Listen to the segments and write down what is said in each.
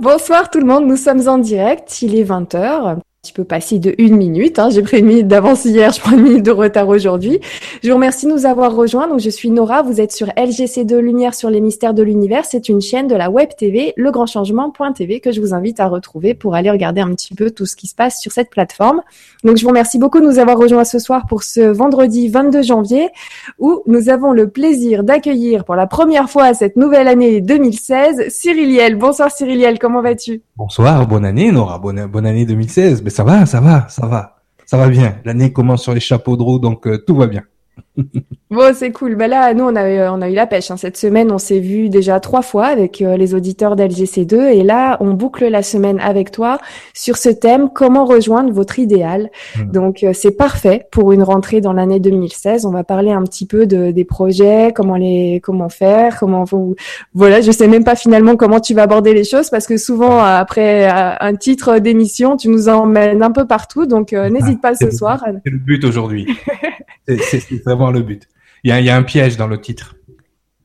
bonsoir tout le monde, nous sommes en direct, il est 20h petit peu passé de une minute. Hein. J'ai pris une minute d'avance hier, je prends une minute de retard aujourd'hui. Je vous remercie de nous avoir rejoints. Donc, je suis Nora, vous êtes sur LGC2 Lumière sur les mystères de l'univers. C'est une chaîne de la web TV, legrandchangement.tv, que je vous invite à retrouver pour aller regarder un petit peu tout ce qui se passe sur cette plateforme. Donc, je vous remercie beaucoup de nous avoir rejoints ce soir pour ce vendredi 22 janvier où nous avons le plaisir d'accueillir pour la première fois cette nouvelle année 2016 Cyriliel. Bonsoir Cyriliel, comment vas-tu? Bonsoir, bonne année Nora, bonne, bonne année 2016 ça va, ça va, ça va, ça va bien. L'année commence sur les chapeaux de roue, donc euh, tout va bien. Bon, c'est cool. Ben là, nous, on a, eu, on a eu la pêche. Hein. Cette semaine, on s'est vu déjà trois fois avec euh, les auditeurs d'LGC2. Et là, on boucle la semaine avec toi sur ce thème, comment rejoindre votre idéal. Hmm. Donc, euh, c'est parfait pour une rentrée dans l'année 2016. On va parler un petit peu de, des projets, comment les, comment faire, comment vous, voilà, je sais même pas finalement comment tu vas aborder les choses parce que souvent, après un titre d'émission, tu nous emmènes un peu partout. Donc, euh, n'hésite pas ce soir. C'est le but aujourd'hui. c'est vraiment le but. Il y a, il y a un piège dans le titre.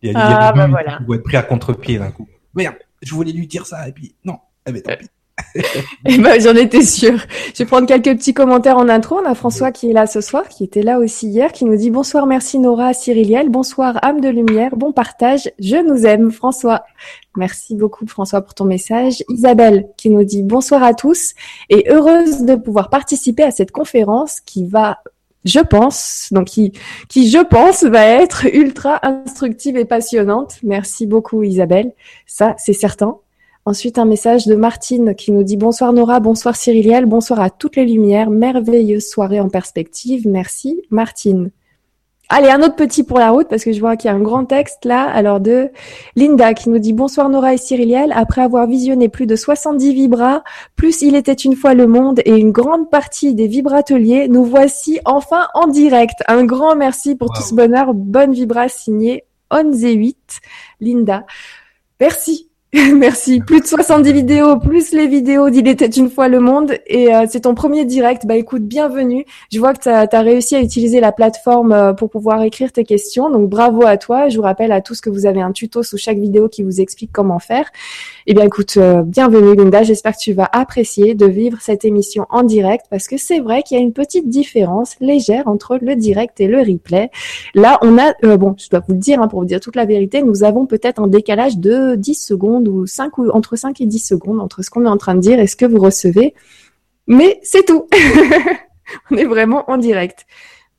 Il y a, ah, il y a bah voilà. être prêt à contre-pied d'un coup. Merde, je voulais lui dire ça et puis non. Eh ben, tant pis. eh ben, j'en étais sûre. Je vais prendre quelques petits commentaires en intro. On a François qui est là ce soir, qui était là aussi hier, qui nous dit bonsoir, merci Nora, Cyriliel, bonsoir âme de lumière, bon partage, je nous aime, François. Merci beaucoup François pour ton message. Isabelle qui nous dit bonsoir à tous et heureuse de pouvoir participer à cette conférence qui va je pense, donc qui, qui je pense va être ultra instructive et passionnante. Merci beaucoup Isabelle, ça c'est certain. Ensuite un message de Martine qui nous dit bonsoir Nora, bonsoir Cyriliel, bonsoir à toutes les lumières, merveilleuse soirée en perspective. Merci Martine. Allez, un autre petit pour la route parce que je vois qu'il y a un grand texte là. Alors de Linda qui nous dit bonsoir Nora et Cyriliel. Après avoir visionné plus de 70 vibras, plus il était une fois le monde et une grande partie des vibrateliers, nous voici enfin en direct. Un grand merci pour tout ce bonheur. Bonne vibra signée Onze8 Linda. Merci Merci. Plus de 70 vidéos, plus les vidéos d'Il était une fois le monde. Et euh, c'est ton premier direct. Bah écoute, bienvenue. Je vois que tu as, réussi à utiliser la plateforme euh, pour pouvoir écrire tes questions. Donc bravo à toi. Je vous rappelle à tous que vous avez un tuto sous chaque vidéo qui vous explique comment faire. Eh bien écoute, euh, bienvenue Linda. J'espère que tu vas apprécier de vivre cette émission en direct parce que c'est vrai qu'il y a une petite différence légère entre le direct et le replay. Là, on a, bon, je dois vous le dire, hein, pour vous dire toute la vérité, nous avons peut-être un décalage de 10 secondes ou 5 ou entre 5 et 10 secondes entre ce qu'on est en train de dire et ce que vous recevez. Mais c'est tout. On est vraiment en direct.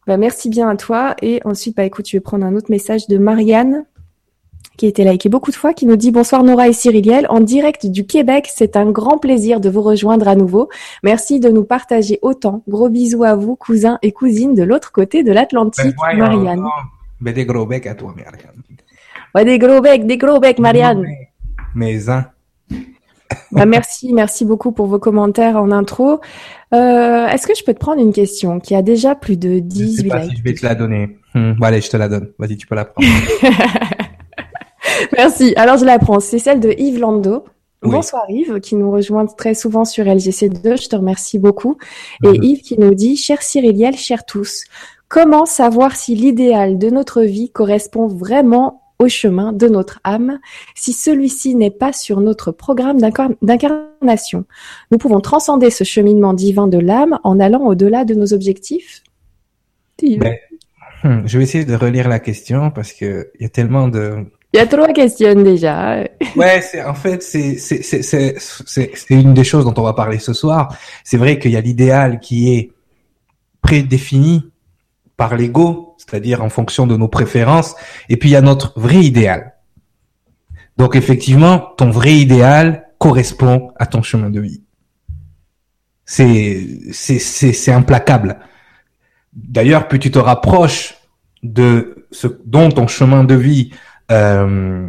Bah, merci bien à toi. Et ensuite, bah, écoute, je vais prendre un autre message de Marianne qui été liké beaucoup de fois, qui nous dit bonsoir Nora et Cyriliel, en direct du Québec, c'est un grand plaisir de vous rejoindre à nouveau. Merci de nous partager autant. Gros bisous à vous, cousins et cousines de l'autre côté de l'Atlantique, ben Marianne. Ben, des gros becs à toi, Marianne. Ouais, des gros becs, des gros becs, Marianne mais un. Bah, merci, merci beaucoup pour vos commentaires en intro. Euh, est-ce que je peux te prendre une question qui a déjà plus de 10 Je sais pas si je vais te la donner. Hum, allez, je te la donne. Vas-y, tu peux la prendre. merci. Alors, je la prends. C'est celle de Yves Lando. Bonsoir Yves, qui nous rejoint très souvent sur LGC2. Je te remercie beaucoup. Et mhm. Yves qui nous dit, cher Cyriliel, chers tous, comment savoir si l'idéal de notre vie correspond vraiment au chemin de notre âme si celui-ci n'est pas sur notre programme d'incarnation. Nous pouvons transcender ce cheminement divin de l'âme en allant au-delà de nos objectifs. Ben, hmm, je vais essayer de relire la question parce que il y a tellement de il y a trois questions déjà. Ouais, c'est en fait c'est c'est c'est c'est une des choses dont on va parler ce soir. C'est vrai qu'il y a l'idéal qui est prédéfini par l'ego, c'est-à-dire en fonction de nos préférences, et puis il y a notre vrai idéal. Donc effectivement, ton vrai idéal correspond à ton chemin de vie. C'est c'est c'est implacable. D'ailleurs, plus tu te rapproches de ce dont ton chemin de vie euh,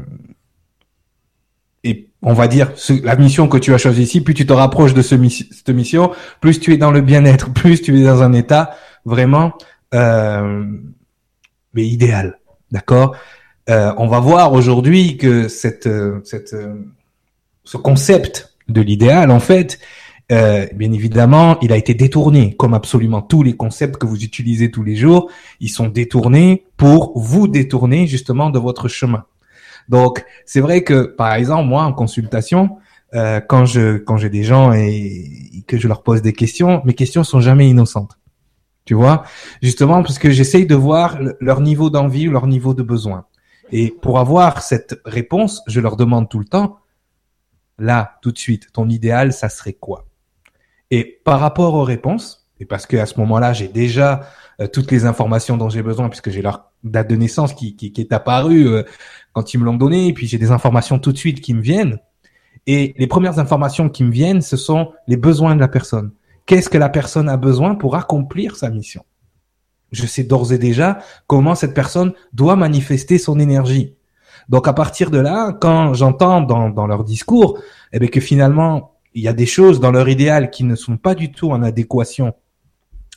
et on va dire la mission que tu as choisie ici, plus tu te rapproches de ce, cette mission, plus tu es dans le bien-être, plus tu es dans un état vraiment euh, mais idéal, d'accord? Euh, On va voir aujourd'hui que cette, euh, cette, ce concept de l'idéal, en fait, euh, bien évidemment, il a été détourné, comme absolument tous les concepts que vous utilisez tous les jours, ils sont détournés pour vous détourner justement de votre chemin. Donc, c'est vrai que, par exemple, moi, en consultation, euh, quand je quand j'ai des gens et, que je leur pose des questions, mes questions sont jamais innocentes. Tu vois, justement parce que j'essaye de voir leur niveau d'envie ou leur niveau de besoin. Et pour avoir cette réponse, je leur demande tout le temps, là, tout de suite, ton idéal, ça serait quoi? Et par rapport aux réponses, et parce que à ce moment-là, j'ai déjà euh, toutes les informations dont j'ai besoin, puisque j'ai leur date de naissance qui, est apparue euh, quand ils me l'ont donné, et puis j'ai des informations tout de suite qui me viennent. Et les premières informations qui me viennent, ce sont les besoins de la personne. Qu'est-ce que la personne a besoin pour accomplir sa mission Je sais d'ores et déjà comment cette personne doit manifester son énergie. Donc à partir de là, quand j'entends dans, dans leur discours, eh bien que finalement il y a des choses dans leur idéal qui ne sont pas du tout en adéquation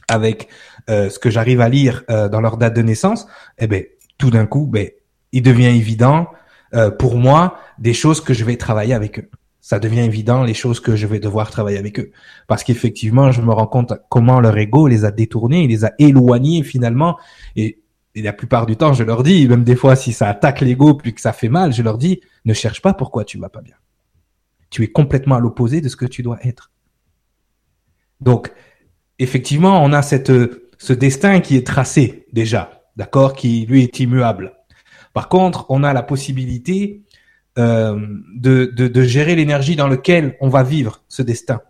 avec euh, ce que j'arrive à lire euh, dans leur date de naissance, eh ben tout d'un coup, ben il devient évident euh, pour moi des choses que je vais travailler avec eux. Ça devient évident les choses que je vais devoir travailler avec eux, parce qu'effectivement, je me rends compte comment leur ego les a détournés, les a éloignés finalement. Et, la plupart du temps, je leur dis, même des fois, si ça attaque l'ego puis que ça fait mal, je leur dis, ne cherche pas pourquoi tu vas pas bien. Tu es complètement à l'opposé de ce que tu dois être. Donc, effectivement, on a cette, ce destin qui est tracé déjà, d'accord, qui lui est immuable. Par contre, on a la possibilité euh, de, de, de, gérer l'énergie dans laquelle on va vivre ce destin.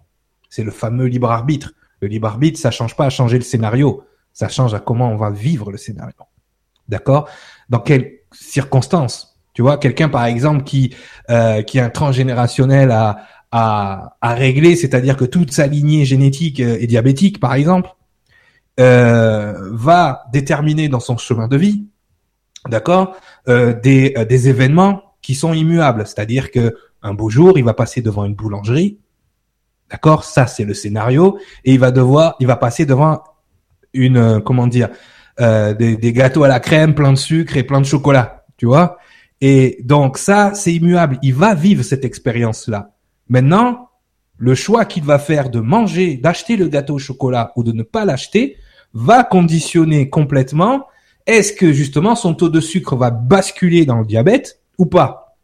C'est le fameux libre arbitre. Le libre arbitre, ça change pas à changer le scénario, ça change à comment on va vivre le scénario. D'accord? Dans quelles circonstances? Tu vois, quelqu'un par exemple qui euh, qui est un transgénérationnel à, à, à régler, c'est-à-dire que toute sa lignée génétique euh, est diabétique, par exemple, euh, va déterminer dans son chemin de vie, d'accord, euh, des, euh, des événements qui sont immuables, c'est-à-dire que un beau jour, il va passer devant une boulangerie, d'accord, ça c'est le scénario, et il va devoir, il va passer devant une, euh, comment dire, des, des gâteaux à la crème, plein de sucre et plein de chocolat, tu vois. Et donc ça, c'est immuable. Il va vivre cette expérience-là. Maintenant, le choix qu'il va faire de manger, d'acheter le gâteau au chocolat ou de ne pas l'acheter, va conditionner complètement est-ce que justement son taux de sucre va basculer dans le diabète? Ou pas.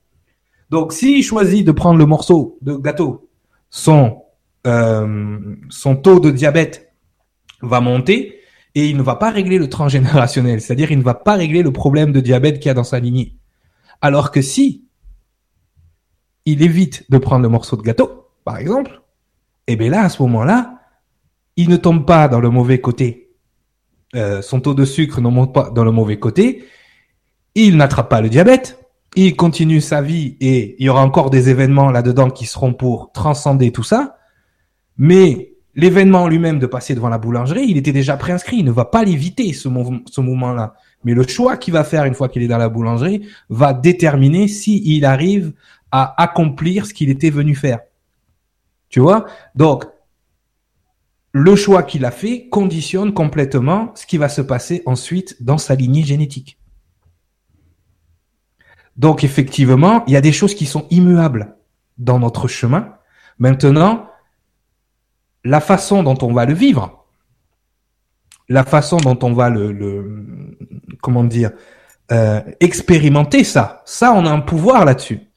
Donc s'il choisit de prendre le morceau de gâteau, son, euh, son taux de diabète va monter et il ne va pas régler le transgénérationnel, c'est-à-dire il ne va pas régler le problème de diabète qu'il y a dans sa lignée. Alors que si il évite de prendre le morceau de gâteau, par exemple, et eh bien là, à ce moment-là, il ne tombe pas dans le mauvais côté. Euh, son taux de sucre ne monte pas dans le mauvais côté. Il n'attrape pas le diabète. Il continue sa vie et il y aura encore des événements là-dedans qui seront pour transcender tout ça. Mais l'événement lui-même de passer devant la boulangerie, il était déjà préinscrit. Il ne va pas l'éviter, ce, ce mouvement-là. Mais le choix qu'il va faire une fois qu'il est dans la boulangerie va déterminer s'il arrive à accomplir ce qu'il était venu faire. Tu vois? Donc, le choix qu'il a fait conditionne complètement ce qui va se passer ensuite dans sa lignée génétique. Donc, effectivement, il y a des choses qui sont immuables dans notre chemin. Maintenant, la façon dont on va le vivre, la façon dont on va le, comment dire, euh, expérimenter ça, ça, on a un pouvoir là-dessus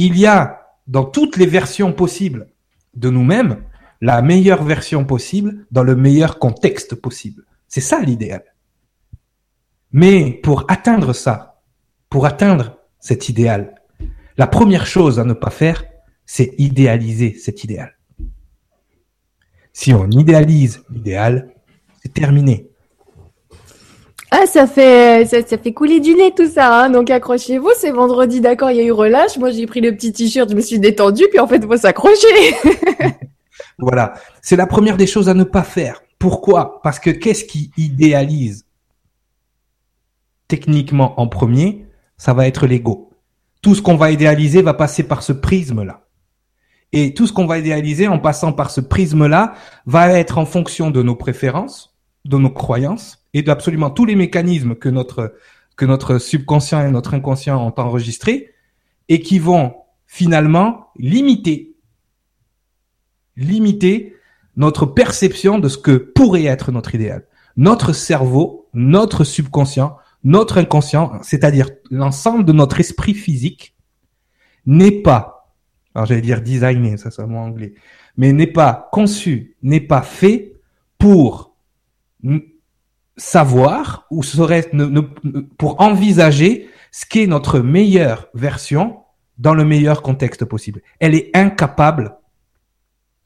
il y a dans toutes les versions possibles de nous-mêmes la meilleure version possible dans le meilleur contexte possible. C'est ça l'idéal. Mais pour atteindre ça, pour atteindre cet idéal, la première chose à ne pas faire, c'est idéaliser cet idéal. Si on idéalise l'idéal, c'est terminé. Ah, ça fait, ça, fait couler du nez tout ça, hein. donc accrochez-vous, c'est vendredi, d'accord, il y a eu relâche, moi j'ai pris le petit t-shirt, je me suis détendu, puis en fait, il faut s'accrocher. voilà, c'est la première des choses à ne pas faire. Pourquoi? Parce que qu'est-ce qui idéalise techniquement en premier? Ça va être l'ego. Tout ce qu'on va idéaliser va passer par ce prisme-là. Et tout ce qu'on va idéaliser en passant par ce prisme-là va être en fonction de nos préférences, de nos croyances, et d'absolument tous les mécanismes que notre, que notre subconscient et notre inconscient ont enregistrés et qui vont finalement limiter, limiter notre perception de ce que pourrait être notre idéal. Notre cerveau, notre subconscient, notre inconscient, c'est-à-dire l'ensemble de notre esprit physique, n'est pas alors j'allais dire designé, ça c'est un mot anglais, mais n'est pas conçu, n'est pas fait pour savoir ou serait pour envisager ce qu'est notre meilleure version dans le meilleur contexte possible. Elle est incapable,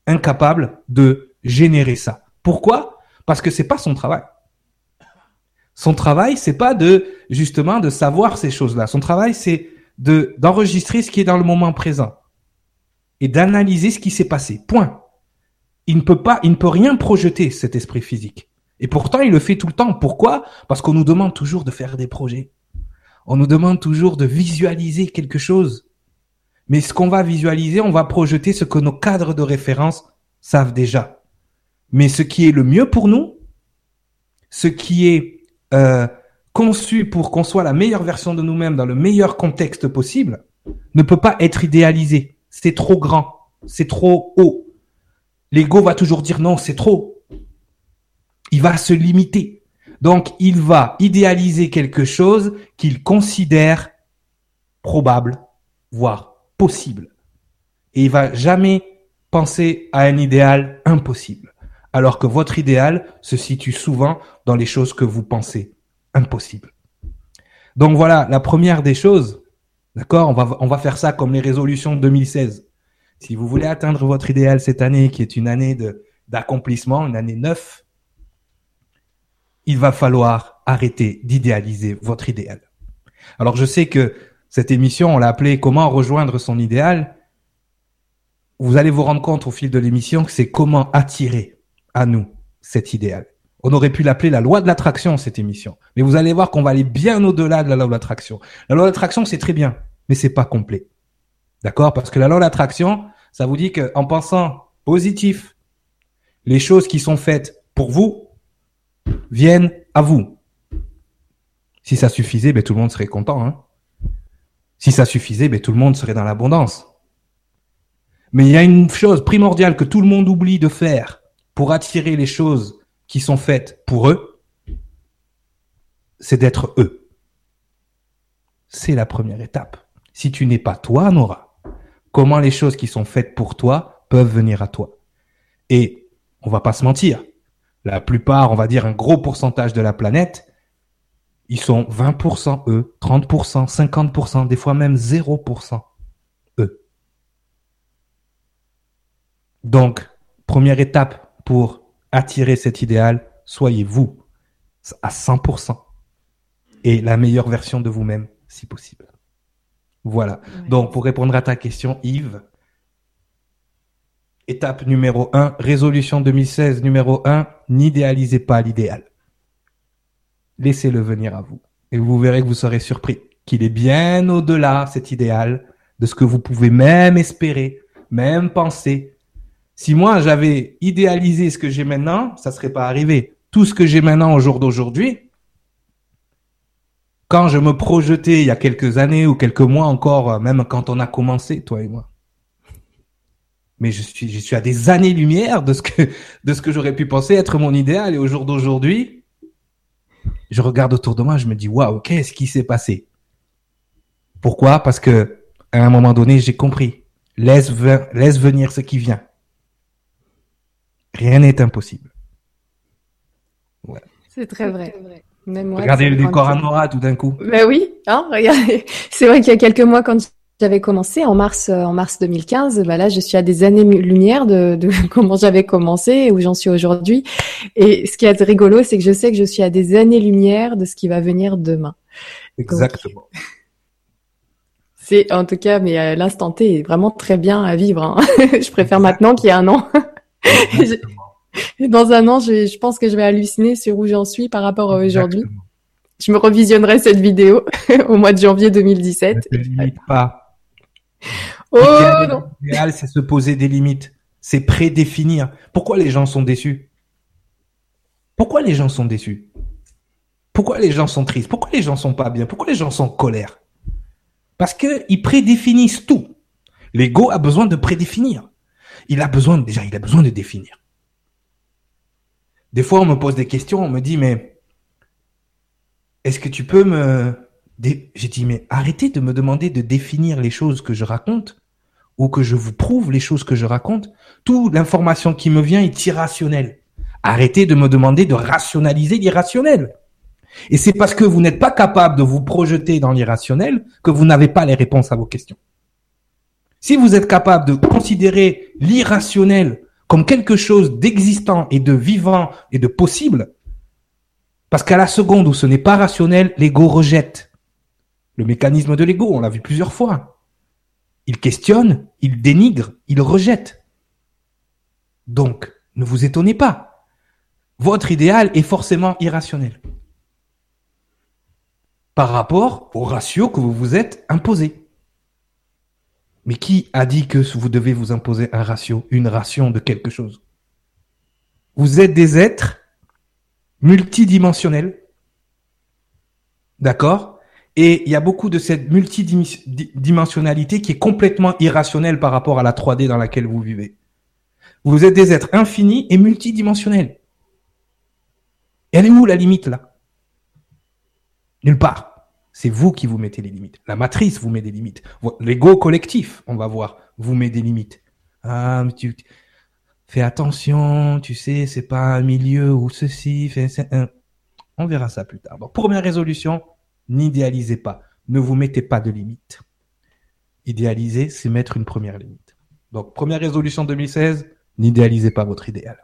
incapable de générer ça. Pourquoi? Parce que c'est pas son travail. Son travail, c'est pas de justement de savoir ces choses-là. Son travail, c'est de d'enregistrer ce qui est dans le moment présent et d'analyser ce qui s'est passé. Point. Il ne peut pas, il ne peut rien projeter cet esprit physique. Et pourtant, il le fait tout le temps. Pourquoi? Parce qu'on nous demande toujours de faire des projets. On nous demande toujours de visualiser quelque chose. Mais ce qu'on va visualiser, on va projeter ce que nos cadres de référence savent déjà. Mais ce qui est le mieux pour nous, ce qui est euh, conçu pour qu'on soit la meilleure version de nous-mêmes dans le meilleur contexte possible, ne peut pas être idéalisé. C'est trop grand, c'est trop haut. L'ego va toujours dire non, c'est trop. Il va se limiter. Donc, il va idéaliser quelque chose qu'il considère probable, voire possible. Et il va jamais penser à un idéal impossible. Alors que votre idéal se situe souvent dans les choses que vous pensez impossibles. Donc voilà, la première des choses, d'accord, on va, on va faire ça comme les résolutions de 2016. Si vous voulez atteindre votre idéal cette année, qui est une année d'accomplissement, une année neuve, il va falloir arrêter d'idéaliser votre idéal. Alors je sais que cette émission, on l'a appelée Comment rejoindre son idéal. Vous allez vous rendre compte au fil de l'émission que c'est comment attirer à nous cet idéal. On aurait pu l'appeler la loi de l'attraction, cette émission. Mais vous allez voir qu'on va aller bien au-delà de la loi de l'attraction. La loi de l'attraction, c'est très bien, mais c'est pas complet. D'accord? Parce que la loi de l'attraction, ça vous dit qu'en pensant positif, les choses qui sont faites pour vous viennent à vous. Si ça suffisait, ben, tout le monde serait content, hein. Si ça suffisait, ben, tout le monde serait dans l'abondance. Mais il y a une chose primordiale que tout le monde oublie de faire pour attirer les choses qui sont faites pour eux, c'est d'être eux. C'est la première étape. Si tu n'es pas toi, Nora, comment les choses qui sont faites pour toi peuvent venir à toi? Et on va pas se mentir, la plupart, on va dire un gros pourcentage de la planète, ils sont 20% eux, 30%, 50%, des fois même 0% eux. Donc, première étape pour attirer cet idéal, soyez vous à 100% et la meilleure version de vous-même si possible. Voilà. Donc, pour répondre à ta question, Yves, étape numéro 1, résolution 2016 numéro 1, n'idéalisez pas l'idéal laissez-le venir à vous. Et vous verrez que vous serez surpris qu'il est bien au-delà, cet idéal, de ce que vous pouvez même espérer, même penser. Si moi j'avais idéalisé ce que j'ai maintenant, ça serait pas arrivé. Tout ce que j'ai maintenant au jour d'aujourd'hui, quand je me projetais il y a quelques années ou quelques mois encore, même quand on a commencé, toi et moi. Mais je suis, à des années-lumière de ce que, de ce que j'aurais pu penser être mon idéal et au jour d'aujourd'hui, je regarde autour de moi, je me dis waouh, qu'est-ce qui s'est passé? Pourquoi? Parce que à un moment donné, j'ai compris. Laisse venir ce qui vient. Rien n'est impossible. C'est très vrai. regardez le décor à Nora tout d'un coup. Ben oui, hein, regardez. C'est vrai qu'il y a quelques mois, quand j'avais commencé en mars, euh, en mars 2015. Bah là, je suis à des années-lumière de, de comment j'avais commencé et où j'en suis aujourd'hui. Et ce qui est rigolo, c'est que je sais que je suis à des années-lumière de ce qui va venir demain. Exactement. c'est en tout cas, mais à l'instant T est vraiment très bien à vivre. Hein. je préfère maintenant qu'il y a un an. Dans un an, je, je, pense que je vais halluciner sur où j'en suis par rapport à aujourd'hui. Je me revisionnerai cette vidéo au mois de janvier 2017. Ne limite pas. Oh non. L'idéal, c'est se poser des limites. C'est prédéfinir. Pourquoi les gens sont déçus? Pourquoi les gens sont déçus? Pourquoi les gens sont tristes? Pourquoi les gens sont pas bien? Pourquoi les gens sont en colère? Parce que ils prédéfinissent tout. L'ego a besoin de prédéfinir. Il a besoin déjà, il a besoin de définir. Des fois, on me pose des questions, on me dit mais est-ce que tu peux me j'ai dit, mais arrêtez de me demander de définir les choses que je raconte ou que je vous prouve les choses que je raconte, toute l'information qui me vient est irrationnelle. Arrêtez de me demander de rationaliser l'irrationnel. Et c'est parce que vous n'êtes pas capable de vous projeter dans l'irrationnel que vous n'avez pas les réponses à vos questions. Si vous êtes capable de considérer l'irrationnel comme quelque chose d'existant et de vivant et de possible, parce qu'à la seconde où ce n'est pas rationnel, l'ego rejette. Le mécanisme de l'ego, on l'a vu plusieurs fois. Il questionne, il dénigre, il rejette. Donc, ne vous étonnez pas. Votre idéal est forcément irrationnel par rapport au ratio que vous vous êtes imposé. Mais qui a dit que vous devez vous imposer un ratio, une ration de quelque chose? Vous êtes des êtres multidimensionnels. D'accord? Et il y a beaucoup de cette multidimensionnalité qui est complètement irrationnelle par rapport à la 3D dans laquelle vous vivez. Vous êtes des êtres infinis et multidimensionnels. Elle est où la limite là? Nulle part. C'est vous qui vous mettez les limites. La matrice vous met des limites. L'ego collectif, on va voir, vous met des limites. Ah, tu fais attention, tu sais, c'est pas un milieu où ceci fait. On verra ça plus tard. première résolution, n'idéalisez pas. Ne vous mettez pas de limites. Idéaliser, c'est mettre une première limite. Donc, première résolution 2016, n'idéalisez pas votre idéal.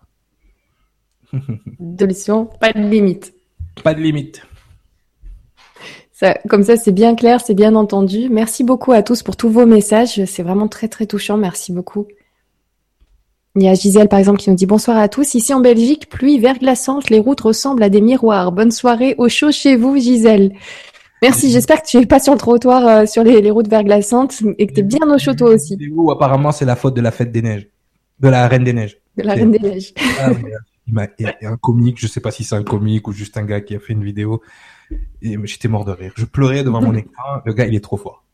Résolution, pas de limite. Pas de limite comme ça, c'est bien clair, c'est bien entendu. Merci beaucoup à tous pour tous vos messages. C'est vraiment très, très touchant. Merci beaucoup. Il y a Gisèle, par exemple, qui nous dit bonsoir à tous. Ici en Belgique, pluie verglaçante, les routes ressemblent à des miroirs. Bonne soirée au chaud chez vous, Gisèle. Merci, j'espère que tu es pas sur le trottoir euh, sur les, routes verglaçantes et que tu es bien au chaud toi aussi. Où, apparemment, c'est la faute de la fête des neiges. De la Reine des Neiges. De la Reine des Neiges. Ah, il y a un comique, je sais pas si c'est un comique ou juste un gars qui a fait une vidéo j'étais mort de rire. Je pleurais devant mon écran. Le gars, il est trop fort.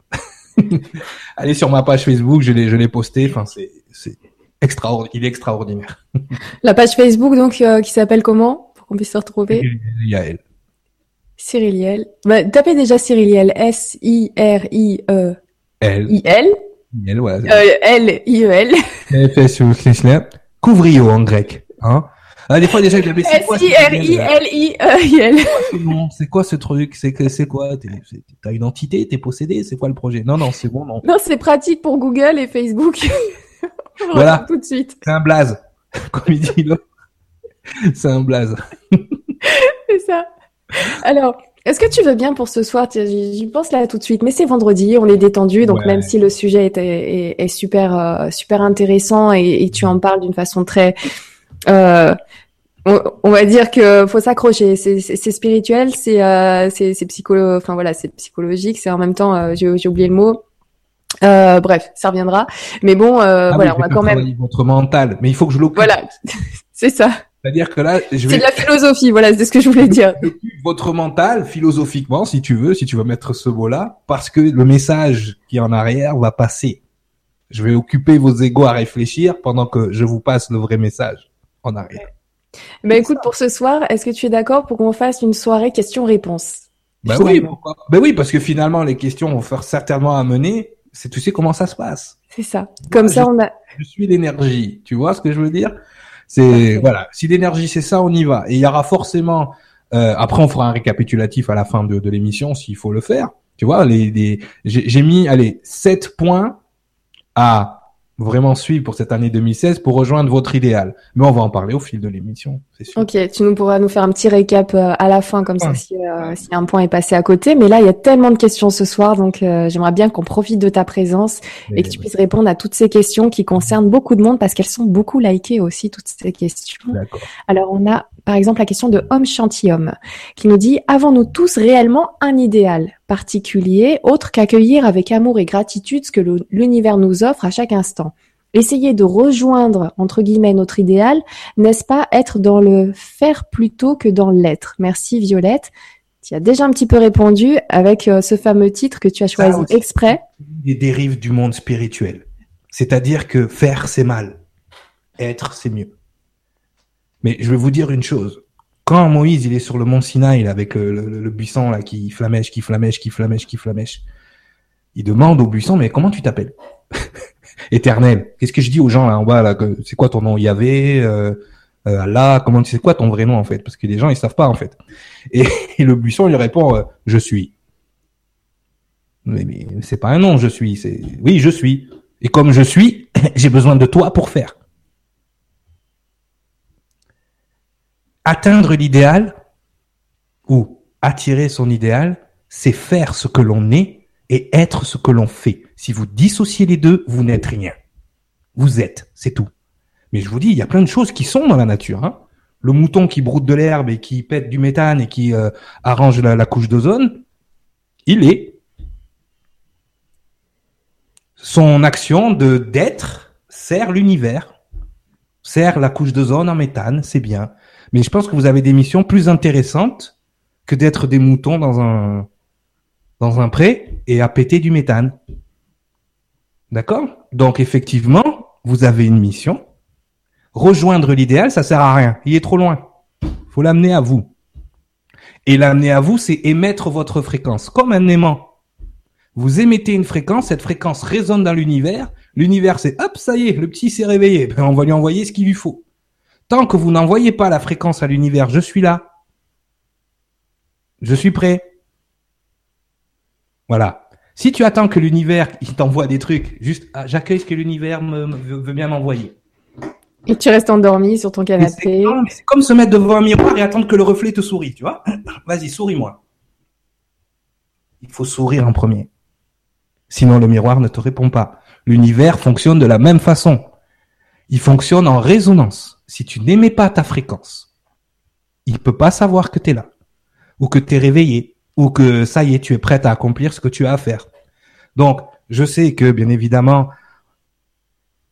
Allez sur ma page Facebook, je l'ai, je l'ai posté. Enfin, c'est, c'est extraordinaire. Il est extraordinaire. La page Facebook, donc, euh, qui s'appelle comment? Pour qu'on puisse se retrouver. Yael. Cyriliel. Bah, tapez déjà Cyriliel. S-I-R-I-E. L. I-L. L, voilà. Euh, L-I-E-L. Couvrio en grec, hein. Ah, des fois, déjà, je l'avais S-I-R-I-L-I-E-I-L. C'est quoi ce truc? C'est que, c'est quoi? T'as une entité? T'es possédé? C'est quoi le projet? Non, non, c'est bon, non. Non, c'est pratique pour Google et Facebook. voilà. Tout de suite. C'est un blaze. Comme il dit là. C'est un blaze. c'est ça. Alors, est-ce que tu veux bien pour ce soir? J'y pense là tout de suite, mais c'est vendredi, on est détendu, donc même si le sujet est, est, est super euh, super intéressant et, et, tu en parles d'une façon très euh, on, va dire que faut s'accrocher. C'est spirituel, c'est euh, c'est psycholo, enfin voilà, c'est psychologique. C'est en même temps, euh, j'ai oublié le mot. Euh, bref, ça reviendra. Mais bon, euh, ah voilà, on va quand même. Votre mental, mais il faut que je l'occupe. Voilà, c'est ça. C'est-à-dire que là, je vais... C'est de la philosophie, voilà, c'est ce que je voulais dire. Votre mental, philosophiquement, si tu veux, si tu veux mettre ce mot-là, parce que le message qui est en arrière va passer. Je vais occuper vos égos à réfléchir pendant que je vous passe le vrai message en arrière. Ben écoute, pour ce soir, est-ce que tu es d'accord pour qu'on fasse une soirée questions-réponses? Ben oui, ben oui, parce que finalement, les questions vont faire certainement amener. C'est tu sais comment ça se passe. C'est ça. Comme ça, on a. Je suis l'énergie. Tu vois ce que je veux dire? C'est voilà. Si l'énergie c'est ça, on y va. Et il y aura forcément. Euh, après, on fera un récapitulatif à la fin de, de l'émission s'il faut le faire. Tu vois, les, les... j'ai mis allez sept points à vraiment suivre pour cette année 2016 pour rejoindre votre idéal. Mais on va en parler au fil de l'émission, sûr. Ok, tu nous pourras nous faire un petit récap euh, à la fin, comme ça, si, euh, si, un point est passé à côté. Mais là, il y a tellement de questions ce soir, donc euh, j'aimerais bien qu'on profite de ta présence et que tu puisses répondre à toutes ces questions qui concernent beaucoup de monde, parce qu'elles sont beaucoup likées aussi, toutes ces questions. Alors, on a par exemple la question de Homme Chantium, qui nous dit, avons-nous tous réellement un idéal particulier, autre qu'accueillir avec amour et gratitude ce que l'univers nous offre à chaque instant? Essayer de rejoindre, entre guillemets, notre idéal, n'est-ce pas être dans le faire plutôt que dans l'être? Merci Violette. Tu as déjà un petit peu répondu avec euh, ce fameux titre que tu as choisi exprès. Des dérives du monde spirituel. C'est-à-dire que faire, c'est mal. Être, c'est mieux. Mais je vais vous dire une chose. Quand Moïse, il est sur le mont Sinaï, avec euh, le, buisson, là, qui flamèche, qui flamèche, qui flamèche, qui flamèche, il demande au buisson, mais comment tu t'appelles? Éternel. Qu'est-ce que je dis aux gens là en bas là C'est quoi ton nom? Yahvé euh, euh, Allah Comment c'est quoi ton vrai nom en fait? Parce que les gens ils savent pas en fait. Et, le buisson lui répond euh, Je suis. Mais, mais c'est pas un nom, je suis. C'est oui, je suis. Et comme je suis, j'ai besoin de toi pour faire. Atteindre l'idéal ou attirer son idéal, c'est faire ce que l'on est et être ce que l'on fait. Si vous dissociez les deux, vous n'êtes rien. Vous êtes, c'est tout. Mais je vous dis, il y a plein de choses qui sont dans la nature. Hein. Le mouton qui broute de l'herbe et qui pète du méthane et qui euh, arrange la, la couche d'ozone, il est. Son action de d'être sert l'univers, sert la couche d'ozone en méthane, c'est bien. Mais je pense que vous avez des missions plus intéressantes que d'être des moutons dans un dans un pré et à péter du méthane. D'accord? Donc effectivement, vous avez une mission. Rejoindre l'idéal, ça sert à rien. Il est trop loin. Faut l'amener à vous. Et l'amener à vous, c'est émettre votre fréquence. Comme un aimant. Vous émettez une fréquence, cette fréquence résonne dans l'univers. L'univers, c'est hop, ça y est, le petit s'est réveillé. On va lui envoyer ce qu'il lui faut. Tant que vous n'envoyez pas la fréquence à l'univers, je suis là. Je suis prêt. Voilà. Si tu attends que l'univers il t'envoie des trucs, juste ah, j'accueille ce que l'univers me, veut bien m'envoyer. Et tu restes endormi sur ton canapé. C'est comme se mettre devant un miroir et attendre que le reflet te sourie, tu vois. Vas-y, souris-moi. Il faut sourire en premier. Sinon, le miroir ne te répond pas. L'univers fonctionne de la même façon. Il fonctionne en résonance. Si tu n'aimais pas ta fréquence, il peut pas savoir que tu es là. Ou que tu es réveillé ou que ça y est, tu es prête à accomplir ce que tu as à faire. Donc, je sais que bien évidemment,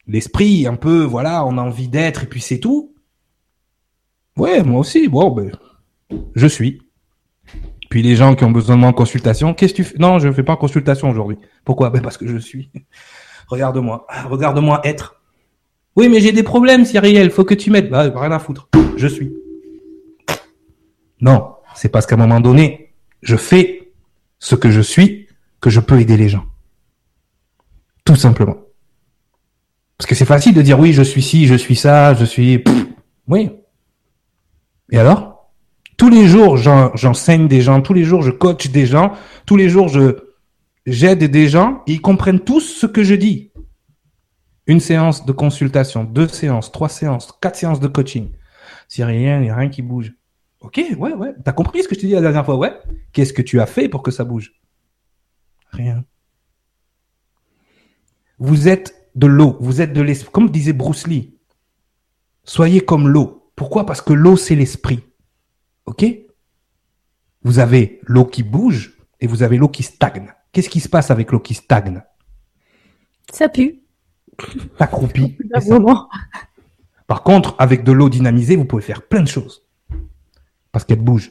l'esprit, un peu, voilà, on a envie d'être et puis c'est tout. Ouais, moi aussi. Bon, ben, je suis. Puis les gens qui ont besoin de moi en consultation, qu'est-ce que tu fais? Non, je ne fais pas consultation aujourd'hui. Pourquoi? Ben parce que je suis. Regarde-moi, regarde-moi être. Oui, mais j'ai des problèmes, Cyriel. Faut que tu m'aides. Bah, rien à foutre. Je suis. Non, c'est parce qu'à un moment donné, je fais ce que je suis, que je peux aider les gens. Tout simplement. Parce que c'est facile de dire oui, je suis ci, je suis ça, je suis... oui. Et alors? Tous les jours, j'enseigne des gens, tous les jours, je coach des gens, tous les jours, je j'aide des gens, ils comprennent tous ce que je dis. Une séance de consultation, deux séances, trois séances, quatre séances de coaching. S'il rien, il n'y a rien qui bouge. Ok, ouais, ouais. T'as compris ce que je t'ai dit la dernière fois, ouais. Qu'est-ce que tu as fait pour que ça bouge? Rien. Vous êtes de l'eau, vous êtes de l'esprit. Comme disait Bruce Lee, soyez comme l'eau. Pourquoi? Parce que l'eau, c'est l'esprit. Ok? Vous avez l'eau qui bouge et vous avez l'eau qui stagne. Qu'est-ce qui se passe avec l'eau qui stagne? Ça pue. T'accroupis. Par contre, avec de l'eau dynamisée, vous pouvez faire plein de choses. Parce qu'elle bouge.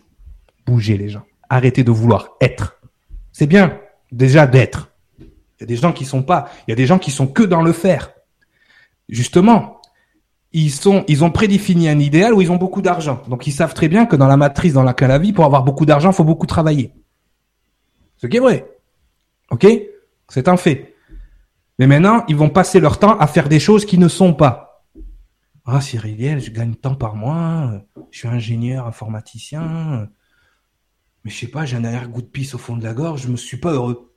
Bougez les gens. Arrêtez de vouloir être. C'est bien déjà d'être. Il y a des gens qui sont pas. Il y a des gens qui sont que dans le faire. Justement, ils sont, ils ont prédéfini un idéal où ils ont beaucoup d'argent. Donc ils savent très bien que dans la matrice dans laquelle la vie, pour avoir beaucoup d'argent, faut beaucoup travailler. Ce qui est vrai. Ok? C'est un fait. Mais maintenant, ils vont passer leur temps à faire des choses qui ne sont pas. Ah, Cyriliel, je gagne tant par mois, je suis ingénieur informaticien, mais je sais pas, j'ai un arrière-goût de pisse au fond de la gorge, je me suis pas heureux.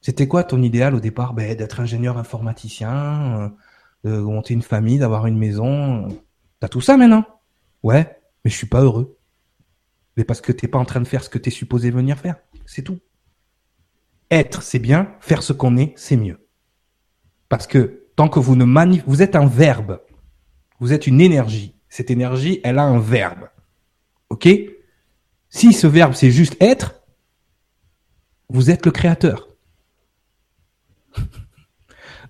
C'était quoi ton idéal au départ? Ben, D'être ingénieur informaticien, de monter une famille, d'avoir une maison. T'as tout ça maintenant? Ouais, mais je suis pas heureux. Mais parce que t'es pas en train de faire ce que t'es supposé venir faire. C'est tout. Être, c'est bien. Faire ce qu'on est, c'est mieux. Parce que tant que vous ne manifestez, vous êtes un verbe. Vous êtes une énergie. Cette énergie, elle a un verbe. OK? Si ce verbe, c'est juste être, vous êtes le créateur.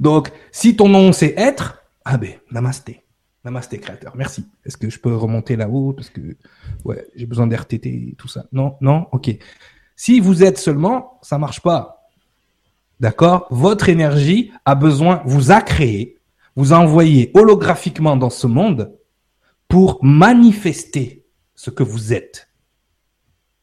Donc, si ton nom, c'est être, ah ben, namasté. Namasté, créateur. Merci. Est-ce que je peux remonter là-haut? Parce que, ouais, j'ai besoin d'RTT et tout ça. Non, non, ok. Si vous êtes seulement, ça marche pas. D'accord? Votre énergie a besoin, vous a créé vous envoyez holographiquement dans ce monde pour manifester ce que vous êtes.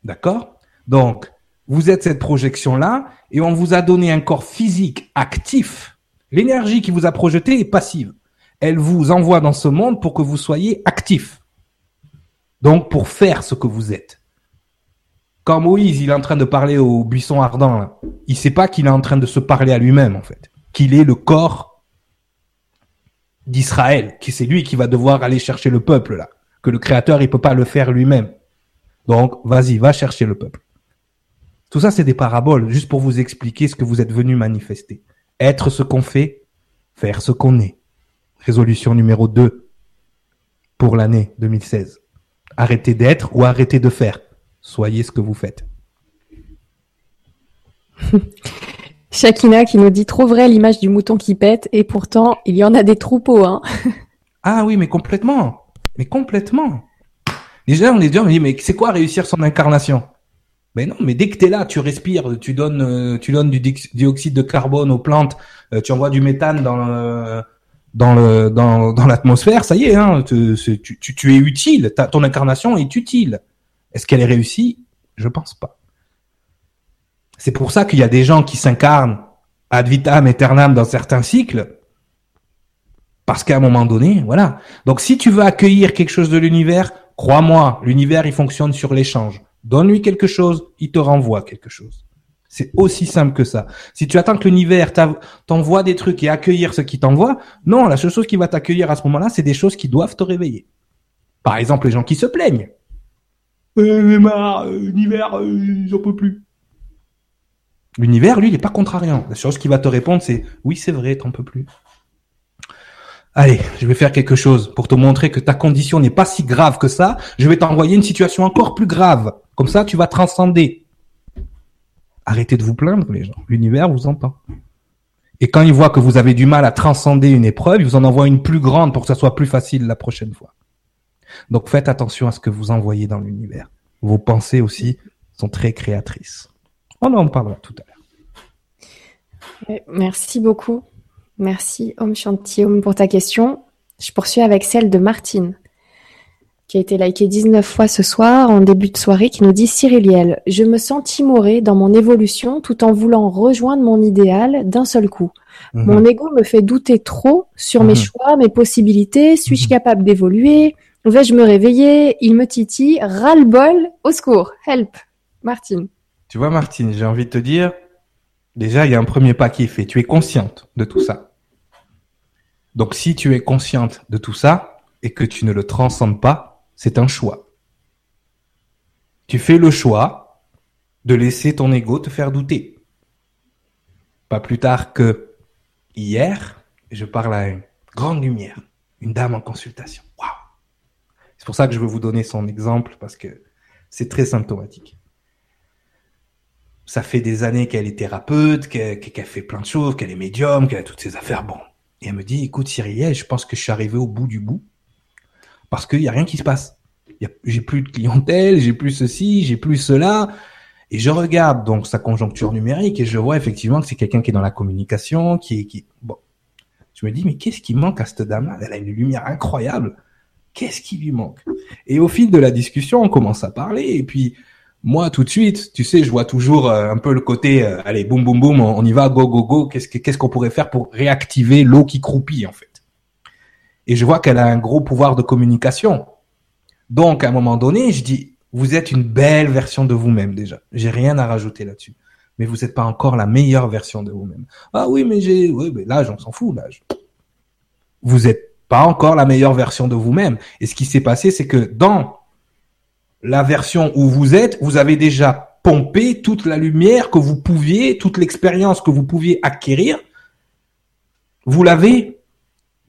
D'accord? Donc, vous êtes cette projection-là et on vous a donné un corps physique actif. L'énergie qui vous a projeté est passive. Elle vous envoie dans ce monde pour que vous soyez actif. Donc pour faire ce que vous êtes. Quand Moïse il est en train de parler au buisson ardent, là, il sait pas qu'il est en train de se parler à lui-même en fait, qu'il est le corps d'Israël, que c'est lui qui va devoir aller chercher le peuple là, que le Créateur il peut pas le faire lui-même. Donc vas-y, va chercher le peuple. Tout ça c'est des paraboles, juste pour vous expliquer ce que vous êtes venu manifester. Être ce qu'on fait, faire ce qu'on est. Résolution numéro 2 pour l'année 2016. Arrêtez d'être ou arrêtez de faire. Soyez ce que vous faites. Shakina qui nous dit trop vrai l'image du mouton qui pète et pourtant il y en a des troupeaux. Hein. Ah oui, mais complètement. Mais complètement. Déjà, on est déjà, on dit, mais c'est quoi réussir son incarnation? Mais non, mais dès que tu es là, tu respires, tu donnes, euh, tu donnes du dioxyde de carbone aux plantes, euh, tu envoies du méthane dans dans dans, l'atmosphère, ça y est, hein, tu es utile, ta, ton incarnation est utile. Est-ce qu'elle est réussie? Je pense pas. C'est pour ça qu'il y a des gens qui s'incarnent ad vitam aeternam dans certains cycles, parce qu'à un moment donné, voilà. Donc si tu veux accueillir quelque chose de l'univers, crois-moi, l'univers il fonctionne sur l'échange. Donne-lui quelque chose, il te renvoie quelque chose. C'est aussi simple que ça. Si tu attends que l'univers t'envoie des trucs et accueillir ce qui t'envoie, non, la seule chose qui va t'accueillir à ce moment-là, c'est des choses qui doivent te réveiller. Par exemple, les gens qui se plaignent. Euh, marre, euh, l'univers, euh, j'en peux plus. L'univers, lui, il n'est pas contrariant. La chose qui va te répondre, c'est oui, c'est vrai, t'en peux plus. Allez, je vais faire quelque chose pour te montrer que ta condition n'est pas si grave que ça. Je vais t'envoyer une situation encore plus grave. Comme ça, tu vas transcender. Arrêtez de vous plaindre, les gens. L'univers vous entend. Et quand il voit que vous avez du mal à transcender une épreuve, il vous en envoie une plus grande pour que ça soit plus facile la prochaine fois. Donc faites attention à ce que vous envoyez dans l'univers. Vos pensées aussi sont très créatrices. On en parlera tout à l'heure. Merci beaucoup. Merci Om Shanti pour ta question. Je poursuis avec celle de Martine, qui a été likée 19 fois ce soir en début de soirée, qui nous dit Cyriliel, je me sens timorée dans mon évolution tout en voulant rejoindre mon idéal d'un seul coup. Mhm. Mon ego me fait douter trop sur mes mhm. choix, mes possibilités. Suis-je mhm. capable d'évoluer? Vais-je me réveiller? Il me titille. Ras-le-bol. Au secours. Help. Martine. Tu vois, Martine, j'ai envie de te dire, déjà, il y a un premier pas qui est fait. Tu es consciente de tout ça. Donc, si tu es consciente de tout ça et que tu ne le transcendes pas, c'est un choix. Tu fais le choix de laisser ton ego te faire douter. Pas plus tard que hier, je parle à une grande lumière, une dame en consultation. C'est pour ça que je veux vous donner son exemple parce que c'est très symptomatique. Ça fait des années qu'elle est thérapeute, qu'elle fait plein de choses, qu'elle est médium, qu'elle a toutes ces affaires. Bon. Et elle me dit, écoute Cyril, je pense que je suis arrivé au bout du bout parce qu'il n'y a rien qui se passe. J'ai plus de clientèle, j'ai plus ceci, j'ai plus cela. Et je regarde donc sa conjoncture numérique et je vois effectivement que c'est quelqu'un qui est dans la communication, qui est, qui, bon. Je me dis, mais qu'est-ce qui manque à cette dame-là? Elle a une lumière incroyable. Qu'est-ce qui lui manque? Et au fil de la discussion, on commence à parler. Et puis, moi, tout de suite, tu sais, je vois toujours euh, un peu le côté, euh, allez, boum, boum, boum, on, y va, go, go, go. Qu'est-ce qu'on pourrait faire pour réactiver l'eau qui croupit, en fait? Et je vois qu'elle a un gros pouvoir de communication. Donc, à un moment donné, je dis, vous êtes une belle version de vous-même déjà. J'ai rien à rajouter là-dessus. Mais vous n'êtes pas encore la meilleure version de vous-même. Ah oui, mais j'ai, oui, mais l'âge, on s'en fout, l'âge. Vous êtes pas encore la meilleure version de vous-même. Et ce qui s'est passé, c'est que dans la version où vous êtes, vous avez déjà pompé toute la lumière que vous pouviez, toute l'expérience que vous pouviez acquérir, vous l'avez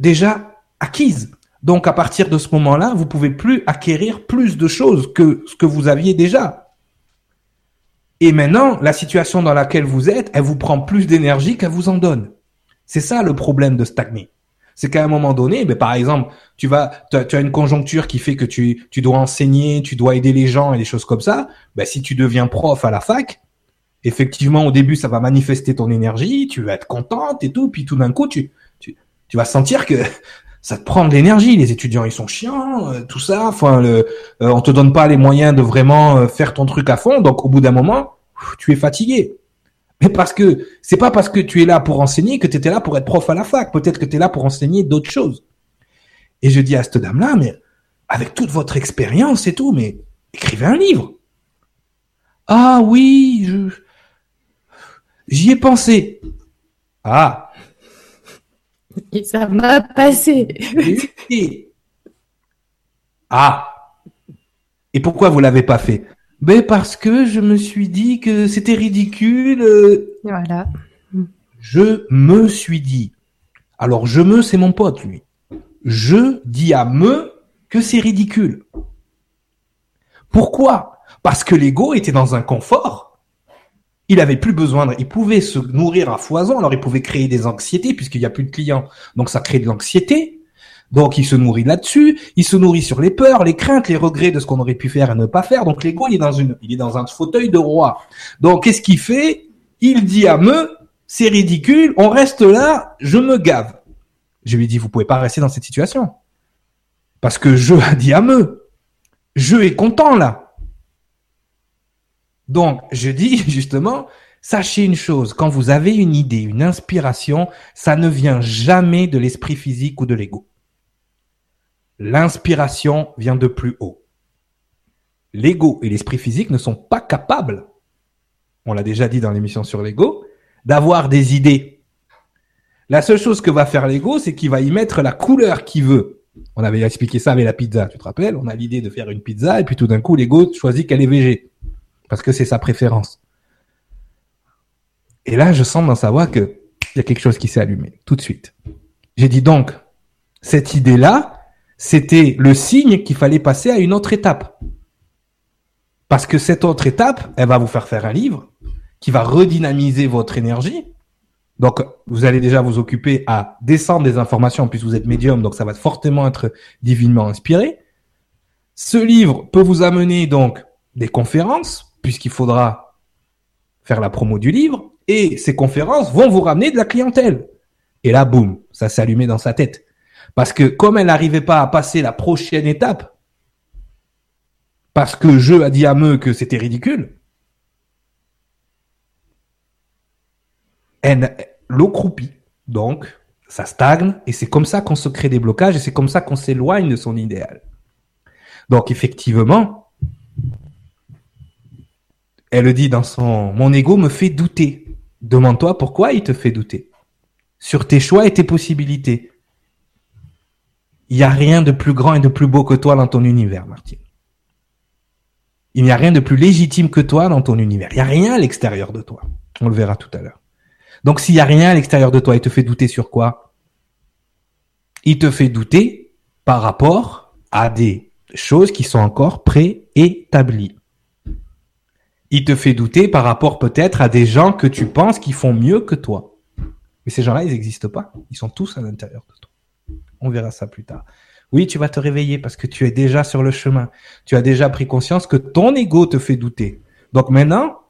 déjà acquise. Donc à partir de ce moment-là, vous pouvez plus acquérir plus de choses que ce que vous aviez déjà. Et maintenant, la situation dans laquelle vous êtes, elle vous prend plus d'énergie qu'elle vous en donne. C'est ça le problème de stagner c'est qu'à un moment donné, ben, par exemple, tu vas, tu as, une conjoncture qui fait que tu, tu dois enseigner, tu dois aider les gens et des choses comme ça. Ben, si tu deviens prof à la fac, effectivement, au début, ça va manifester ton énergie, tu vas être contente et tout, puis tout d'un coup, tu, tu, vas sentir que ça te prend de l'énergie. Les étudiants, ils sont chiants, euh, tout ça. Enfin, le, euh, on te donne pas les moyens de vraiment euh, faire ton truc à fond. Donc, au bout d'un moment, tu es fatigué. Parce que c'est pas parce que tu es là pour enseigner que tu étais là pour être prof à la fac. Peut-être que tu es là pour enseigner d'autres choses. Et je dis à cette dame-là, mais avec toute votre expérience et tout, mais écrivez un livre. Ah oui, je... j'y ai pensé. Ah. Et ça m'a passé. ah. Et pourquoi vous l'avez pas fait? Ben parce que je me suis dit que c'était ridicule. Euh. Voilà. Je me suis dit. Alors je me, c'est mon pote lui. Je dis à me que c'est ridicule. Pourquoi? Parce que l'ego était dans un confort. Il avait plus besoin, de... il pouvait se nourrir à foison, alors il pouvait créer des anxiétés puisqu'il n'y a plus de clients. Donc ça crée de l'anxiété. Donc il se nourrit là-dessus, il se nourrit sur les peurs, les craintes, les regrets de ce qu'on aurait pu faire et ne pas faire. Donc l'ego, il est dans une, il est dans un fauteuil de roi. Donc qu'est-ce qu'il fait? Il dit à me, c'est ridicule, on reste là, je me gave. Je lui dis, vous pouvez pas rester dans cette situation. Parce que je a dit à me. Je est content là. Donc, je dis justement, sachez une chose, quand vous avez une idée, une inspiration, ça ne vient jamais de l'esprit physique ou de l'ego. L'inspiration vient de plus haut. L'ego et l'esprit physique ne sont pas capables, on l'a déjà dit dans l'émission sur l'ego, d'avoir des idées. La seule chose que va faire l'ego, c'est qu'il va y mettre la couleur qu'il veut. On avait expliqué ça avec la pizza, tu te rappelles? On a l'idée de faire une pizza et puis tout d'un coup, l'ego choisit qu'elle est végé. Parce que c'est sa préférence. Et là, je sens dans sa voix que il y a quelque chose qui s'est allumé, tout de suite. J'ai dit donc, cette idée-là, c'était le signe qu'il fallait passer à une autre étape. Parce que cette autre étape, elle va vous faire faire un livre qui va redynamiser votre énergie, donc, vous allez déjà vous occuper à descendre des informations, puisque vous êtes médium, donc ça va fortement être divinement inspiré. Ce livre peut vous amener donc des conférences, puisqu'il faudra faire la promo du livre, et ces conférences vont vous ramener de la clientèle. Et là, boum, ça s'est allumé dans sa tête. Parce que comme elle n'arrivait pas à passer la prochaine étape, parce que je a dit à me que c'était ridicule, l'eau croupit. Donc, ça stagne et c'est comme ça qu'on se crée des blocages et c'est comme ça qu'on s'éloigne de son idéal. Donc, effectivement, elle dit dans son, mon ego me fait douter. Demande-toi pourquoi il te fait douter. Sur tes choix et tes possibilités. Il n'y a rien de plus grand et de plus beau que toi dans ton univers, Martine. Il n'y a rien de plus légitime que toi dans ton univers. Il n'y a rien à l'extérieur de toi. On le verra tout à l'heure. Donc s'il y a rien à l'extérieur de toi, il te fait douter sur quoi? Il te fait douter par rapport à des choses qui sont encore préétablies. Il te fait douter par rapport peut-être à des gens que tu penses qui font mieux que toi. Mais ces gens-là, ils n'existent pas. Ils sont tous à l'intérieur de toi. On verra ça plus tard. Oui, tu vas te réveiller parce que tu es déjà sur le chemin. Tu as déjà pris conscience que ton ego te fait douter. Donc maintenant,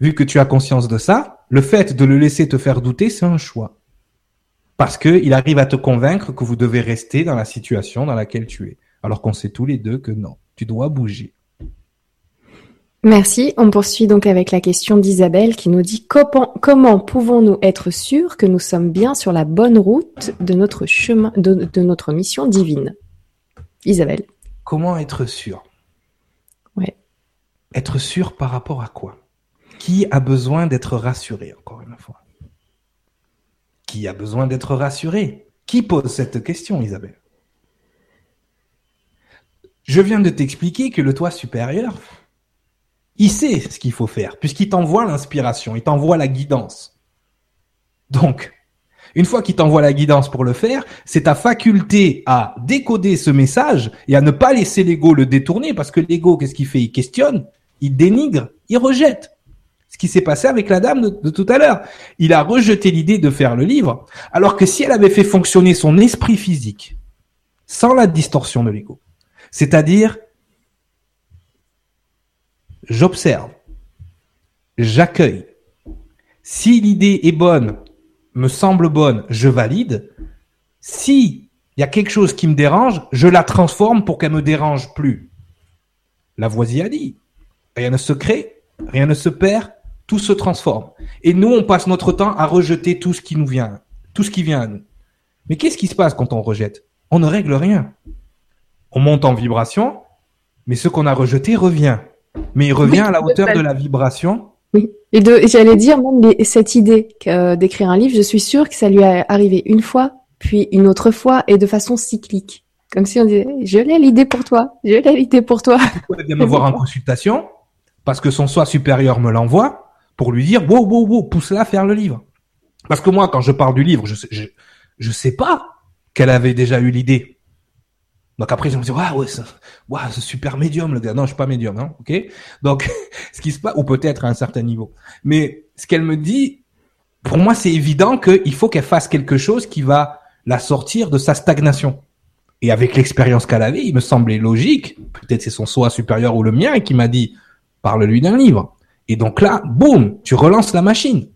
vu que tu as conscience de ça, le fait de le laisser te faire douter, c'est un choix. Parce qu'il arrive à te convaincre que vous devez rester dans la situation dans laquelle tu es. Alors qu'on sait tous les deux que non, tu dois bouger. Merci. On poursuit donc avec la question d'Isabelle qui nous dit comment, comment pouvons-nous être sûrs que nous sommes bien sur la bonne route de notre chemin, de, de notre mission divine? Isabelle. Comment être sûr? Ouais. Être sûr par rapport à quoi? Qui a besoin d'être rassuré, encore une fois? Qui a besoin d'être rassuré? Qui pose cette question, Isabelle? Je viens de t'expliquer que le toit supérieur, il sait ce qu'il faut faire, puisqu'il t'envoie l'inspiration, il t'envoie la guidance. Donc, une fois qu'il t'envoie la guidance pour le faire, c'est ta faculté à décoder ce message et à ne pas laisser l'ego le détourner, parce que l'ego, qu'est-ce qu'il fait? Il questionne, il dénigre, il rejette ce qui s'est passé avec la dame de, tout à l'heure. Il a rejeté l'idée de faire le livre, alors que si elle avait fait fonctionner son esprit physique sans la distorsion de l'ego, c'est-à-dire j'observe, j'accueille. Si l'idée est bonne, me semble bonne, je valide. Si il y a quelque chose qui me dérange, je la transforme pour qu'elle me dérange plus. Lavoisier a dit, rien ne se crée, rien ne se perd, tout se transforme. Et nous, on passe notre temps à rejeter tout ce qui nous vient, tout ce qui vient à nous. Mais qu'est-ce qui se passe quand on rejette? On ne règle rien. On monte en vibration, mais ce qu'on a rejeté revient. Mais il revient à la hauteur de la vibration. Oui. Et de, j'allais dire même cette idée euh, d'écrire un livre, je suis sûre que ça lui est arrivé une fois, puis une autre fois, et de façon cyclique. Comme si on disait, je l'ai l'idée pour toi, je l'ai l'idée pour toi. Il vient me voir en consultation, parce que son soi supérieur me l'envoie, pour lui dire, wow, wow, wow, pousse-la à faire le livre. Parce que moi, quand je parle du livre, je sais, je, je sais pas qu'elle avait déjà eu l'idée. Donc après, je me dis, waouh, ouais, c'est super médium, le gars. Non, je suis pas médium, hein, ok? Donc, ce qui se passe, ou peut-être à un certain niveau. Mais ce qu'elle me dit, pour moi, c'est évident qu'il faut qu'elle fasse quelque chose qui va la sortir de sa stagnation. Et avec l'expérience qu'elle avait, il me semblait logique, peut-être c'est son soi supérieur ou le mien, qui m'a dit, parle-lui d'un livre. Et donc là, boum, tu relances la machine.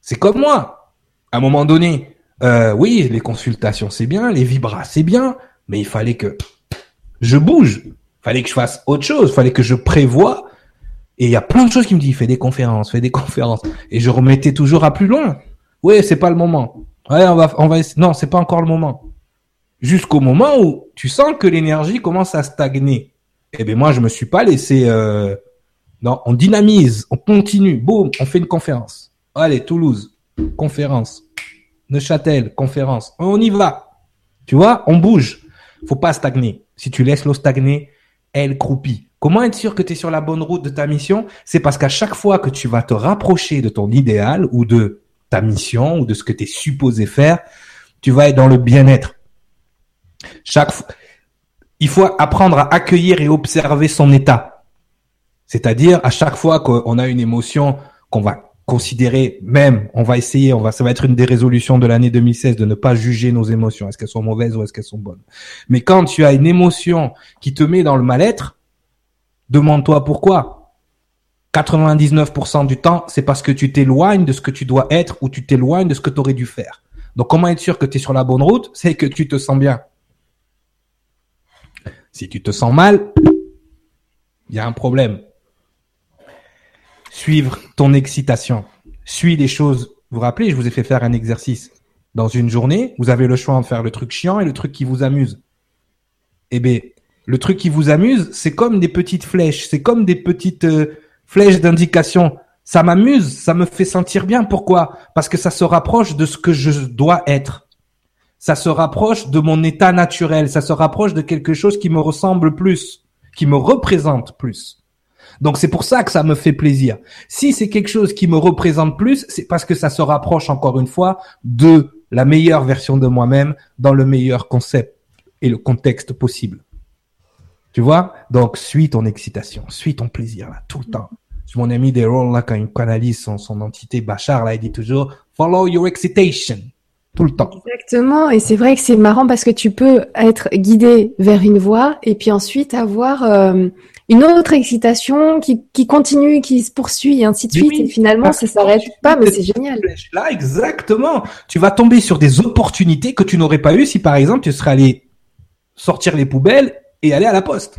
C'est comme moi. À un moment donné, euh, oui, les consultations c'est bien, les vibras c'est bien, mais il fallait que je bouge, il fallait que je fasse autre chose, il fallait que je prévoie. Et il y a plein de choses qui me disent fais des conférences, fais des conférences, et je remettais toujours à plus loin. Oui, c'est pas le moment. Ouais, on va, on va, non, c'est pas encore le moment jusqu'au moment où tu sens que l'énergie commence à stagner. Eh bien moi, je me suis pas laissé. Euh... Non, on dynamise, on continue. Boum, on fait une conférence. Allez, Toulouse, conférence. Neuchâtel, conférence. On y va. Tu vois, on bouge. Faut pas stagner. Si tu laisses l'eau stagner, elle croupit. Comment être sûr que tu es sur la bonne route de ta mission? C'est parce qu'à chaque fois que tu vas te rapprocher de ton idéal ou de ta mission ou de ce que tu es supposé faire, tu vas être dans le bien-être. Chaque il faut apprendre à accueillir et observer son état. C'est-à-dire, à chaque fois qu'on a une émotion qu'on va considérer, même, on va essayer, on va, ça va être une des résolutions de l'année 2016 de ne pas juger nos émotions. Est-ce qu'elles sont mauvaises ou est-ce qu'elles sont bonnes? Mais quand tu as une émotion qui te met dans le mal-être, demande-toi pourquoi. 99% du temps, c'est parce que tu t'éloignes de ce que tu dois être ou tu t'éloignes de ce que tu aurais dû faire. Donc, comment être sûr que tu es sur la bonne route? C'est que tu te sens bien. Si tu te sens mal, il y a un problème. Suivre ton excitation. Suis des choses. Vous vous rappelez, je vous ai fait faire un exercice. Dans une journée, vous avez le choix de faire le truc chiant et le truc qui vous amuse. Eh bien, le truc qui vous amuse, c'est comme des petites flèches, c'est comme des petites euh, flèches d'indication. Ça m'amuse, ça me fait sentir bien. Pourquoi? Parce que ça se rapproche de ce que je dois être ça se rapproche de mon état naturel, ça se rapproche de quelque chose qui me ressemble plus, qui me représente plus. Donc c'est pour ça que ça me fait plaisir. Si c'est quelque chose qui me représente plus, c'est parce que ça se rapproche encore une fois de la meilleure version de moi-même dans le meilleur concept et le contexte possible. Tu vois? Donc suis ton excitation, suis ton plaisir là tout le temps. Mon ami Daryl là quand il canalise son, son entité Bachar là, il dit toujours follow your excitation tout le temps. Exactement, et c'est vrai que c'est marrant parce que tu peux être guidé vers une voie et puis ensuite avoir euh, une autre excitation qui, qui continue, qui se poursuit et ainsi de suite. et finalement, ça s'arrête pas, mais c'est génial. Là, exactement. Tu vas tomber sur des opportunités que tu n'aurais pas eues si, par exemple, tu serais allé sortir les poubelles et aller à la poste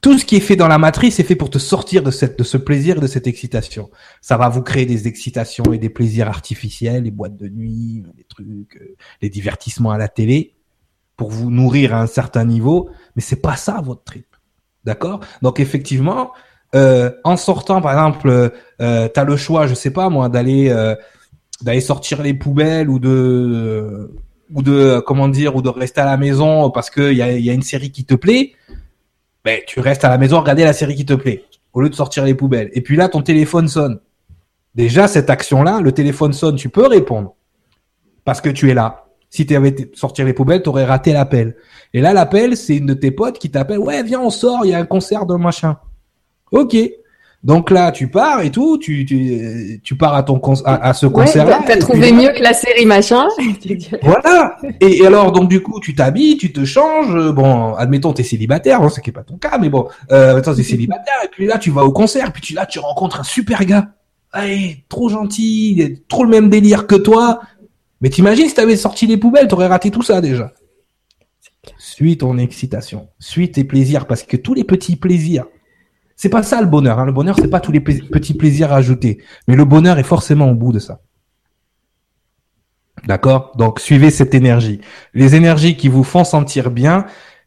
tout ce qui est fait dans la matrice est fait pour te sortir de cette, de ce plaisir et de cette excitation. Ça va vous créer des excitations et des plaisirs artificiels, les boîtes de nuit, les trucs, euh, les divertissements à la télé, pour vous nourrir à un certain niveau. Mais c'est pas ça votre trip, d'accord? Donc effectivement, euh, en sortant, par exemple, euh, tu as le choix, je sais pas moi, d'aller euh, d'aller sortir les poubelles ou de ou de comment dire ou de rester à la maison parce a, y a une série qui te plaît ben, tu restes à la maison, regarder la série qui te plaît, au lieu de sortir les poubelles. Et puis là, ton téléphone sonne. Déjà, cette action-là, le téléphone sonne, tu peux répondre. Parce que tu es là. Si tu avais sortir les poubelles, tu aurais raté l'appel. Et là, l'appel, c'est une de tes potes qui t'appelle, ouais, viens, on sort, il y a un concert de machin. Ok. Donc là, tu pars et tout, tu, tu, tu pars à ton à, à ce concert-là. T'as trouvé mieux que la série machin. voilà. Et, alors donc du coup, tu t'habilles, tu te changes. Bon, admettons t'es célibataire, hein, ce qui est pas ton cas, mais bon, euh, attends, t'es célibataire et puis là tu vas au concert, puis tu là tu rencontres un super gars, hey, trop gentil, il est trop le même délire que toi. Mais t'imagines si t'avais sorti les poubelles, t'aurais raté tout ça déjà. Suis ton excitation, suis tes plaisirs, parce que tous les petits plaisirs C'est pas ça le bonheur. Hein. Le bonheur, c'est pas tous les petits plaisirs ajoutés, mais le bonheur est forcément au bout de ça. D'accord? Donc suivez cette énergie. Les énergies qui vous font sentir bien,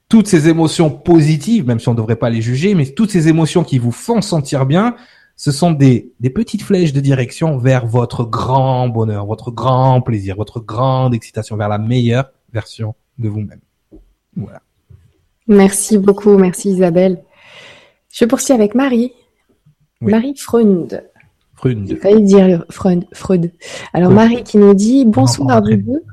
toutes ces émotions positives, même si on ne devrait pas les juger, mais toutes ces émotions qui vous font sentir bien, ce sont des, des petites flèches de direction vers votre grand bonheur, votre grand plaisir, votre grande excitation, vers la meilleure version de vous-même. Voilà. Merci beaucoup, merci Isabelle. Je poursuis avec Marie. Marie Freund. Freund. J'ai failli dire Freund. Freud. Alors Marie qui nous dit bonsoir à vous deux.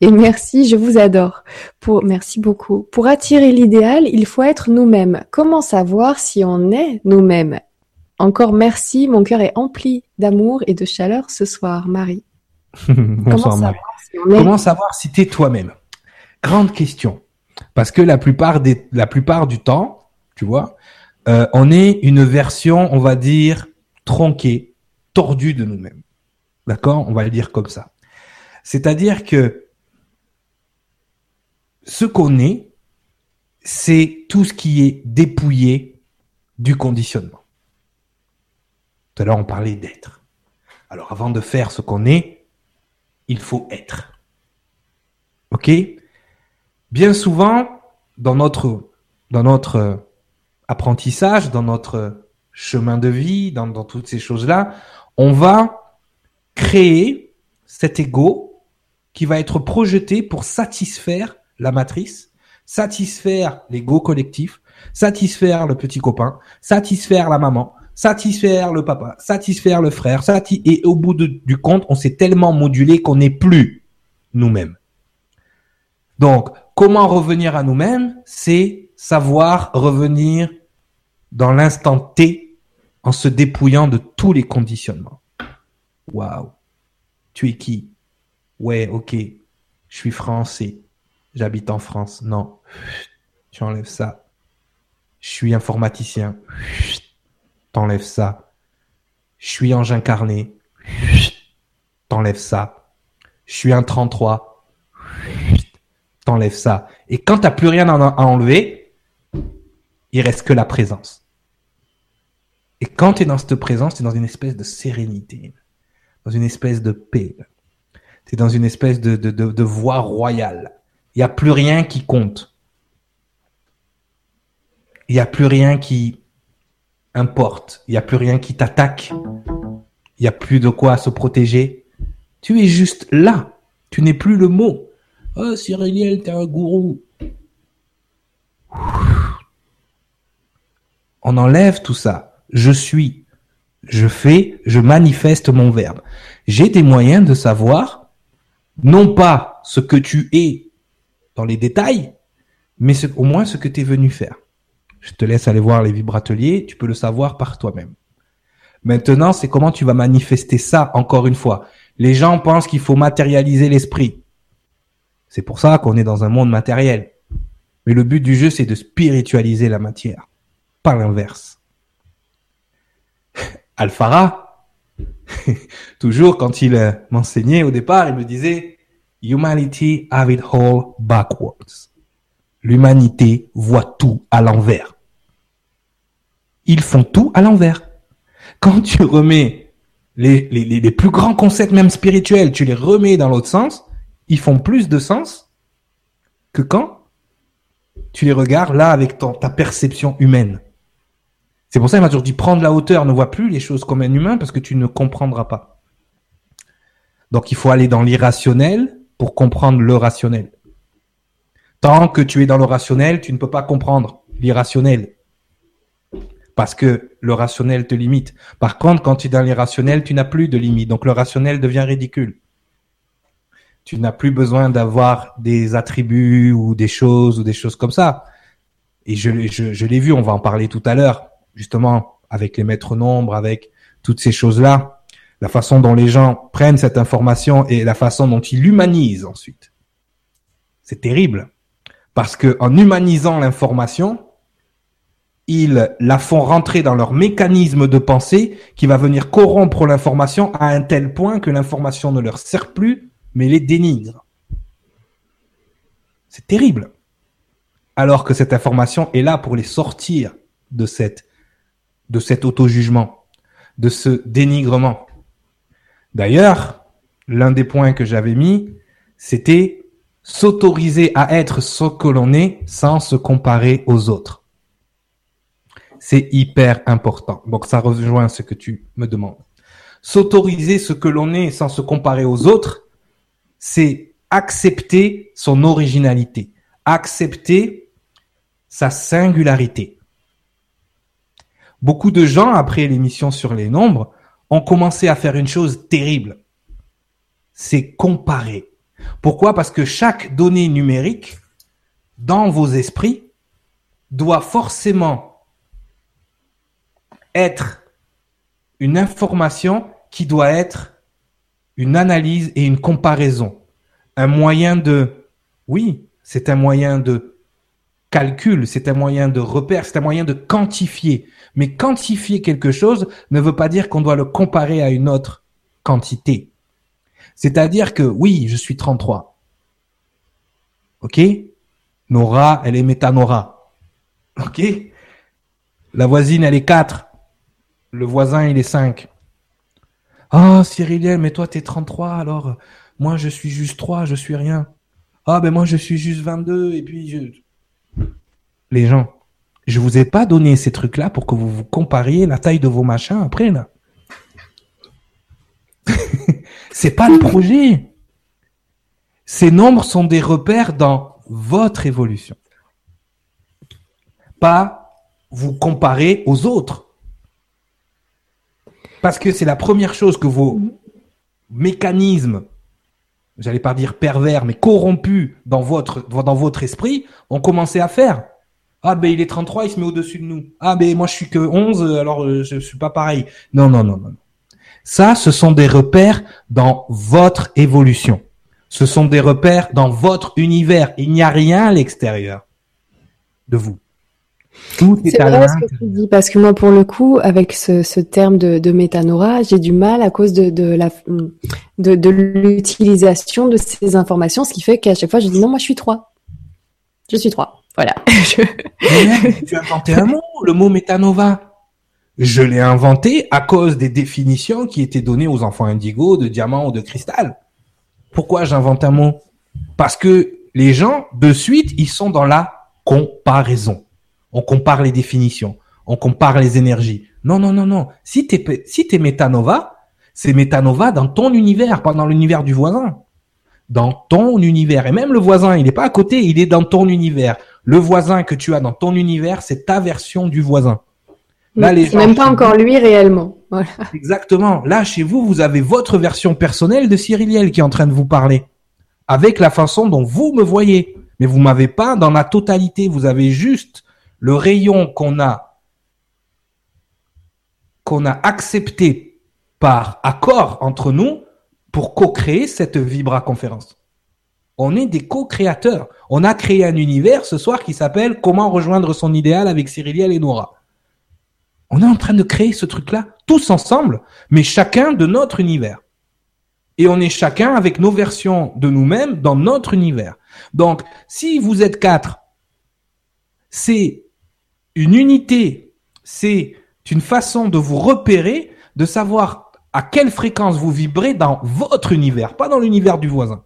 Et merci, je vous adore. Pour, merci beaucoup. Pour attirer l'idéal, il faut être nous-mêmes. Comment savoir si on est nous-mêmes? Encore merci, mon cœur est empli d'amour et de chaleur ce soir, Marie. Bonsoir, Marie. Comment savoir si tu es toi-même? Grande question. Parce que la plupart des, la plupart du temps, tu vois, euh, on est une version, on va dire, tronquée, tordue de nous-mêmes. D'accord? On va le dire comme ça. C'est-à-dire que ce qu'on est, c'est tout ce qui est dépouillé du conditionnement. Tout à l'heure, on parlait d'être. Alors, avant de faire ce qu'on est, il faut être. OK? Bien souvent, dans notre, apprentissage, dans notre chemin de vie, dans, dans toutes ces choses-là, on va créer cet ego qui va être projeté pour satisfaire la matrice, satisfaire l'ego collectif, satisfaire le petit copain, satisfaire la maman, satisfaire le papa, satisfaire le frère, et au bout du compte, on s'est tellement modulé qu'on n'est plus nous-mêmes. Donc, comment revenir à nous-mêmes? C'est savoir revenir dans l'instant T en se dépouillant de tous les conditionnements. Waouh. Tu es qui? Ouais, ok. Je suis français. J'habite en France. Non. Tu enlèves ça. Je suis informaticien. T'enlèves ça. Je suis ange incarné. T'enlèves ça. Je suis un 33. T'enlèves ça. Et quand t'as plus rien à enlever, il reste que la présence. Et quand tu es dans cette présence, tu es dans une espèce de sérénité, dans une espèce de paix. Tu es dans une espèce de, de, de, de voie royale. Il n'y a plus rien qui compte. Il n'y a plus rien qui importe. Il n'y a plus rien qui t'attaque. Il n'y a plus de quoi se protéger. Tu es juste là. Tu n'es plus le mot. Oh, Cyriel, t'es un gourou. On enlève tout ça. Je suis. Je fais. Je manifeste mon verbe. J'ai des moyens de savoir, non pas ce que tu es dans les détails, mais au moins ce que tu es venu faire. Je te laisse aller voir les vibrateliers, tu peux le savoir par toi-même. Maintenant, c'est comment tu vas manifester ça encore une fois. Les gens pensent qu'il faut matérialiser l'esprit. C'est pour ça qu'on est dans un monde matériel. Mais le but du jeu, c'est de spiritualiser la matière, pas l'inverse. Alphara, toujours quand il euh, m'enseignait au départ, il me disait, Humanity have it all backwards. L'humanité voit tout à l'envers. Ils font tout à l'envers. Quand tu remets les, plus grands concepts, même spirituels, tu les remets dans l'autre sens, ils font plus de sens que quand tu les regardes là avec ta perception humaine. C'est pour ça qu'il m'a toujours dit prendre la hauteur, ne vois plus les choses comme un humain parce que tu ne comprendras pas. Donc il faut aller dans l'irrationnel pour comprendre le rationnel. Tant que tu es dans le rationnel, tu ne peux pas comprendre l'irrationnel. Parce que le rationnel te limite. Par contre, quand tu es dans l'irrationnel, tu n'as plus de limite. Donc le rationnel devient ridicule. Tu n'as plus besoin d'avoir des attributs ou des choses ou des choses comme ça. Et je, je, je l'ai vu, on va en parler tout à l'heure, justement, avec les maîtres nombres, avec toutes ces choses-là la façon dont les gens prennent cette information et la façon dont ils l'humanisent ensuite. C'est terrible. Parce que en humanisant l'information, ils la font rentrer dans leur mécanisme de pensée qui va venir corrompre l'information à un tel point que l'information ne leur sert plus, mais les dénigre. C'est terrible. Alors que cette information est là pour les sortir de cette de cet auto-jugement, de ce dénigrement. D'ailleurs, l'un des points que j'avais mis, c'était s'autoriser à être ce que l'on est sans se comparer aux autres. C'est hyper important. Donc ça rejoint ce que tu me demandes. S'autoriser ce que l'on est sans se comparer aux autres, c'est accepter son originalité, accepter sa singularité. Beaucoup de gens, après l'émission sur les nombres, ont commencé à faire une chose terrible. C'est comparer. Pourquoi? Parce que chaque donnée numérique dans vos esprits doit forcément être une information qui doit être une analyse et une comparaison. Un moyen de, oui, c'est un moyen de calcul, c'est un moyen de repère, c'est un moyen de quantifier. Mais quantifier quelque chose ne veut pas dire qu'on doit le comparer à une autre quantité. C'est-à-dire que oui, je suis 33. OK? Nora, elle est métanora. OK? La voisine, elle est 4. Le voisin, il est 5. Ah, oh, Cyriliel, mais toi, t'es 33, alors moi, je suis juste 3, je suis rien. Ah, ben moi, je suis juste 22, et puis je... Les gens, je vous ai pas donné ces trucs-là pour que vous vous compariez la taille de vos machins après, là. C'est pas le projet. Ces nombres sont des repères dans votre évolution. Pas vous comparer aux autres. Parce que c'est la première chose que vos mécanismes, j'allais pas dire pervers, mais corrompus dans votre, dans votre esprit, ont commencé à faire. Ah ben il est 33, il se met au-dessus de nous. Ah ben moi je suis que 11, alors euh, je suis pas pareil. Non, non, non, non. Ça, ce sont des repères dans votre évolution. Ce sont des repères dans votre univers. Il n'y a rien à l'extérieur de vous. Tout est, vrai ce que tu dis, parce que moi, pour le coup, avec ce, terme de, de métanora, j'ai du mal à cause de, de la de, de l'utilisation de ces informations, ce qui fait qu'à chaque fois, je dis non, moi, je suis trois. Je suis trois. Voilà. tu as inventé un mot, le mot métanova. Je l'ai inventé à cause des définitions qui étaient données aux enfants indigos de diamant ou de cristal. Pourquoi j'invente un mot? Parce que les gens, de suite, ils sont dans la comparaison. On compare les définitions, on compare les énergies. Non, non, non, non. Si t'es si es métanova, c'est métanova dans ton univers, pas dans l'univers du voisin. Dans ton univers. Et même le voisin, il n'est pas à côté, il est dans ton univers. Le voisin que tu as dans ton univers, c'est ta version du voisin. Là, les même pas encore lui réellement. Exactement. Là, chez vous, vous avez votre version personnelle de Cyriliel qui est en train de vous parler. Avec la façon dont vous me voyez. Mais vous m'avez pas dans la totalité. Vous avez juste le rayon qu'on a, qu'on a accepté par accord entre nous pour co-créer cette Vibra conférence. On est des co-créateurs. On a créé un univers ce soir qui s'appelle Comment rejoindre son idéal avec Cyriliel et Nora. On est en train de créer ce truc-là tous ensemble, mais chacun de notre univers. Et on est chacun avec nos versions de nous-mêmes dans notre univers. Donc, si vous êtes quatre, c'est une unité, c'est une façon de vous repérer, de savoir à quelle fréquence vous vibrez dans votre univers, pas dans l'univers du voisin.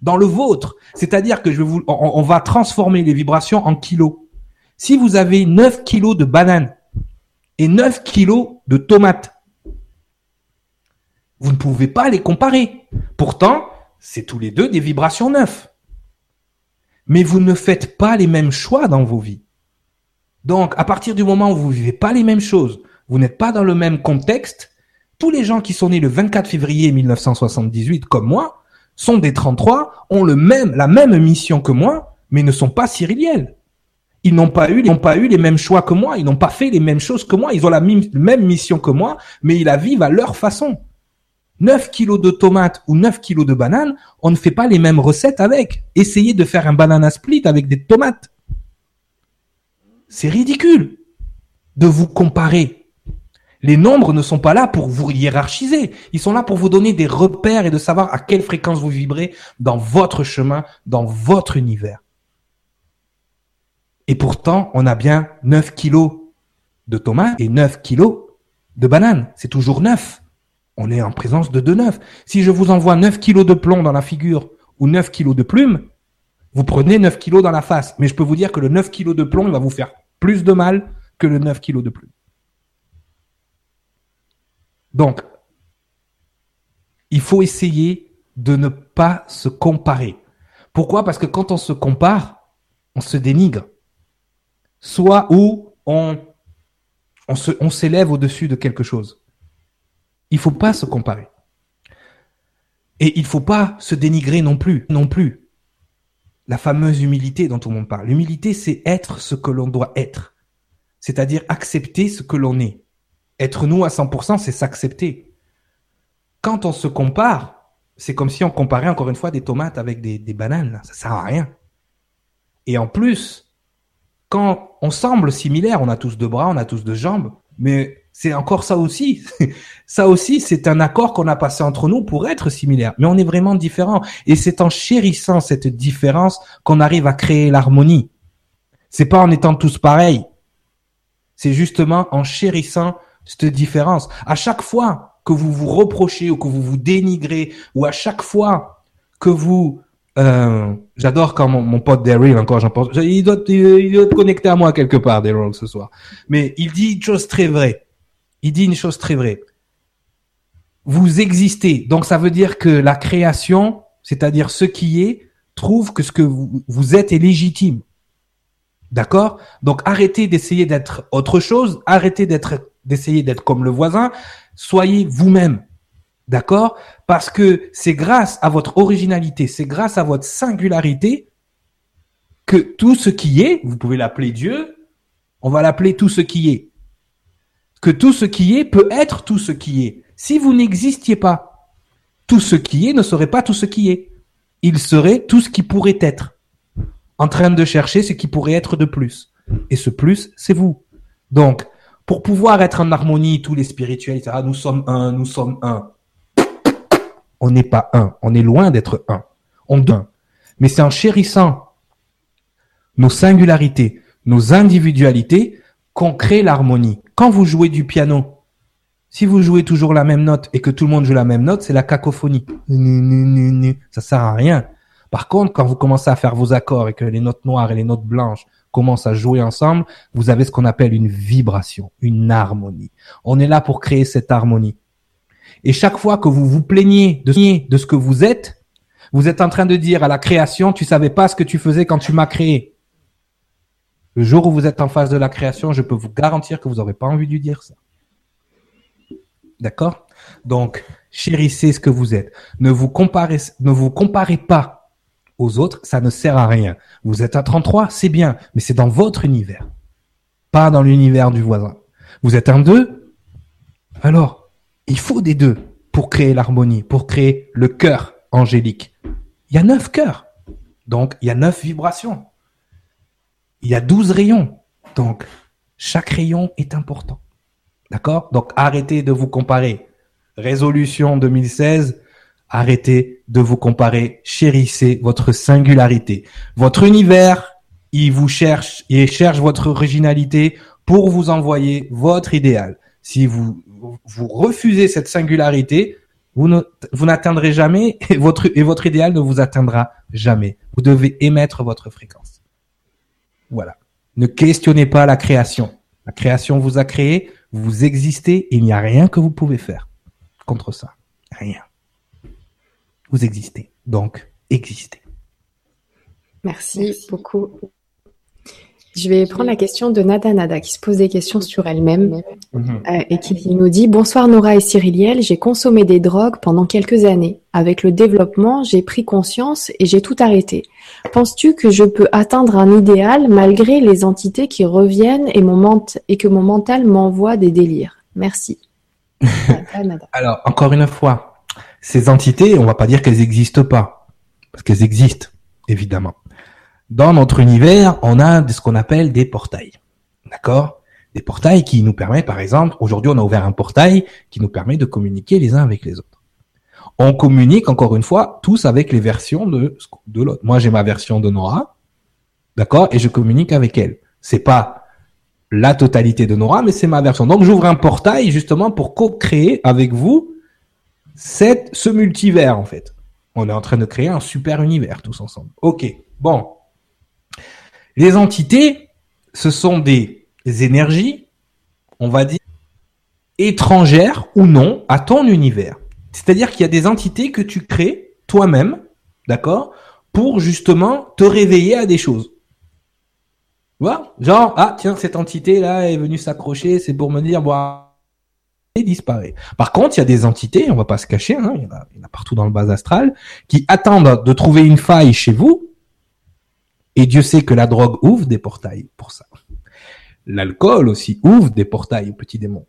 Dans le vôtre. C'est-à-dire que je vous, on, va transformer les vibrations en kilos. Si vous avez 9 kilos de bananes et 9 kilos de tomates. Vous ne pouvez pas les comparer. Pourtant, c'est tous les deux des vibrations neufs. Mais vous ne faites pas les mêmes choix dans vos vies. Donc, à partir du moment où vous ne vivez pas les mêmes choses, vous n'êtes pas dans le même contexte, tous les gens qui sont nés le 24 février 1978 comme moi, sont des 33, ont le même, la même mission que moi, mais ne sont pas cyriliels. Ils n'ont pas eu, ils n'ont pas eu les mêmes choix que moi. Ils n'ont pas fait les mêmes choses que moi. Ils ont la même mission que moi, mais ils la vivent à leur façon. 9 kilos de tomates ou 9 kilos de bananes, on ne fait pas les mêmes recettes avec. Essayez de faire un banana split avec des tomates. C'est ridicule de vous comparer. Les nombres ne sont pas là pour vous hiérarchiser. Ils sont là pour vous donner des repères et de savoir à quelle fréquence vous vibrez dans votre chemin, dans votre univers. Et pourtant, on a bien 9 kilos de tomates et 9 kilos de bananes. C'est toujours 9. On est en présence de deux 9. Si je vous envoie 9 kilos de plomb dans la figure ou 9 kilos de plumes, vous prenez 9 kilos dans la face. Mais je peux vous dire que le 9 kilos de plomb, va vous faire plus de mal que le 9 kilos de plumes. Donc, il faut essayer de ne pas se comparer. Pourquoi? Parce que quand on se compare, on se dénigre. Soit où on, on, se, on s'élève au-dessus de quelque chose. Il faut pas se comparer. Et il faut pas se dénigrer non plus, non plus. La fameuse humilité dont tout le monde parle. L'humilité, c'est être ce que l'on doit être. C'est-à-dire accepter ce que l'on est. Être nous à 100%, c'est s'accepter. Quand on se compare, c'est comme si on comparait encore une fois des tomates avec des, des bananes. Ça sert à rien. Et en plus, quand on semble similaire, on a tous deux bras, on a tous deux jambes, mais c'est encore ça aussi. ça aussi, c'est un accord qu'on a passé entre nous pour être similaire. Mais on est vraiment différents. Et c'est en chérissant cette différence qu'on arrive à créer l'harmonie. C'est pas en étant tous pareils. C'est justement en chérissant cette différence. À chaque fois que vous vous reprochez ou que vous vous dénigrez ou à chaque fois que vous euh, j'adore quand mon, pote Daryl, encore j'en pense, il doit, il doit être connecté à moi quelque part, Daryl, ce soir. Mais il dit une chose très vraie. Il dit une chose très vraie. Vous existez. Donc ça veut dire que la création, c'est-à-dire ce qui est, trouve que ce que vous, vous êtes est légitime. D'accord? Donc arrêtez d'essayer d'être autre chose, arrêtez d'être d'essayer d'être comme le voisin, soyez vous-même. D'accord? Parce que c'est grâce à votre originalité, c'est grâce à votre singularité que tout ce qui est, vous pouvez l'appeler Dieu, on va l'appeler tout ce qui est. Que tout ce qui est peut être tout ce qui est. Si vous n'existiez pas, tout ce qui est ne serait pas tout ce qui est. Il serait tout ce qui pourrait être. En train de chercher ce qui pourrait être de plus. Et ce plus, c'est vous. Donc, pour pouvoir être en harmonie, tous les spirituels, etc., nous sommes un, nous sommes un on n'est pas un. On est loin d'être un. On deux. Mais c'est en chérissant nos singularités, nos individualités, qu'on crée l'harmonie. Quand vous jouez du piano, si vous jouez toujours la même note et que tout le monde joue la même note, c'est la cacophonie. Ça sert à rien. Par contre, quand vous commencez à faire vos accords et que les notes noires et les notes blanches commencent à jouer ensemble, vous avez ce qu'on appelle une vibration, une harmonie. On est là pour créer cette harmonie. Et chaque fois que vous vous plaignez de, ce que vous êtes, vous êtes en train de dire à la création, tu savais pas ce que tu faisais quand tu m'as créé. Le jour où vous êtes en face de la création, je peux vous garantir que vous n'aurez pas envie de dire ça. D'accord? Donc, chérissez ce que vous êtes. Ne vous comparez, ne vous comparez pas aux autres, ça ne sert à rien. Vous êtes à 33, c'est bien, mais c'est dans votre univers, pas dans l'univers du voisin. Vous êtes un 2, alors il faut des deux pour créer l'harmonie, pour créer le cœur angélique. Il y a neuf cœurs. Donc, il y a neuf vibrations. Il y a douze rayons. Donc, chaque rayon est important. D'accord? Donc, arrêtez de vous comparer. Résolution 2016, arrêtez de vous comparer. Chérissez votre singularité. Votre univers, il vous cherche, il cherche votre originalité pour vous envoyer votre idéal. Si vous vous refusez cette singularité, vous n'atteindrez jamais et votre, et votre idéal ne vous atteindra jamais. Vous devez émettre votre fréquence. Voilà. Ne questionnez pas la création. La création vous a créé, vous existez, il n'y a rien que vous pouvez faire contre ça. Rien. Vous existez. Donc, existez. Merci beaucoup. Je vais prendre la question de Nada Nada qui se pose des questions sur elle-même mhm. euh, et qui nous dit Bonsoir Nora et Cyriliel, j'ai consommé des drogues pendant quelques années. Avec le développement, j'ai pris conscience et j'ai tout arrêté. Penses-tu que je peux atteindre un idéal malgré les entités qui reviennent et, mon et que mon mental m'envoie des délires? Merci. Alors, encore une fois, ces entités, on va pas dire qu'elles n'existent pas, parce qu'elles existent, évidemment dans notre univers, on a ce qu'on appelle des portails. D'accord? Des portails qui nous permettent, par exemple, aujourd'hui on a ouvert un portail qui nous permet de communiquer les uns avec les autres. On communique, encore une fois, tous avec les versions de, de l'autre. Moi, j'ai ma version de Nora, d'accord? Et je communique avec elle. C'est pas la totalité de Nora, mais c'est ma version. Donc j'ouvre un portail justement pour co-créer avec vous cette, ce multivers en fait. On est en train de créer un super univers tous ensemble. Ok, bon. Les entités, ce sont des énergies, on va dire, étrangères ou non à ton univers. C'est-à-dire qu'il y a des entités que tu crées toi-même, d'accord, pour justement te réveiller à des choses. Tu vois? Genre, ah tiens, cette entité-là est venue s'accrocher, c'est pour me dire, bon, et disparaît. Par contre, il y a des entités, on va pas se cacher, hein, il, y a, il y en a partout dans le bas astral, qui attendent de trouver une faille chez vous, et Dieu sait que la drogue ouvre des portails pour ça. L'alcool aussi ouvre des portails aux petits démons.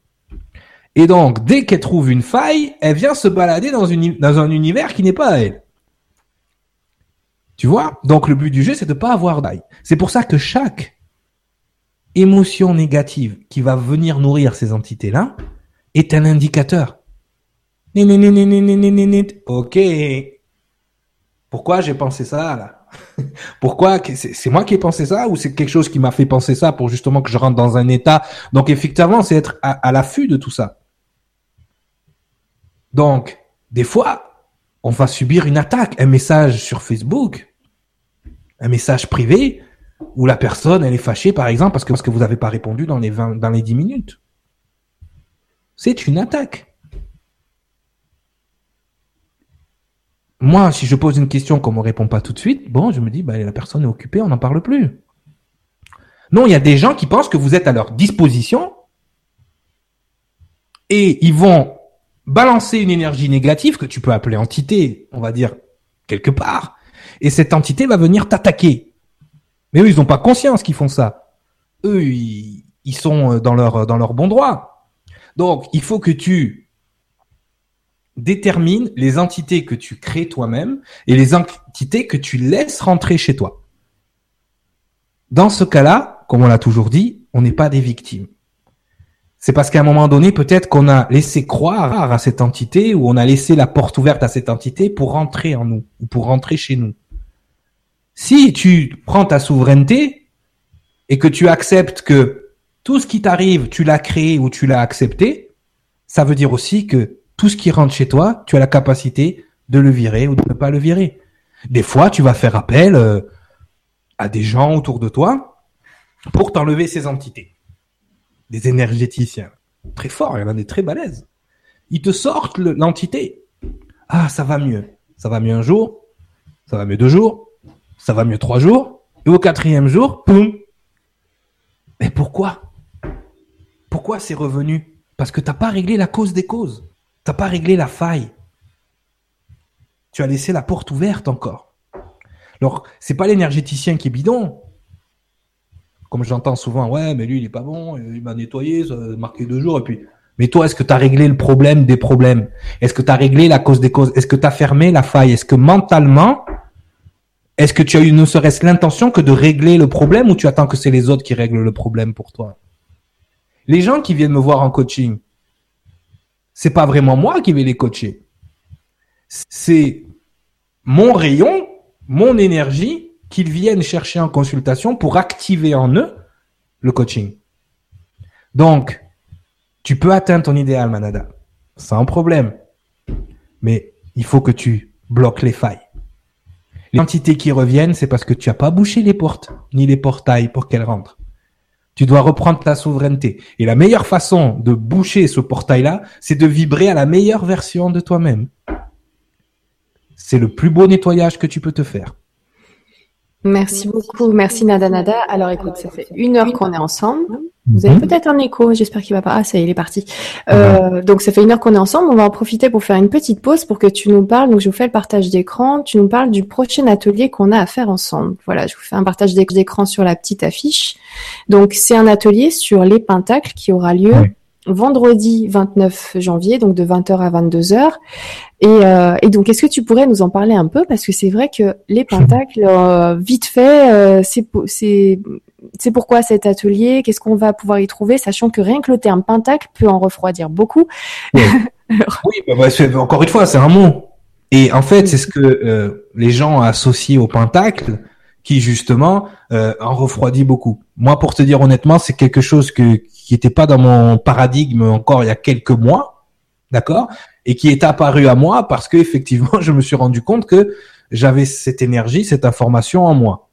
Et donc, dès qu'elle trouve une faille, elle vient se balader dans, un univers qui n'est pas à elle. Tu vois? Donc, le but du jeu, c'est de pas avoir d'ail. C'est pour ça que chaque émotion négative qui va venir nourrir ces entités-là est un indicateur. Ok. Pourquoi j'ai pensé ça là? Pourquoi? C'est moi qui ai pensé ça ou c'est quelque chose qui m'a fait penser ça pour justement que je rentre dans un état? Donc effectivement, c'est être à, l'affût de tout ça. Donc, des fois, on va subir une attaque, un message sur Facebook, un message privé où la personne elle est fâchée par exemple parce que parce que vous n'avez pas répondu dans les 20 dans les 10 minutes. C'est une attaque. Moi, si je pose une question qu'on me répond pas tout de suite, bon, je me dis, bah, la personne est occupée, on n'en parle plus. Non, il y a des gens qui pensent que vous êtes à leur disposition et ils vont balancer une énergie négative que tu peux appeler entité, on va dire, quelque part. Et cette entité va venir t'attaquer. Mais eux, ils n'ont pas conscience qu'ils font ça. Eux, ils, ils sont dans leur, dans leur bon droit. Donc, il faut que tu détermine les entités que tu crées toi-même et les entités que tu laisses rentrer chez toi. Dans ce cas-là, comme on l'a toujours dit, on n'est pas des victimes. C'est parce qu'à un moment donné, peut-être qu'on a laissé croire à cette entité ou on a laissé la porte ouverte à cette entité pour rentrer en nous ou pour rentrer chez nous. Si tu prends ta souveraineté et que tu acceptes que tout ce qui t'arrive, tu l'as créé ou tu l'as accepté, ça veut dire aussi que tout ce qui rentre chez toi, tu as la capacité de le virer ou de ne pas le virer. Des fois, tu vas faire appel euh, à des gens autour de toi pour t'enlever ces entités. Des énergéticiens. Très forts, il y en a des très balèzes. Ils te sortent l'entité. Ah, ça va mieux. Ça va mieux un jour, ça va mieux deux jours, ça va mieux trois jours, et au quatrième jour, boum. Mais pourquoi? Pourquoi c'est revenu? Parce que t'as pas réglé la cause des causes. T'as pas réglé la faille. Tu as laissé la porte ouverte encore. Alors, c'est pas l'énergéticien qui est bidon. Comme j'entends souvent, ouais, mais lui, il est pas bon, il m'a nettoyé, ça a marqué deux jours, et puis. Mais toi, est-ce que tu as réglé le problème des problèmes? Est-ce que tu as réglé la cause des causes? Est-ce que tu as fermé la faille? Est-ce que mentalement, est-ce que tu as eu ne serait-ce l'intention que de régler le problème ou tu attends que c'est les autres qui règlent le problème pour toi? Les gens qui viennent me voir en coaching, c'est pas vraiment moi qui vais les coacher. C'est mon rayon, mon énergie qu'ils viennent chercher en consultation pour activer en eux le coaching. Donc, tu peux atteindre ton idéal, Manada, sans problème. Mais il faut que tu bloques les failles. Les entités qui reviennent, c'est parce que tu n'as pas bouché les portes, ni les portails pour qu'elles rentrent. Tu dois reprendre ta souveraineté. Et la meilleure façon de boucher ce portail-là, c'est de vibrer à la meilleure version de toi-même. C'est le plus beau nettoyage que tu peux te faire. Merci beaucoup. Merci Nada Nada. Alors écoute, ça fait une heure qu'on est ensemble. Vous avez mhm. peut-être un écho, j'espère qu'il va pas. Ah, ça y est, il est parti. Euh, donc ça fait une heure qu'on est ensemble. On va en profiter pour faire une petite pause pour que tu nous parles. Donc je vous fais le partage d'écran. Tu nous parles du prochain atelier qu'on a à faire ensemble. Voilà, je vous fais un partage d'écran sur la petite affiche. Donc c'est un atelier sur les pentacles qui aura lieu vendredi 29 janvier, donc de 20h à 22h. Et, euh, et donc, est-ce que tu pourrais nous en parler un peu? Parce que c'est vrai que les pentacles, euh, vite fait, euh, c'est c'est pourquoi cet atelier, qu'est-ce qu'on va pouvoir y trouver, sachant que rien que le terme pentacle peut en refroidir beaucoup. Oui, oui bah, encore une fois, c'est un mot. Et en fait, c'est ce que euh, les gens associent au pentacle qui justement euh, en refroidit beaucoup. Moi, pour te dire honnêtement, c'est quelque chose que, qui n'était pas dans mon paradigme encore il y a quelques mois, d'accord, et qui est apparu à moi parce que effectivement, je me suis rendu compte que j'avais cette énergie, cette information en moi.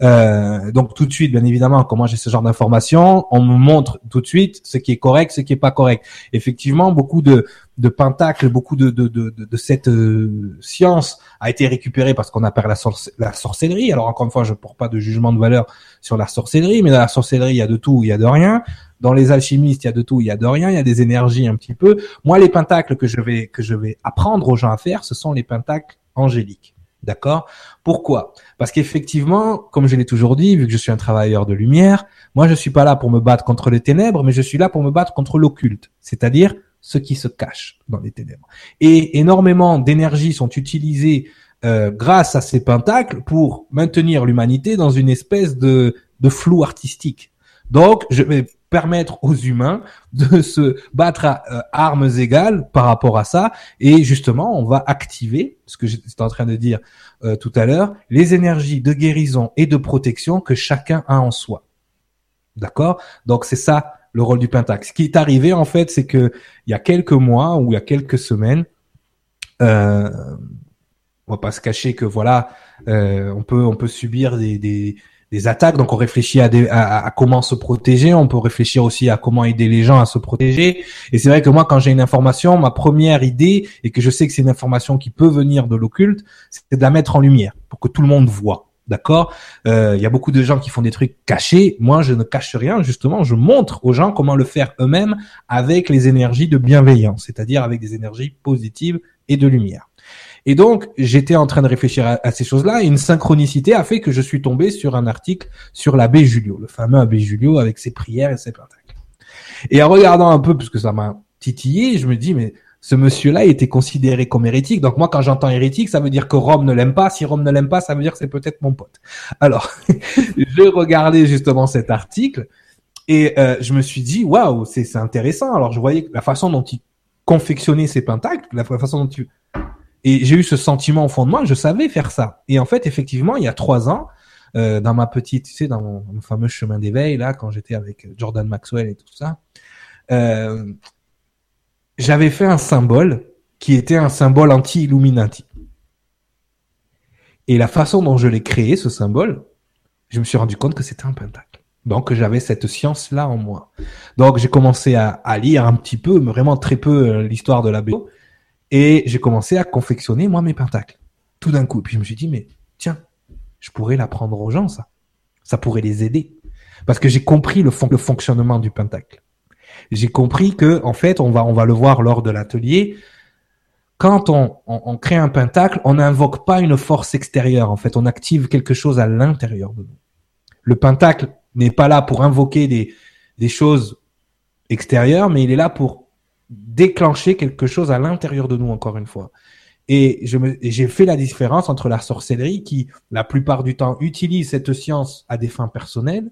Euh, donc tout de suite, bien évidemment, comment j'ai ce genre d'informations, on me montre tout de suite ce qui est correct, ce qui est pas correct. Effectivement, beaucoup de, de pentacles, beaucoup de, de, de, de cette euh, science a été récupérée parce qu'on appelle la, la sorcellerie. Alors encore une fois, je ne porte pas de jugement de valeur sur la sorcellerie, mais dans la sorcellerie, il y a de tout, il y a de rien. Dans les alchimistes, il y a de tout, il y a de rien, il y a des énergies un petit peu. Moi, les pentacles que je vais que je vais apprendre aux gens à faire, ce sont les pentacles angéliques. D'accord? Pourquoi? Parce qu'effectivement, comme je l'ai toujours dit, vu que je suis un travailleur de lumière, moi je suis pas là pour me battre contre les ténèbres, mais je suis là pour me battre contre l'occulte, c'est-à-dire ce qui se cache dans les ténèbres. Et énormément d'énergies sont utilisées euh, grâce à ces pentacles pour maintenir l'humanité dans une espèce de, de flou artistique. Donc, je vais permettre aux humains de se battre à euh, armes égales par rapport à ça. Et justement, on va activer, ce que j'étais en train de dire euh, tout à l'heure, les énergies de guérison et de protection que chacun a en soi. D'accord? Donc c'est ça le rôle du pentacle. Ce qui est arrivé en fait, c'est que il y a quelques mois ou il y a quelques semaines, euh, on va pas se cacher que voilà, euh, on peut on peut subir des, des des attaques. Donc on réfléchit à, comment se protéger. On peut réfléchir aussi à comment aider les gens à se protéger. Et c'est vrai que moi, quand j'ai une information, ma première idée, et que je sais que c'est une information qui peut venir de l'occulte, c'est de la mettre en lumière pour que tout le monde voit. D'accord? Euh, Il y a beaucoup de gens qui font des trucs cachés. Moi, je ne cache rien. Justement, je montre aux gens comment le faire eux-mêmes avec les énergies de bienveillance, c'est-à-dire avec des énergies positives et de lumière. Et donc, j'étais en train de réfléchir à, ces choses-là, et une synchronicité a fait que je suis tombé sur un article sur l'abbé Julio, le fameux abbé Julio avec ses prières et ses pentacles. Et en regardant un peu, puisque ça m'a titillé, je me dis, mais ce monsieur-là était considéré comme hérétique. Donc moi, quand j'entends hérétique, ça veut dire que Rome ne l'aime pas. Si Rome ne l'aime pas, ça veut dire que c'est peut-être mon pote. Alors, j'ai regardé justement cet article et euh, je me suis dit, waouh, c'est intéressant. Alors, je voyais la façon dont il confectionnait ses pentacles, la façon dont il et j'ai eu ce sentiment au fond de moi, je savais faire ça. Et en fait, effectivement, il y a trois ans, euh, dans ma petite, tu sais, dans mon, fameux chemin d'éveil, là, quand j'étais avec Jordan Maxwell et tout ça, euh, j'avais fait un symbole qui était un symbole anti-Illuminati. Et la façon dont je l'ai créé, ce symbole, je me suis rendu compte que c'était un pentacle. Donc j'avais cette science-là en moi. Donc j'ai commencé à, à, lire un petit peu, mais vraiment très peu, euh, l'histoire de la BO. Et j'ai commencé à confectionner, moi, mes pentacles. Tout d'un coup. Puis je me suis dit, mais tiens, je pourrais l'apprendre aux gens, ça. Ça pourrait les aider. Parce que j'ai compris le, fonctionnement du pentacle. J'ai compris que, en fait, on va, on va le voir lors de l'atelier. Quand on, on, crée un pentacle, on n'invoque pas une force extérieure. En fait, on active quelque chose à l'intérieur de nous. Le pentacle n'est pas là pour invoquer des, des choses extérieures, mais il est là pour déclencher quelque chose à l'intérieur de nous, encore une fois. Et j'ai fait la différence entre la sorcellerie qui, la plupart du temps, utilise cette science à des fins personnelles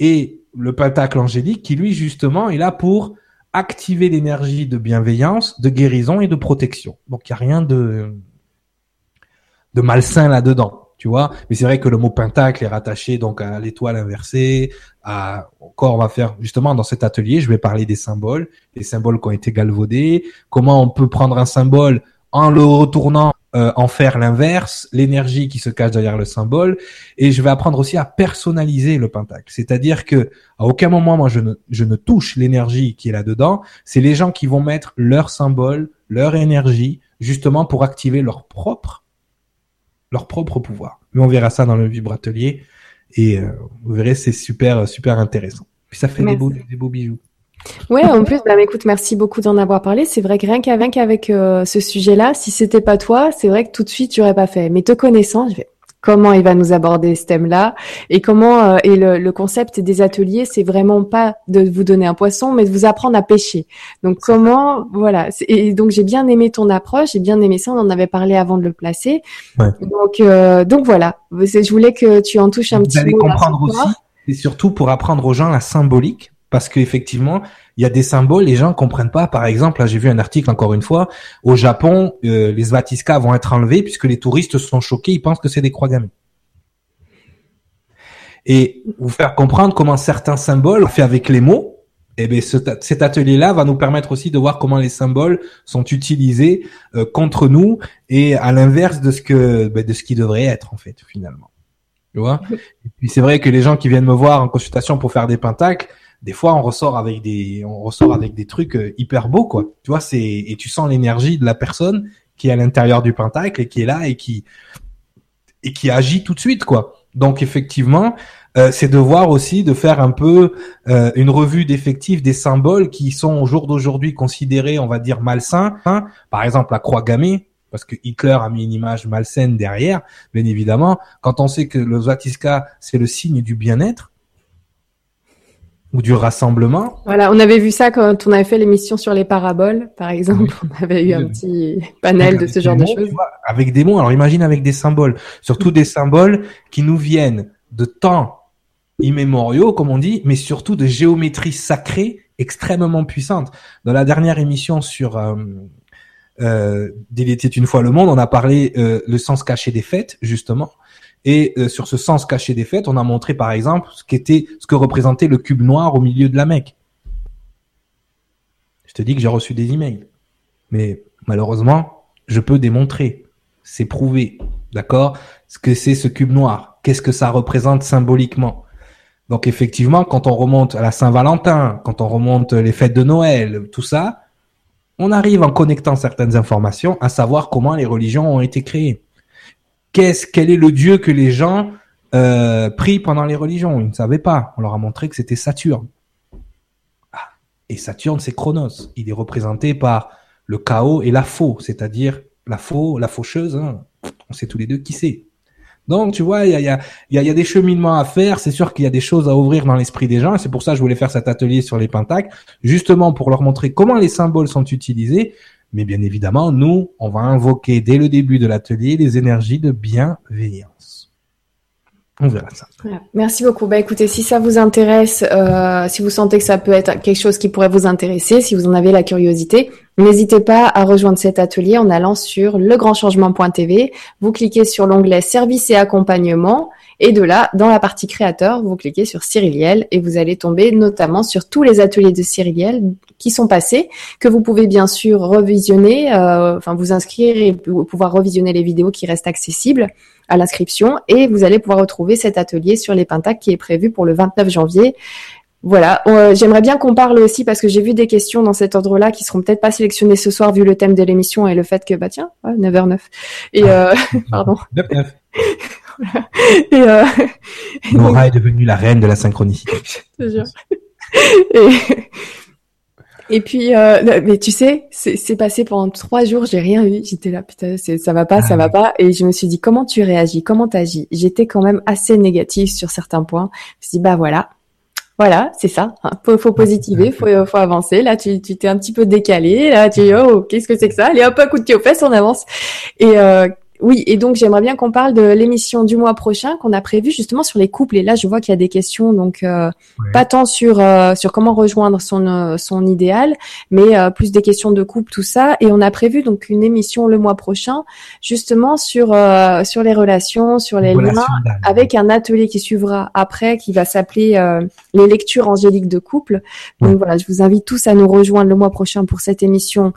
et le pentacle angélique qui, lui, justement, est là pour activer l'énergie de bienveillance, de guérison et de protection. Donc, il n'y a rien de, de malsain là-dedans tu vois. Mais c'est vrai que le mot pentacle est rattaché donc à l'étoile inversée, à encore on va faire justement dans cet atelier, je vais parler des symboles, des symboles qui ont été galvaudés, comment on peut prendre un symbole en le retournant euh, en faire l'inverse, l'énergie qui se cache derrière le symbole, et je vais apprendre aussi à personnaliser le pentacle. C'est-à-dire que à aucun moment moi je ne, je ne touche l'énergie qui est là-dedans, c'est les gens qui vont mettre leur symbole, leur énergie, justement pour activer leur propre leur propre pouvoir. Mais on verra ça dans le vibratelier et euh, vous verrez c'est super super intéressant. Puis ça fait des beaux, des beaux bijoux. Ouais, en plus, bah, écoute, merci beaucoup d'en avoir parlé. C'est vrai que rien qu'avec euh, ce sujet-là, si c'était pas toi, c'est vrai que tout de suite, tu aurais pas fait. Mais te connaissant, je vais, comment il va nous aborder ce thème-là et comment euh, et le, le, concept des ateliers, c'est vraiment pas de vous donner un poisson, mais de vous apprendre à pêcher. Donc comment, voilà. Et donc j'ai bien aimé ton approche, j'ai bien aimé ça. On en avait parlé avant de le placer. Ouais. Donc euh, donc voilà. Je voulais que tu en touches un petit peu. Vous allez comprendre aussi, et surtout pour apprendre aux gens la symbolique, parce qu'effectivement, il y a des symboles, les gens comprennent pas. Par exemple, là, j'ai vu un article encore une fois. Au Japon, euh, les svatiskas vont être enlevés puisque les touristes sont choqués, ils pensent que c'est des croix gammées. et vous faire comprendre comment certains symboles fait avec les mots. Eh bien, cet atelier-là va nous permettre aussi de voir comment les symboles sont utilisés euh, contre nous et à l'inverse de ce que ben, de ce qui devrait être en fait finalement. Tu vois? Et puis c'est vrai que les gens qui viennent me voir en consultation pour faire des pentacles, des fois on ressort avec des on ressort avec des trucs euh, hyper beaux quoi. Tu vois, c'est et tu sens l'énergie de la personne qui est à l'intérieur du pentacle et qui est là et qui et qui agit tout de suite quoi. Donc effectivement, euh, c'est de voir aussi de faire un peu euh, une revue d'effectifs des symboles qui sont au jour d'aujourd'hui considérés, on va dire malsains. Hein. Par exemple, la croix gammée, parce que Hitler a mis une image malsaine derrière, bien évidemment. Quand on sait que le Zwatiska, c'est le signe du bien-être, ou du rassemblement. Voilà, on avait vu ça quand on avait fait l'émission sur les paraboles, par exemple. On avait eu un petit panel de ce genre de choses. avec des mots, alors imagine avec des symboles, surtout des symboles qui nous viennent de temps immémoriaux, comme on dit, mais surtout de géométrie sacrée extrêmement puissante. Dans la dernière émission sur euh, euh, était une fois le monde, on a parlé euh, le sens caché des fêtes, justement. Et euh, sur ce sens caché des fêtes, on a montré par exemple ce qu'était, ce que représentait le cube noir au milieu de la Mecque. Je te dis que j'ai reçu des emails, mais malheureusement, je peux démontrer, c'est prouvé, d'accord, ce que c'est ce cube noir, qu'est-ce que ça représente symboliquement? Donc effectivement, quand on remonte à la Saint-Valentin, quand on remonte les fêtes de Noël, tout ça, on arrive en connectant certaines informations à savoir comment les religions ont été créées qu'est-ce, quel est le dieu que les gens euh, prient pendant les religions? Ils ne savaient pas. On leur a montré que c'était Saturne. Ah. Et Saturne, c'est Chronos. Il est représenté par le chaos et la faux, c'est-à-dire la faux, la faucheuse. Hein. On sait tous les deux qui c'est. Donc, tu vois, il y a, y, a, y a des cheminements à faire. C'est sûr qu'il y a des choses à ouvrir dans l'esprit des gens. C'est pour ça que je voulais faire cet atelier sur les pentacles, justement pour leur montrer comment les symboles sont utilisés, mais bien évidemment, nous, on va invoquer dès le début de l'atelier les énergies de bienveillance. On verra ça. Merci beaucoup. Bah écoutez, si ça vous intéresse, euh, si vous sentez que ça peut être quelque chose qui pourrait vous intéresser, si vous en avez la curiosité, n'hésitez pas à rejoindre cet atelier en allant sur legrandchangement.tv. Vous cliquez sur l'onglet Service et accompagnement et de là, dans la partie créateur, vous cliquez sur Cyriliel et vous allez tomber notamment sur tous les ateliers de Cyriliel qui sont passés, que vous pouvez bien sûr revisionner, euh, enfin vous inscrire et pouvoir revisionner les vidéos qui restent accessibles à l'inscription. Et vous allez pouvoir retrouver cet atelier sur les Pentacs qui est prévu pour le 29 janvier. Voilà, euh, j'aimerais bien qu'on parle aussi parce que j'ai vu des questions dans cet ordre-là qui seront peut-être pas sélectionnées ce soir vu le thème de l'émission et le fait que bah tiens, 9h09. Et euh, pardon. 9 et euh, Nora est devenue la reine de la synchronicité. et, et puis, euh, mais tu sais, c'est passé pendant trois jours, j'ai rien eu. J'étais là, putain, ça va pas, ça va ah. pas. Et je me suis dit, comment tu réagis, comment t'agis? J'étais quand même assez négative sur certains points. Je me suis dit, bah voilà, voilà, c'est ça. Hein. Faut, faut positiver, faut, faut avancer. Là, tu t'es un petit peu décalé. Là, tu oh, qu'est-ce que c'est que ça? Allez, hop, un coup de pied aux fesses, on avance. Et euh, oui, et donc j'aimerais bien qu'on parle de l'émission du mois prochain qu'on a prévu justement sur les couples. Et là, je vois qu'il y a des questions, donc euh, pas tant sur euh, sur comment rejoindre son euh, son idéal, mais plus des questions de couple, tout ça. Et on a prévu donc une émission le mois prochain, justement sur sur les relations, sur les liens, avec un atelier qui suivra après, qui va s'appeler les lectures angéliques de couple. Donc voilà, je vous invite tous à nous rejoindre le mois prochain pour cette émission.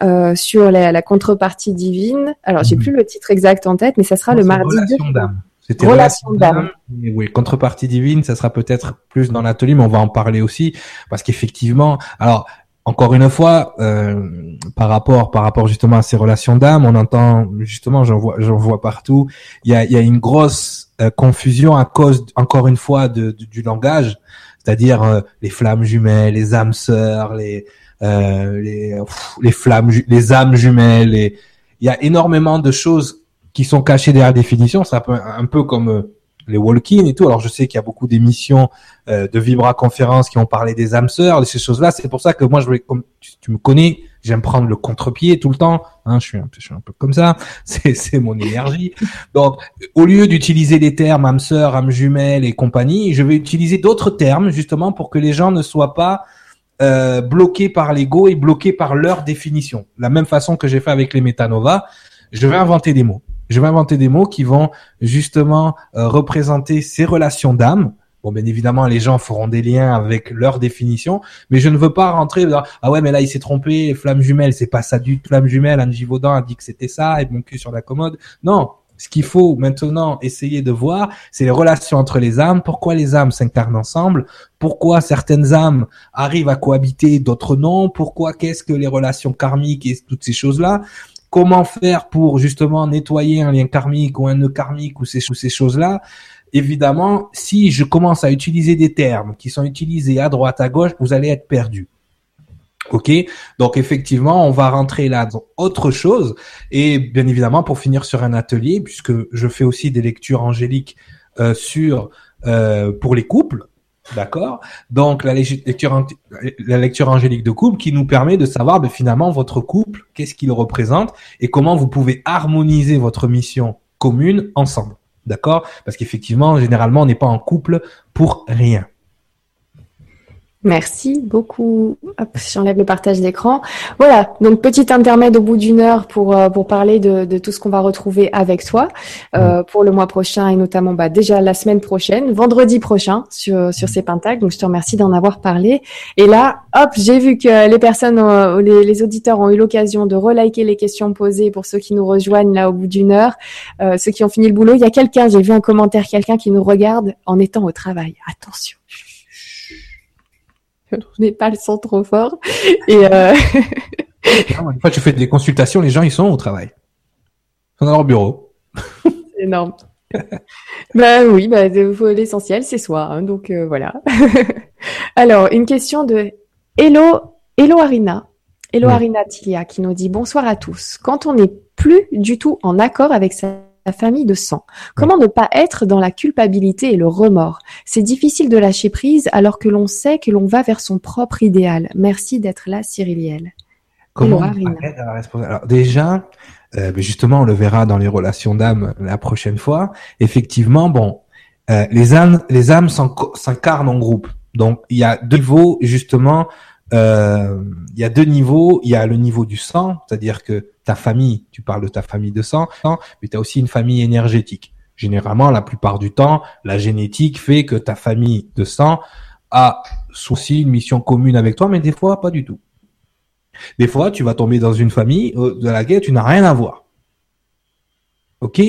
Euh, sur la, la, contrepartie divine. Alors, j'ai mhm. plus le titre exact en tête, mais ça sera le mardi. Relation d'âme. C'était relation d'âme. Oui, contrepartie divine, ça sera peut-être plus dans l'atelier, mais on va en parler aussi parce qu'effectivement, alors encore une fois, euh, par rapport par rapport justement à ces relations d'âme, on entend justement, j'en vois j'en vois partout, il y a, il y a une grosse euh, confusion à cause encore une fois de, du langage, c'est-à-dire euh, les flammes jumelles, les âmes sœurs, les euh, les, les flammes, les âmes jumelles. Et il y a énormément de choses qui sont cachées derrière la définition. C'est un peu, un peu comme euh, les walk-in et tout. Alors je sais qu'il y a beaucoup d'émissions euh, de Vibra conférences qui ont parlé des âmes sœurs, ces choses-là. C'est pour ça que moi je voulais, comme tu, me connais, j'aime prendre le contre-pied tout le temps. Hein, je suis un je suis un peu comme ça. C'est mon énergie. Donc au lieu d'utiliser les termes âme sœur, âme jumelle et compagnie, je vais utiliser d'autres termes justement pour que les gens ne soient pas euh, bloqués par l'ego et bloqués par leur définition. La même façon que j'ai fait avec les métanovas, je vais inventer des mots. Je vais inventer des mots qui vont justement euh, représenter ces relations d'âme. Bon, bien évidemment, les gens feront des liens avec leur définition, mais je ne veux pas rentrer dans ah ouais, mais là il s'est trompé, flamme jumelle, c'est pas ça du. Flamme jumelle, Anne Givaudan a dit que c'était ça, et mon cul sur la commode. Non, ce qu'il faut maintenant essayer de voir, c'est les relations entre les âmes. Pourquoi les âmes s'incarnent ensemble? Pourquoi certaines âmes arrivent à cohabiter, d'autres non? Pourquoi Qu'est-ce que les relations karmiques et toutes ces choses-là? Comment faire pour justement nettoyer un lien karmique ou un nœud karmique ou ces, ces choses-là? Évidemment, si je commence à utiliser des termes qui sont utilisés à droite, à gauche, vous allez être perdu. Ok, donc effectivement, on va rentrer là dans autre chose. Et bien évidemment, pour finir sur un atelier, puisque je fais aussi des lectures angéliques euh, sur euh, pour les couples, d'accord? Donc la lecture la lecture angélique de couple qui nous permet de savoir ben, finalement votre couple, qu'est-ce qu'il représente et comment vous pouvez harmoniser votre mission commune ensemble, d'accord? Parce qu'effectivement, généralement, on n'est pas en couple pour rien. Merci beaucoup. Hop, j'enlève le partage d'écran. Voilà, donc petit intermède au bout d'une heure pour euh, pour parler de, de tout ce qu'on va retrouver avec toi euh, mm. pour le mois prochain et notamment bah, déjà la semaine prochaine, vendredi prochain sur sur ces pentacles. Donc je te remercie d'en avoir parlé. Et là, hop, j'ai vu que les personnes, euh, les, les, auditeurs ont eu l'occasion de reliker les questions posées pour ceux qui nous rejoignent là au bout d'une heure, euh, ceux qui ont fini le boulot. Il y a quelqu'un, j'ai vu un commentaire, quelqu'un qui nous regarde en étant au travail. Attention je n'ai pas le son trop fort. Et euh... une fois que tu fais des consultations, les gens ils sont au travail. Ils sont dans leur bureau. C'est énorme. ben oui, bah, l'essentiel c'est soi, hein, donc euh, voilà. Alors une question de Hello, Hello Arina, Hello Arina Tilia qui nous dit bonsoir à tous. Quand on n'est plus du tout en accord avec sa famille de sang. Comment ne pas être dans la culpabilité et le remords? C'est difficile de lâcher prise alors que l'on sait que l'on va vers son propre idéal. Merci d'être là, Cyriliel. Comment Alors déjà, euh, justement, on le verra dans les relations d'âme la prochaine fois. Effectivement, bon, euh, les âmes, les âmes s'incarnent en groupe. Donc, il y a deux niveaux justement. Euh, il y a deux niveaux. Il y a le niveau du sang, c'est-à-dire que ta famille, tu parles de ta famille de sang, mais tu as aussi une famille énergétique. Généralement, la plupart du temps, la génétique fait que ta famille de sang a aussi une mission commune avec toi, mais des fois, pas du tout. Des fois, tu vas tomber dans une famille euh, de laquelle tu n'as rien à voir. Ok?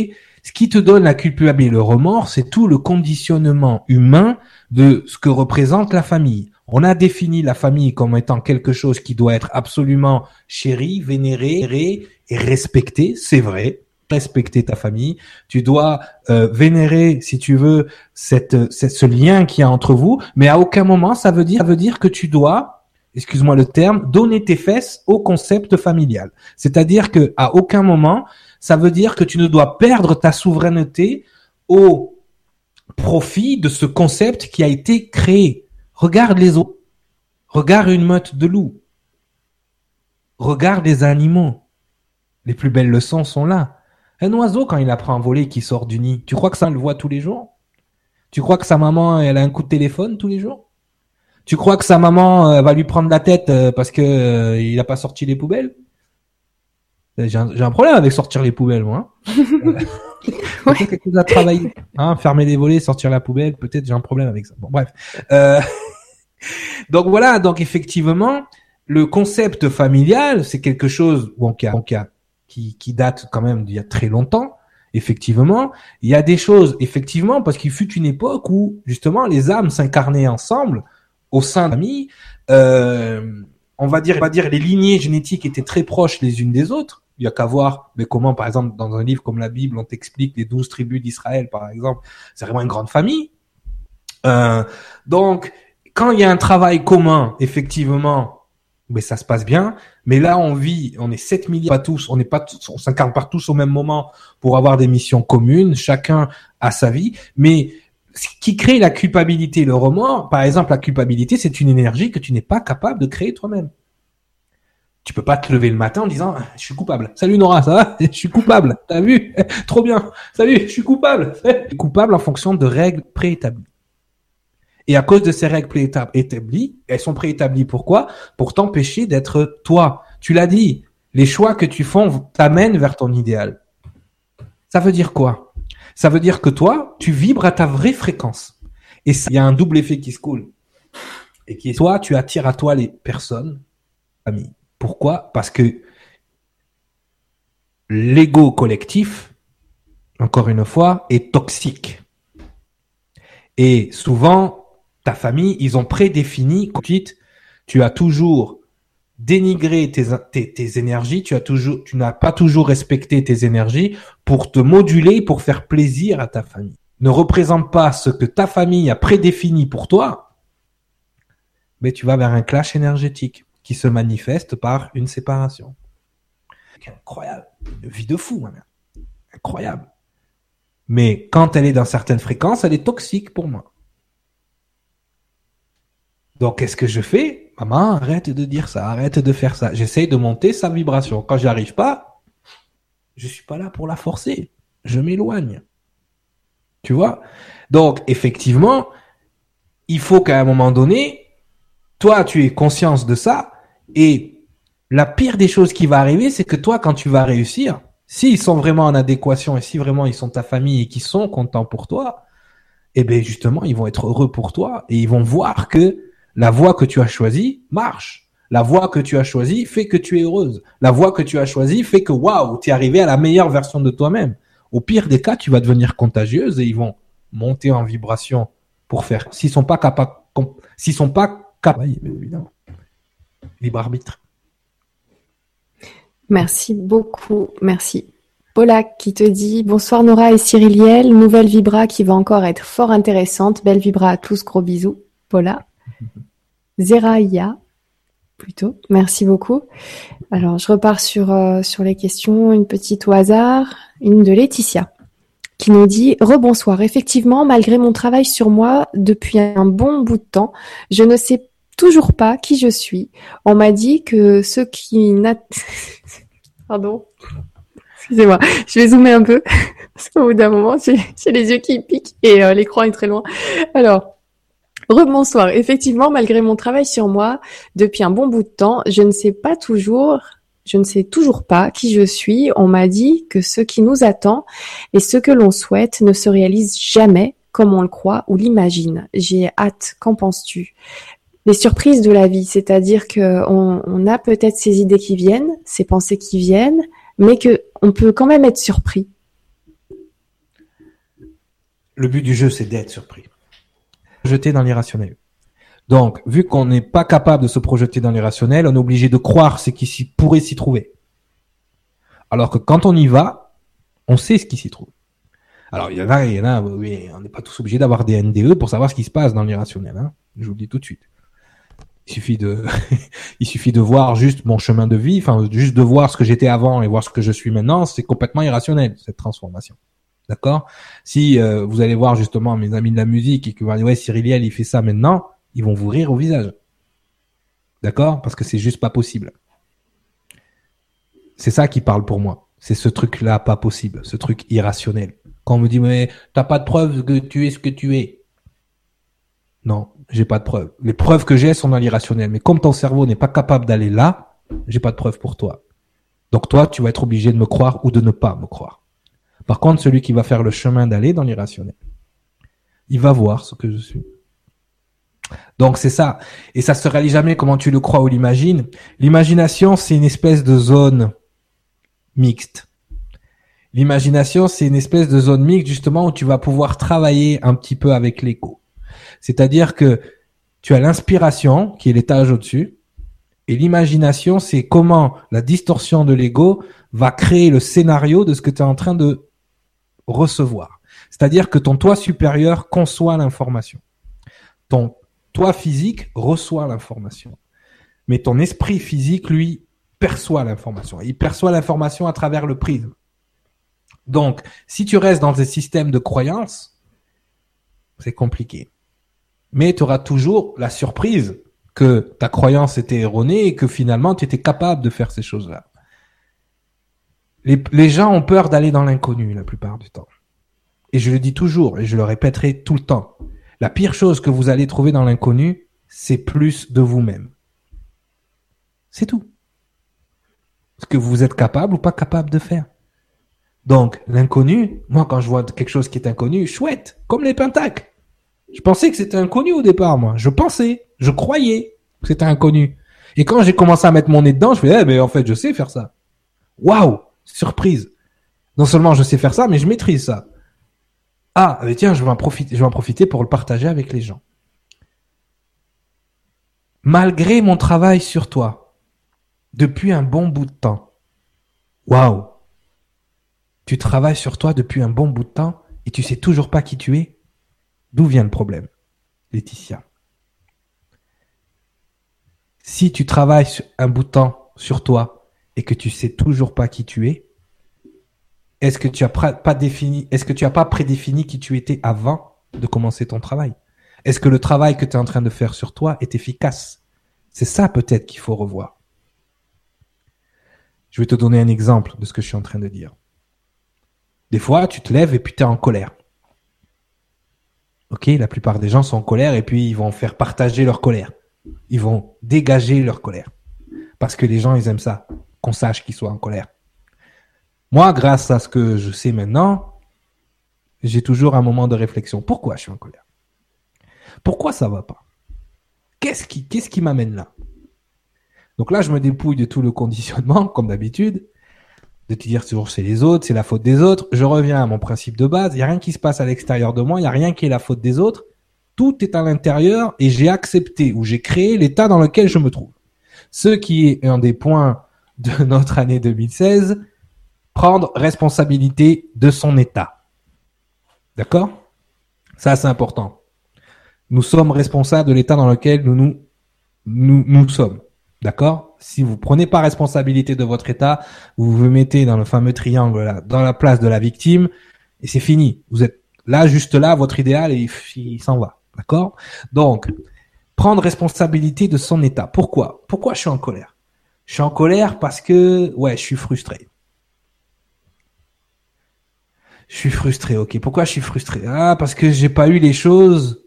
Ce qui te donne la culpabilité et le remords, c'est tout le conditionnement humain de ce que représente la famille. On a défini la famille comme étant quelque chose qui doit être absolument chéri, vénéré et respecté. C'est vrai. Respecter ta famille. Tu dois euh, vénérer, si tu veux, cette, ce lien qu'il y a entre vous. Mais à aucun moment, ça veut dire, ça veut dire que tu dois, excuse-moi le terme, donner tes fesses au concept familial. C'est-à-dire que à aucun moment, ça veut dire que tu ne dois perdre ta souveraineté au profit de ce concept qui a été créé. Regarde les autres. Regarde une meute de loups. Regarde les animaux. Les plus belles leçons sont là. Un oiseau, quand il apprend à voler, qui sort du nid, tu crois que ça le voit tous les jours? Tu crois que sa maman, elle a un coup de téléphone tous les jours? Tu crois que sa maman euh, va lui prendre la tête euh, parce que euh, il n'a pas sorti les poubelles? J'ai un, problème avec sortir les poubelles, moi. Hein. quelque chose à travailler. Hein, fermer les volets, sortir la poubelle, peut-être j'ai un problème avec ça. Bon, bref. Donc voilà, donc effectivement, le concept familial, c'est quelque chose bon, qui, a, qui, qui date quand même d'il y a très longtemps. Effectivement, il y a des choses, effectivement, parce qu'il fut une époque où justement les âmes s'incarnaient ensemble au sein famille. Euh, on va dire, on va dire, les lignées génétiques étaient très proches les unes des autres. Il y a qu'à voir, mais comment, par exemple, dans un livre comme la Bible, on t'explique les douze tribus d'Israël, par exemple, c'est vraiment une grande famille. Euh, donc, quand il y a un travail commun, effectivement, mais ça se passe bien. Mais là, on vit, on est 7 milliards, pas tous, on n'est pas tous, on s'incarne pas tous au même moment pour avoir des missions communes. Chacun a sa vie. Mais ce qui crée la culpabilité, le remords, par exemple, la culpabilité, c'est une énergie que tu n'es pas capable de créer toi-même. Tu peux pas te lever le matin en disant je suis coupable. Salut Nora, ça va? Je suis coupable. T'as vu? Trop bien. Salut, je suis coupable. coupable en fonction de règles préétablies. Et à cause de ces règles préétablies, elles sont préétablies pourquoi? Pour t'empêcher d'être toi. Tu l'as dit, les choix que tu fais t'amènent vers ton idéal. Ça veut dire quoi? Ça veut dire que toi, tu vibres à ta vraie fréquence. Et il y a un double effet qui se coule. Et qui est, toi, tu attires à toi les personnes, amis. Pourquoi? Parce que l'ego collectif, encore une fois, est toxique. Et souvent, ta famille, ils ont prédéfini, tu as toujours dénigré tes, tes, énergies, tu as toujours, tu n'as pas toujours respecté tes énergies pour te moduler, pour faire plaisir à ta famille. Ne représente pas ce que ta famille a prédéfini pour toi, mais tu vas vers un clash énergétique qui se manifeste par une séparation. Incroyable. Une vie de fou, ma Incroyable. Mais quand elle est dans certaines fréquences, elle est toxique pour moi. Donc, qu'est-ce que je fais? Maman, arrête de dire ça, arrête de faire ça. J'essaye de monter sa vibration. Quand j'y arrive pas, je suis pas là pour la forcer. Je m'éloigne. Tu vois? Donc, effectivement, il faut qu'à un moment donné, toi, tu aies conscience de ça. Et la pire des choses qui va arriver, c'est que toi, quand tu vas réussir, s'ils sont vraiment en adéquation et si vraiment ils sont ta famille et qu'ils sont contents pour toi, eh bien justement, ils vont être heureux pour toi et ils vont voir que la voie que tu as choisie marche. La voie que tu as choisie fait que tu es heureuse. La voie que tu as choisie fait que waouh, tu es arrivé à la meilleure version de toi-même. Au pire des cas, tu vas devenir contagieuse et ils vont monter en vibration pour faire. S'ils sont pas capables, s'ils sont pas capables, évidemment. Libre arbitre. Merci beaucoup. Merci. Paula qui te dit bonsoir Nora et Cyriliel, nouvelle vibra qui va encore être fort intéressante. Belle vibra à tous, gros bisous. Paula. Zeraïa, plutôt. Merci beaucoup. Alors, je repars sur, euh, sur les questions. Une petite au hasard. Une de Laetitia qui nous dit Rebonsoir. Effectivement, malgré mon travail sur moi depuis un bon bout de temps, je ne sais toujours pas qui je suis. On m'a dit que ceux qui Pardon. Excusez-moi, je vais zoomer un peu. Parce qu'au bout d'un moment, j'ai les yeux qui piquent et euh, l'écran est très loin. Alors, Rebonsoir. Effectivement, malgré mon travail sur moi depuis un bon bout de temps, je ne sais pas toujours, je ne sais toujours pas qui je suis. On m'a dit que ce qui nous attend et ce que l'on souhaite ne se réalise jamais comme on le croit ou l'imagine. J'ai hâte. Qu'en penses-tu? Les surprises de la vie, c'est-à-dire que on, a peut-être ces idées qui viennent, ces pensées qui viennent, mais que on peut quand même être surpris. Le but du jeu, c'est d'être surpris projeter dans l'irrationnel. Donc, vu qu'on n'est pas capable de se projeter dans l'irrationnel, on est obligé de croire ce qui pourrait s'y trouver. Alors que quand on y va, on sait ce qui s'y trouve. Alors, il y en a, il y en a, oui, on n'est pas tous obligés d'avoir des NDE pour savoir ce qui se passe dans l'irrationnel. Hein. Je vous le dis tout de suite. Il suffit de, il suffit de voir juste mon chemin de vie, enfin, juste de voir ce que j'étais avant et voir ce que je suis maintenant, c'est complètement irrationnel, cette transformation. D'accord? Si euh, vous allez voir justement mes amis de la musique et que vous allez dire ouais Cyriliel il fait ça maintenant, ils vont vous rire au visage. D'accord? Parce que c'est juste pas possible. C'est ça qui parle pour moi. C'est ce truc-là pas possible, ce truc irrationnel. Quand on me dit mais t'as pas de preuves que tu es ce que tu es. Non, j'ai pas de preuves. Les preuves que j'ai sont dans l'irrationnel. Mais comme ton cerveau n'est pas capable d'aller là, j'ai pas de preuves pour toi. Donc toi, tu vas être obligé de me croire ou de ne pas me croire. Par contre, celui qui va faire le chemin d'aller dans l'irrationnel, il va voir ce que je suis. Donc c'est ça. Et ça se réalise jamais comment tu le crois ou l'imagines. L'imagination, c'est une espèce de zone mixte. L'imagination, c'est une espèce de zone mixte justement où tu vas pouvoir travailler un petit peu avec l'écho. C'est-à-dire que tu as l'inspiration, qui est l'étage au-dessus, et l'imagination, c'est comment la distorsion de l'ego va créer le scénario de ce que tu es en train de recevoir. C'est-à-dire que ton toi supérieur conçoit l'information. Ton toi physique reçoit l'information. Mais ton esprit physique, lui, perçoit l'information. Il perçoit l'information à travers le prisme. Donc, si tu restes dans des systèmes de croyances, c'est compliqué. Mais tu auras toujours la surprise que ta croyance était erronée et que finalement tu étais capable de faire ces choses-là. Les, gens ont peur d'aller dans l'inconnu la plupart du temps. Et je le dis toujours, et je le répéterai tout le temps. La pire chose que vous allez trouver dans l'inconnu, c'est plus de vous-même. C'est tout. Ce que vous êtes capable ou pas capable de faire. Donc, l'inconnu, moi, quand je vois quelque chose qui est inconnu, chouette, comme les pentacles. Je pensais que c'était inconnu au départ, moi. Je pensais, je croyais que c'était inconnu. Et quand j'ai commencé à mettre mon nez dedans, je fais, eh, mais en fait, je sais faire ça. Waouh! Surprise. Non seulement je sais faire ça, mais je maîtrise ça. Ah, mais tiens, je vais en profiter, pour le partager avec les gens. Malgré mon travail sur toi, depuis un bon bout de temps. Waouh! Tu travailles sur toi depuis un bon bout de temps et tu sais toujours pas qui tu es? D'où vient le problème, Laetitia? Si tu travailles un bout de temps sur toi et que tu sais toujours pas qui tu es, est-ce que tu as pas défini, est-ce que tu as pas prédéfini qui tu étais avant de commencer ton travail? Est-ce que le travail que tu es en train de faire sur toi est efficace? C'est ça peut-être qu'il faut revoir. Je vais te donner un exemple de ce que je suis en train de dire. Des fois, tu te lèves et puis tu es en colère. Ok, la plupart des gens sont en colère et puis ils vont faire partager leur colère. Ils vont dégager leur colère. Parce que les gens, ils aiment ça, qu'on sache qu'ils soient en colère. Moi, grâce à ce que je sais maintenant, j'ai toujours un moment de réflexion. Pourquoi je suis en colère? Pourquoi ça va pas? Qu'est-ce qui, qu'est-ce qui m'amène là? Donc là, je me dépouille de tout le conditionnement, comme d'habitude, de te dire toujours c'est les autres, c'est la faute des autres. Je reviens à mon principe de base. Il n'y a rien qui se passe à l'extérieur de moi. Il n'y a rien qui est la faute des autres. Tout est à l'intérieur et j'ai accepté ou j'ai créé l'état dans lequel je me trouve. Ce qui est un des points de notre année 2016, prendre responsabilité de son état. D'accord? Ça, c'est important. Nous sommes responsables de l'état dans lequel nous nous, nous, sommes. D'accord? Si vous prenez pas responsabilité de votre état, vous vous mettez dans le fameux triangle là, dans la place de la victime, et c'est fini. Vous êtes là, juste là, votre idéal, et il s'en va. D'accord? Donc, prendre responsabilité de son état. Pourquoi? Pourquoi je suis en colère? Je suis en colère parce que, ouais, je suis frustré. Je suis frustré, ok. Pourquoi je suis frustré? Ah, parce que j'ai pas eu les choses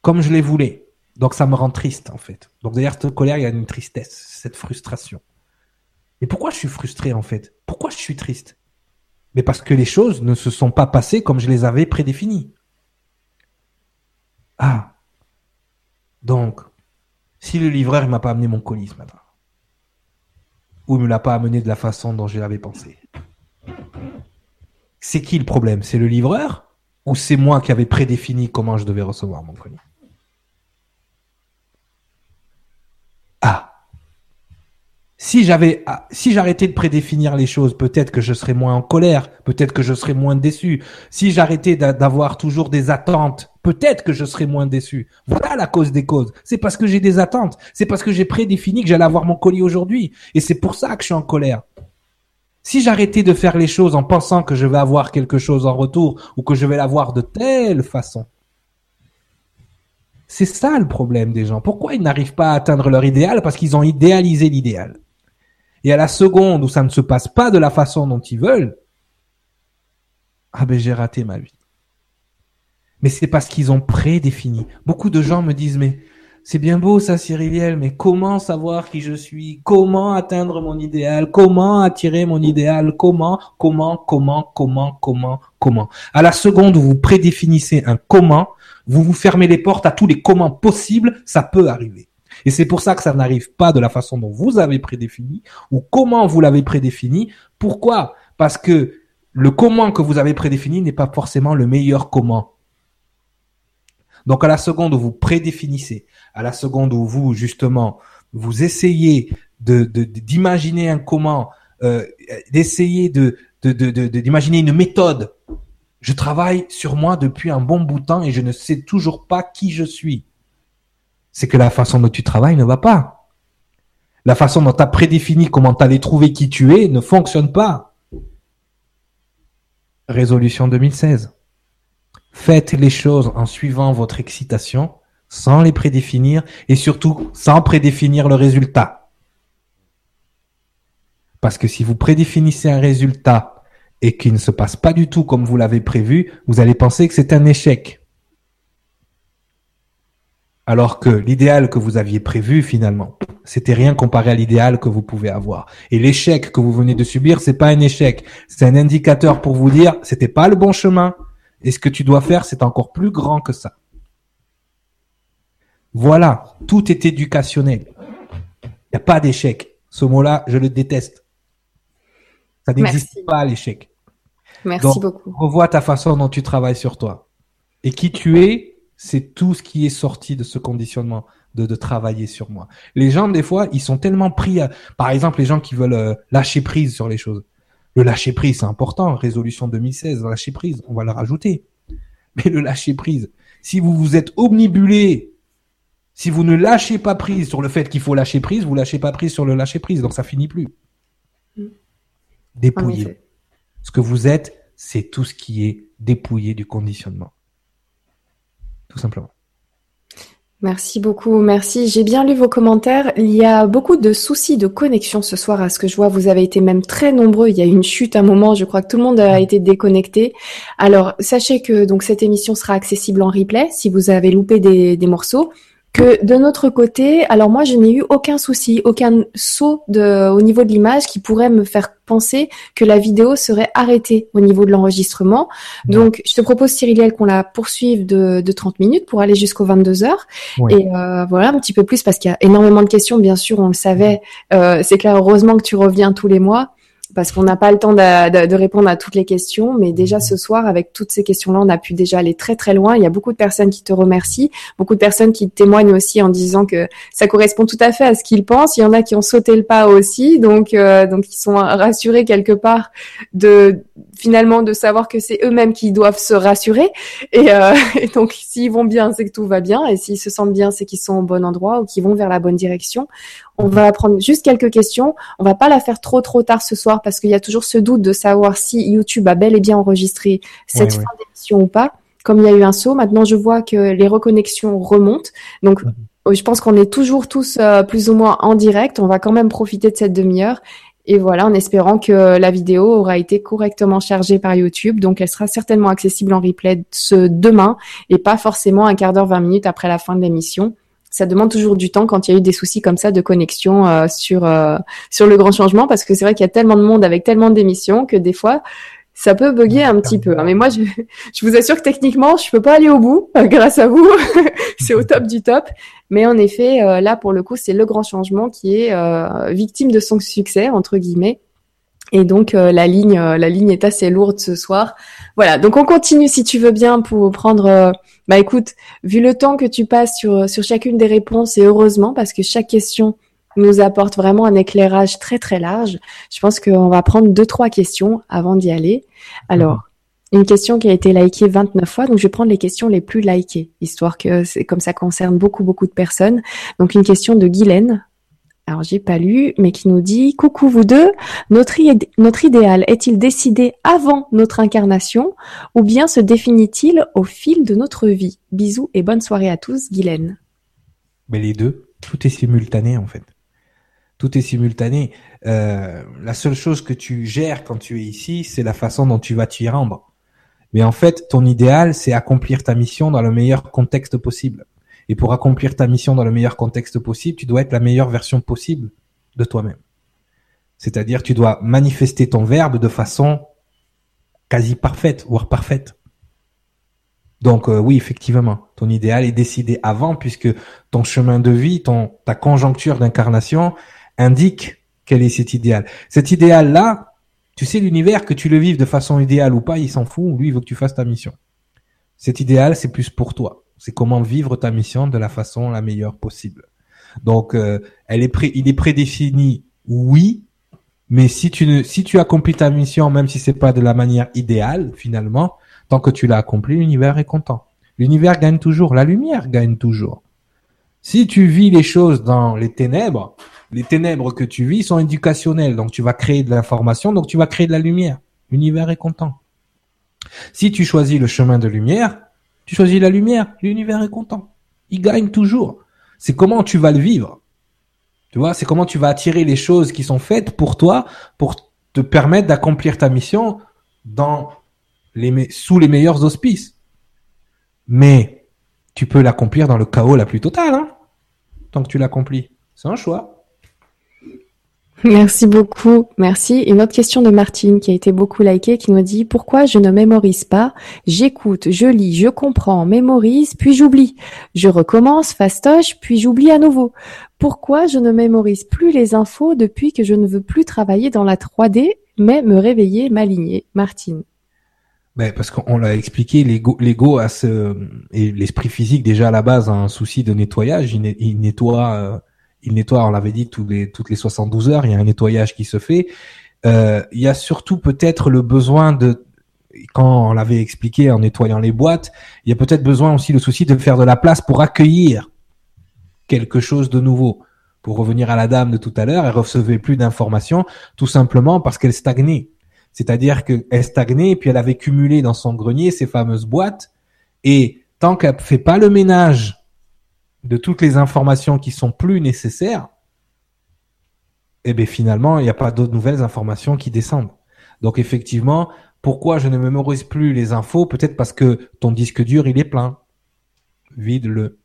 comme je les voulais. Donc ça me rend triste, en fait. Donc derrière cette colère, il y a une tristesse, cette frustration. Et pourquoi je suis frustré, en fait? Pourquoi je suis triste? Mais parce que les choses ne se sont pas passées comme je les avais prédéfinies. Ah. Donc, si le livreur ne m'a pas amené mon colis ce matin, ou ne me l'a pas amené de la façon dont je l'avais pensé, c'est qui le problème? C'est le livreur? Ou c'est moi qui avais prédéfini comment je devais recevoir mon colis Ah si j'avais, ah, si j'arrêtais de prédéfinir les choses, peut-être que je serais moins en colère, peut-être que je serais moins déçu. Si j'arrêtais d'avoir toujours des attentes, peut-être que je serais moins déçu. Voilà la cause des causes. C'est parce que j'ai des attentes. C'est parce que j'ai prédéfini que j'allais avoir mon colis aujourd'hui. Et c'est pour ça que je suis en colère. Si j'arrêtais de faire les choses en pensant que je vais avoir quelque chose en retour ou que je vais l'avoir de telle façon, c'est ça le problème des gens. Pourquoi ils n'arrivent pas à atteindre leur idéal? Parce qu'ils ont idéalisé l'idéal. Et à la seconde où ça ne se passe pas de la façon dont ils veulent, ah ben j'ai raté ma vie. Mais c'est parce qu'ils ont prédéfini. Beaucoup de gens me disent mais c'est bien beau ça, Cyriliel, mais comment savoir qui je suis? Comment atteindre mon idéal? Comment attirer mon idéal? Comment Comment Comment Comment Comment Comment? À la seconde où vous prédéfinissez un comment, vous vous fermez les portes à tous les comment possibles, ça peut arriver. Et c'est pour ça que ça n'arrive pas de la façon dont vous avez prédéfini ou comment vous l'avez prédéfini. Pourquoi? Parce que le comment que vous avez prédéfini n'est pas forcément le meilleur comment. Donc à la seconde où vous prédéfinissez, à la seconde où vous justement vous essayez d'imaginer un comment, euh, d'essayer de d'imaginer une méthode. Je travaille sur moi depuis un bon bout de temps et je ne sais toujours pas qui je suis. C'est que la façon dont tu travailles ne va pas. La façon dont tu as prédéfini comment tu allais trouver qui tu es ne fonctionne pas. Résolution 2016. Faites les choses en suivant votre excitation, sans les prédéfinir et surtout sans prédéfinir le résultat. Parce que si vous prédéfinissez un résultat et qu'il ne se passe pas du tout comme vous l'avez prévu, vous allez penser que c'est un échec. Alors que l'idéal que vous aviez prévu, finalement, c'était rien comparé à l'idéal que vous pouvez avoir. Et l'échec que vous venez de subir, c'est pas un échec. C'est un indicateur pour vous dire, c'était pas le bon chemin. Et ce que tu dois faire, c'est encore plus grand que ça. Voilà. Tout est éducationnel. Il n'y a pas d'échec. Ce mot-là, je le déteste. Ça n'existe pas, l'échec. Merci beaucoup. Revois ta façon dont tu travailles sur toi. Et qui tu es, c'est tout ce qui est sorti de ce conditionnement de, travailler sur moi. Les gens, des fois, ils sont tellement pris à, par exemple, les gens qui veulent euh, lâcher prise sur les choses. Le lâcher prise, c'est important. Résolution 2016, lâcher prise, on va le rajouter. Mais le lâcher prise, si vous vous êtes omnibulé, si vous ne lâchez pas prise sur le fait qu'il faut lâcher prise, vous lâchez pas prise sur le lâcher prise, donc ça finit plus. Mm. Dépouillé. Ce que vous êtes, c'est tout ce qui est dépouillé du conditionnement. Tout simplement. Merci beaucoup, merci. J'ai bien lu vos commentaires. Il y a beaucoup de soucis de connexion ce soir à ce que je vois. Vous avez été même très nombreux. Il y a eu une chute à un moment. Je crois que tout le monde a été déconnecté. Alors, sachez que donc cette émission sera accessible en replay si vous avez loupé des, des morceaux que de notre côté, alors moi je n'ai eu aucun souci, aucun saut de, au niveau de l'image qui pourrait me faire penser que la vidéo serait arrêtée au niveau de l'enregistrement. Donc je te propose Cyriliel qu'on la poursuive de, de 30 minutes pour aller jusqu'aux 22 heures. Et euh, voilà un petit peu plus parce qu'il y a énormément de questions, bien sûr, on le savait. Euh, c'est clair, heureusement que tu reviens tous les mois parce qu'on n'a pas le temps de, répondre à toutes les questions, mais déjà ce soir, avec toutes ces questions-là, on a pu déjà aller très très loin. Il y a beaucoup de personnes qui te remercient, beaucoup de personnes qui témoignent aussi en disant que ça correspond tout à fait à ce qu'ils pensent. Il y en a qui ont sauté le pas aussi, donc euh, donc ils sont rassurés quelque part de finalement de savoir que c'est eux-mêmes qui doivent se rassurer. Et, euh, et donc s'ils vont bien, c'est que tout va bien, et s'ils se sentent bien, c'est qu'ils sont au bon endroit ou qu'ils vont vers la bonne direction. On va prendre juste quelques questions. On va pas la faire trop trop tard ce soir parce qu'il y a toujours ce doute de savoir si YouTube a bel et bien enregistré cette fin d'émission ou pas. Comme il y a eu un saut, maintenant je vois que les reconnexions remontent. Donc mhm. je pense qu'on est toujours tous euh, plus ou moins en direct. On va quand même profiter de cette demi-heure. Et voilà, en espérant que la vidéo aura été correctement chargée par YouTube. Donc, elle sera certainement accessible en replay ce demain et pas forcément un quart d'heure, 20 minutes après la fin de l'émission ça demande toujours du temps quand il y a eu des soucis comme ça de connexion euh, sur euh, sur le grand changement parce que c'est vrai qu'il y a tellement de monde avec tellement d'émissions que des fois ça peut bugger un petit peu. Hein. Mais moi, je, je, vous assure que techniquement, je peux pas aller au bout euh, grâce à vous. c'est au top du top. Mais en effet, là pour le coup, c'est le grand changement qui est victime de son succès entre guillemets. Et donc la ligne, la ligne est assez lourde ce soir. Voilà. Donc on continue si tu veux bien pour prendre bah écoute, vu le temps que tu passes sur, sur chacune des réponses, et heureusement, parce que chaque question nous apporte vraiment un éclairage très très large, je pense qu'on va prendre deux, trois questions avant d'y aller. Alors, une question qui a été likée 29 fois, donc je vais prendre les questions les plus likées, histoire que c'est comme ça concerne beaucoup beaucoup de personnes. Donc une question de Guylaine, alors j'ai pas lu, mais qui nous dit Coucou vous deux, notre, notre idéal est-il décidé avant notre incarnation ou bien se définit-il au fil de notre vie? Bisous et bonne soirée à tous, Guylaine. Mais les deux, tout est simultané en fait. Tout est simultané. Euh, la seule chose que tu gères quand tu es ici, c'est la façon dont tu vas t'y rendre. Mais en fait, ton idéal, c'est accomplir ta mission dans le meilleur contexte possible. Et pour accomplir ta mission dans le meilleur contexte possible, tu dois être la meilleure version possible de toi-même. C'est-à-dire, tu dois manifester ton verbe de façon quasi parfaite, voire parfaite. Donc euh, oui, effectivement, ton idéal est décidé avant puisque ton chemin de vie, ta conjoncture d'incarnation indique quel est cet idéal. Cet idéal-là, tu sais l'univers que tu le vives de façon idéale ou pas, il s'en fout, lui il veut que tu fasses ta mission. Cet idéal, c'est plus pour toi. C'est comment vivre ta mission de la façon la meilleure possible. Donc, euh, il est prédéfini, oui, mais si tu ne, si tu accomplis ta mission, même si c'est pas de la manière idéale, finalement, tant que tu l'as accompli, l'univers est content. L'univers gagne toujours, la lumière gagne toujours. Si tu vis les choses dans les ténèbres, les ténèbres que tu vis sont éducationnelles, donc tu vas créer de l'information, donc tu vas créer de la lumière. L'univers est content. Si tu choisis le chemin de lumière, tu choisis la lumière, l'univers est content. Il gagne toujours. C'est comment tu vas le vivre. Tu vois, c'est comment tu vas attirer les choses qui sont faites pour toi, pour te permettre d'accomplir ta mission dans les, sous les meilleurs auspices. Mais tu peux l'accomplir dans le chaos la plus totale, hein, tant que tu l'accomplis. C'est un choix. Merci beaucoup. Merci. Une autre question de Martine qui a été beaucoup likée qui nous dit pourquoi je ne mémorise pas? J'écoute, je lis, je comprends, mémorise, puis j'oublie. Je recommence, fastoche, puis j'oublie à nouveau. Pourquoi je ne mémorise plus les infos depuis que je ne veux plus travailler dans la 3D mais me réveiller, m'aligner? Martine. Ben, parce qu'on l'a expliqué, l'ego, a ce, et l'esprit physique déjà à la base a un souci de nettoyage. Il, nettoie, euh, il nettoie, on l'avait dit, tous les, toutes les 72 heures, il y a un nettoyage qui se fait. Euh, il y a surtout peut-être le besoin de, quand on l'avait expliqué en nettoyant les boîtes, il y a peut-être besoin aussi le souci de faire de la place pour accueillir quelque chose de nouveau. Pour revenir à la dame de tout à l'heure, elle recevait plus d'informations tout simplement parce qu'elle stagnait. C'est-à-dire qu'elle stagnait et puis elle avait cumulé dans son grenier ces fameuses boîtes et tant qu'elle fait pas le ménage de toutes les informations qui sont plus nécessaires, eh bien finalement, il n'y a pas d'autres nouvelles informations qui descendent. Donc effectivement, pourquoi je ne mémorise plus les infos? Peut-être parce que ton disque dur, il est plein. Vide-le.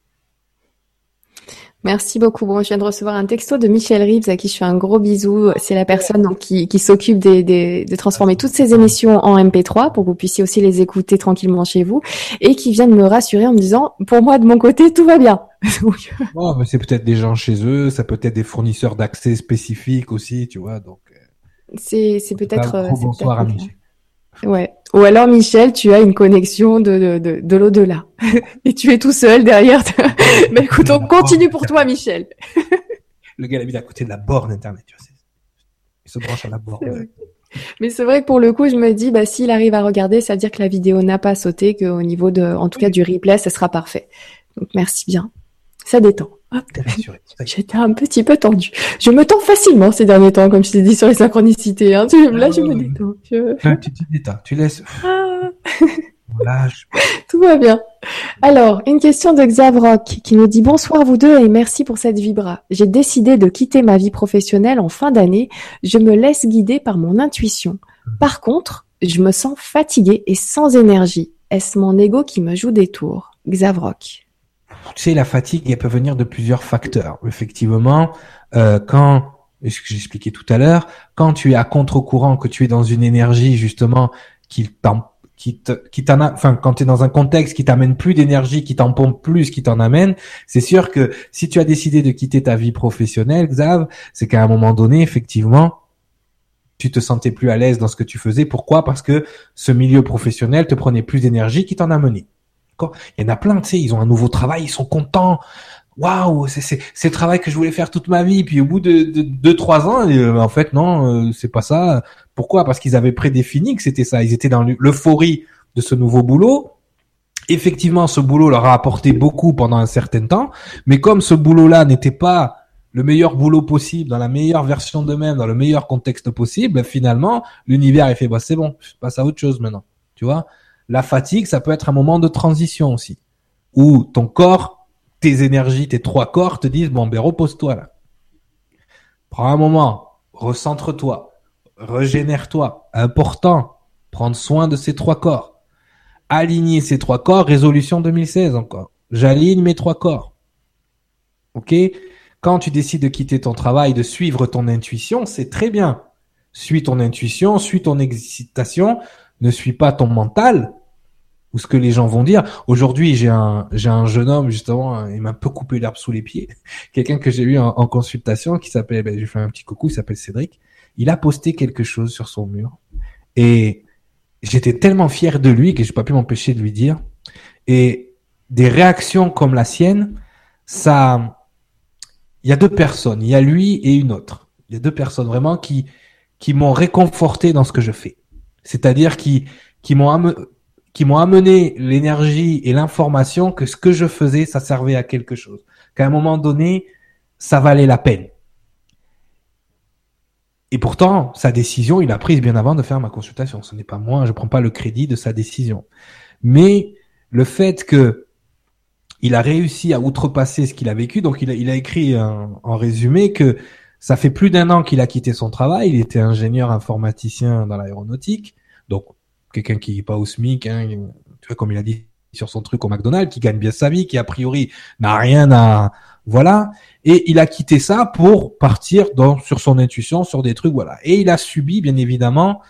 Merci beaucoup. Bon, je viens de recevoir un texto de Michel Reeves à qui je fais un gros bisou. C'est la personne qui, s'occupe de transformer toutes ces émissions en MP3 pour que vous puissiez aussi les écouter tranquillement chez vous et qui vient de me rassurer en me disant pour moi de mon côté tout va bien. oh, mais c'est peut-être des gens chez eux, ça peut être des fournisseurs d'accès spécifiques aussi, tu vois. Donc euh, c'est c'est peut-être. Euh, bonsoir à Michel. Ouais. Ou alors Michel, tu as une connexion de, de, de, de l'au-delà. Et tu es tout seul derrière. Mais écoute, on continue pour toi, Michel. Le gars, habite à côté de la borne Internet. Tu vois, il se branche à la borne. Mais c'est vrai que pour le coup, je me dis, bah, s'il arrive à regarder, ça veut dire que la vidéo n'a pas sauté, qu'au niveau de, en tout cas, du replay, ça sera parfait. Donc, merci bien. Ça détend. J'étais un petit peu tendu. Je me tends facilement ces derniers temps, comme je t'ai dit sur les synchronicités. Hein. Là, je me détends. Tu te détends. Tu laisses. Ah. Tout va bien. Alors, une question de Xavrock qui nous dit bonsoir vous deux et merci pour cette vibra. J'ai décidé de quitter ma vie professionnelle en fin d'année. Je me laisse guider par mon intuition. Par contre, je me sens fatiguée et sans énergie. Est-ce mon ego qui me joue des tours? Xavrock. Tu sais, la fatigue, elle peut venir de plusieurs facteurs. Effectivement, euh, quand, ce que j'expliquais tout à l'heure, quand tu es à contre-courant, que tu es dans une énergie justement qui qui qui t'en enfin quand tu es dans un contexte qui t'amène plus d'énergie, qui t'en pompe plus, qui t'en amène, c'est sûr que si tu as décidé de quitter ta vie professionnelle, Xav, c'est qu'à un moment donné, effectivement, tu te sentais plus à l'aise dans ce que tu faisais. Pourquoi? Parce que ce milieu professionnel te prenait plus d'énergie qui t'en a Il y en a plein, tu sais, ils ont un nouveau travail, ils sont contents. Waouh, c'est le travail que je voulais faire toute ma vie. Puis au bout de deux trois ans, euh, en fait non, euh, c'est pas ça. Pourquoi? Parce qu'ils avaient prédéfini que c'était ça. Ils étaient dans l'euphorie de ce nouveau boulot. Effectivement, ce boulot leur a apporté beaucoup pendant un certain temps, mais comme ce boulot-là n'était pas le meilleur boulot possible, dans la meilleure version d'eux-mêmes, dans le meilleur contexte possible, finalement, l'univers est fait, bah, c'est bon, je passe à autre chose maintenant. Tu vois? La fatigue, ça peut être un moment de transition aussi, où ton corps, tes énergies, tes trois corps te disent, bon, ben, repose-toi là. Prends un moment, recentre-toi, régénère-toi. Important, prendre soin de ces trois corps. Aligner ces trois corps, résolution 2016 encore. J'aligne mes trois corps. Ok? Quand tu décides de quitter ton travail, de suivre ton intuition, c'est très bien. Suis ton intuition, suis ton excitation, ne suis pas ton mental ou ce que les gens vont dire. Aujourd'hui, j'ai un j'ai un jeune homme justement, il m'a un peu coupé l'herbe sous les pieds. Quelqu'un que j'ai eu en, consultation qui s'appelle, ben, j'ai fait un petit coucou, il s'appelle Cédric. Il a posté quelque chose sur son mur et j'étais tellement fier de lui que j'ai pas pu m'empêcher de lui dire. Et des réactions comme la sienne, ça, il y a deux personnes, il y a lui et une autre. Il y a deux personnes vraiment qui qui m'ont réconforté dans ce que je fais. C'est-à-dire qui qui m'ont qui m'ont amené l'énergie et l'information que ce que je faisais, ça servait à quelque chose. Qu'à un moment donné, ça valait la peine. Et pourtant, sa décision, il a prise bien avant de faire ma consultation. Ce n'est pas moi, je prends pas le crédit de sa décision. Mais le fait que il a réussi à outrepasser ce qu'il a vécu, donc il a, il a écrit en résumé que ça fait plus d'un an qu'il a quitté son travail. Il était ingénieur informaticien dans l'aéronautique, donc quelqu'un qui n'est pas au SMIC, hein, tu vois, comme il a dit, sur son truc au McDonald's, qui gagne bien sa vie, qui a priori n'a rien à, voilà. Et il a quitté ça pour partir dans, sur son intuition, sur des trucs, voilà. Et il a subi, bien évidemment,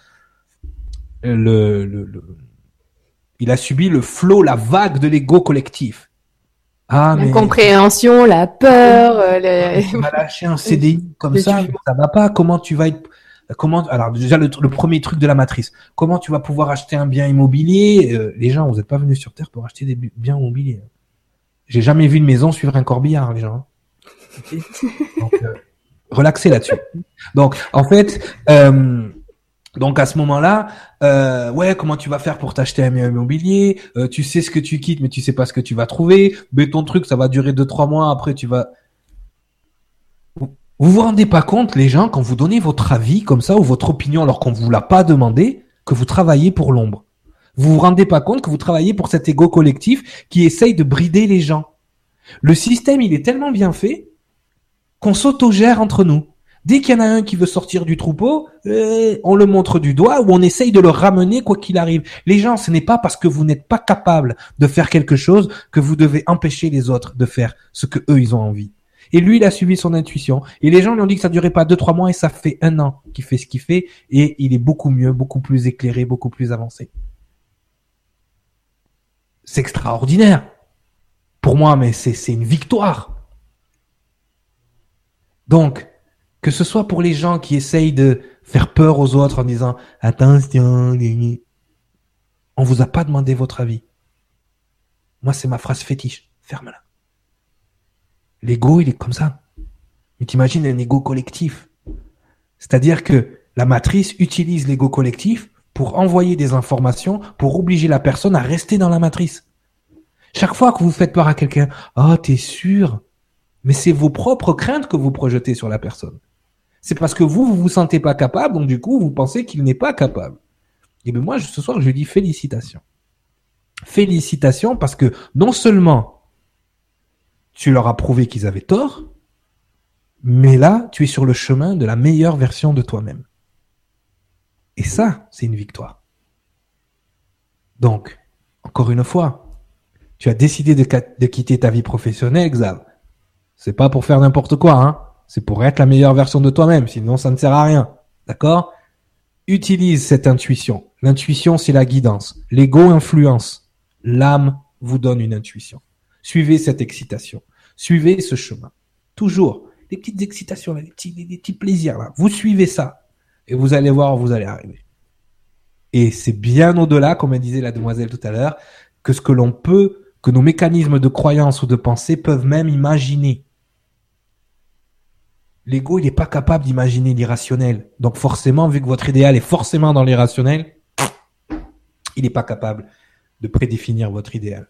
le, le, le il a subi le flot, la vague de l'ego collectif. Ah, la compréhension, la peur. Euh, Tu vas lâcher un CDI comme ça, ça va pas. Comment tu vas être Comment alors déjà le, premier truc de la matrice. Comment tu vas pouvoir acheter un bien immobilier? Euh, Les gens, vous n'êtes pas venus sur terre pour acheter des biens immobiliers. J'ai jamais vu une maison suivre un corbillard, les gens. Donc, euh, relaxez là-dessus. Donc, en fait, euh, donc à ce moment-là, euh, ouais, comment tu vas faire pour t'acheter un bien immobilier? Euh, Tu sais ce que tu quittes, mais tu sais pas ce que tu vas trouver. Mais ton truc, ça va durer deux trois mois. Après, tu vas vous vous rendez pas compte, les gens, quand vous donnez votre avis comme ça ou votre opinion alors qu'on vous l'a pas demandé, que vous travaillez pour l'ombre. Vous vous rendez pas compte que vous travaillez pour cet ego collectif qui essaye de brider les gens. Le système, il est tellement bien fait qu'on s'autogère entre nous. Dès qu'il y en a un qui veut sortir du troupeau, euh, on le montre du doigt ou on essaye de le ramener quoi qu'il arrive. Les gens, ce n'est pas parce que vous n'êtes pas capable de faire quelque chose que vous devez empêcher les autres de faire ce que eux ils ont envie. Et lui, il a suivi son intuition. Et les gens lui ont dit que ça durait pas deux, trois mois et ça fait un an qu'il fait ce qu'il fait et il est beaucoup mieux, beaucoup plus éclairé, beaucoup plus avancé. C'est extraordinaire. Pour moi, mais c'est une victoire. Donc, que ce soit pour les gens qui essayent de faire peur aux autres en disant attention, on vous a pas demandé votre avis. Moi, c'est ma phrase fétiche. Ferme-la. L'ego, il est comme ça. Mais t'imagines un ego collectif. C'est-à-dire que la matrice utilise l'ego collectif pour envoyer des informations, pour obliger la personne à rester dans la matrice. Chaque fois que vous faites peur à quelqu'un, oh, t'es sûr? Mais c'est vos propres craintes que vous projetez sur la personne. C'est parce que vous, vous vous sentez pas capable, donc du coup, vous pensez qu'il n'est pas capable. Et bien moi, ce soir, je dis félicitations. Félicitations parce que non seulement tu leur as prouvé qu'ils avaient tort, mais là, tu es sur le chemin de la meilleure version de toi-même. Et ça, c'est une victoire. Donc, encore une fois, tu as décidé de, quitter ta vie professionnelle, Xav. C'est pas pour faire n'importe quoi, hein. C'est pour être la meilleure version de toi-même, sinon ça ne sert à rien. D'accord? Utilise cette intuition. L'intuition, c'est la guidance. L'ego influence. L'âme vous donne une intuition. Suivez cette excitation. Suivez ce chemin. Toujours. Des petites excitations, des, petits, des, petits plaisirs. Là. Vous suivez ça. Et vous allez voir vous allez arriver. Et c'est bien au-delà, comme disait la demoiselle tout à l'heure, que ce que l'on peut, que nos mécanismes de croyance ou de pensée peuvent même imaginer. L'ego, il n'est pas capable d'imaginer l'irrationnel. Donc forcément, vu que votre idéal est forcément dans l'irrationnel, il n'est pas capable de prédéfinir votre idéal.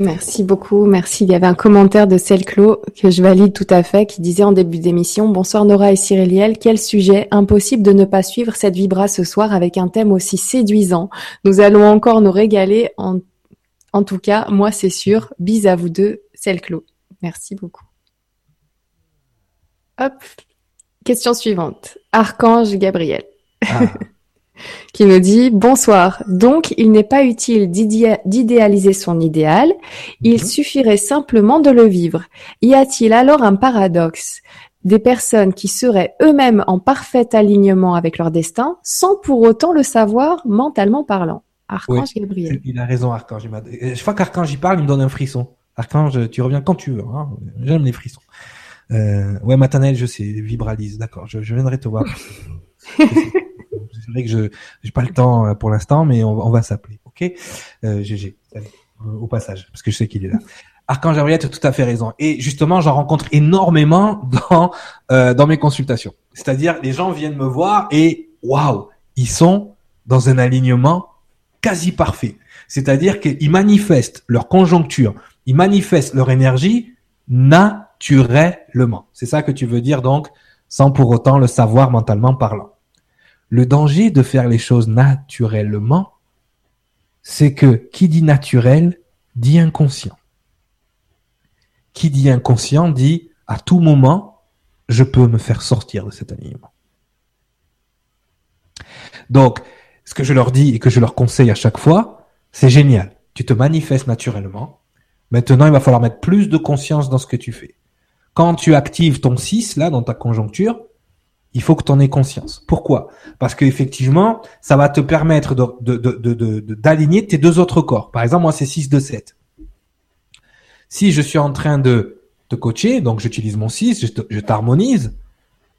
Merci beaucoup, merci. Il y avait un commentaire de Selclo que je valide tout à fait qui disait en début d'émission Bonsoir Nora et Cyrieliel, quel sujet impossible de ne pas suivre cette vibra ce soir avec un thème aussi séduisant. Nous allons encore nous régaler en, en tout cas, moi c'est sûr. Bis à vous deux, Selclo. Merci beaucoup. Hop. Question suivante. Archange Gabriel. Ah. qui nous dit bonsoir. Donc, il n'est pas utile d'idéaliser son idéal, il mhm. suffirait simplement de le vivre. Y a-t-il alors un paradoxe? Des personnes qui seraient eux-mêmes en parfait alignement avec leur destin, sans pour autant le savoir mentalement parlant Archange Gabriel. Il a raison, Archange. Je crois qu'Archange y parle, il me donne un frisson. Archange, tu reviens quand tu veux. Hein. J'aime les frissons. Euh, ouais, Matanel, je sais, vibralise. D'accord, je, je viendrai te voir. c'est vrai que je j'ai pas le temps euh, pour l'instant, mais on, va s'appeler. Ok, euh, GG. Allez, au passage, parce que je sais qu'il est là. Archange Gabriel, tu as tout à fait raison. Et justement, j'en rencontre énormément dans euh, dans mes consultations. C'est-à-dire, les gens viennent me voir et waouh, ils sont dans un alignement quasi parfait. C'est-à-dire qu'ils manifestent leur conjoncture, ils manifestent leur énergie naturellement. C'est ça que tu veux dire donc, sans pour autant le savoir mentalement parlant. Le danger de faire les choses naturellement, c'est que qui dit naturel dit inconscient. Qui dit inconscient dit à tout moment, je peux me faire sortir de cet alignement. Donc, ce que je leur dis et que je leur conseille à chaque fois, c'est génial. Tu te manifestes naturellement. Maintenant, il va falloir mettre plus de conscience dans ce que tu fais. Quand tu actives ton 6, là, dans ta conjoncture, il faut que tu en aies conscience. Pourquoi? Parce qu'effectivement, ça va te permettre d'aligner tes deux autres corps. Par exemple, moi, c'est 6 de 7. Si je suis en train de te coacher, donc j'utilise mon 6, je t'harmonise,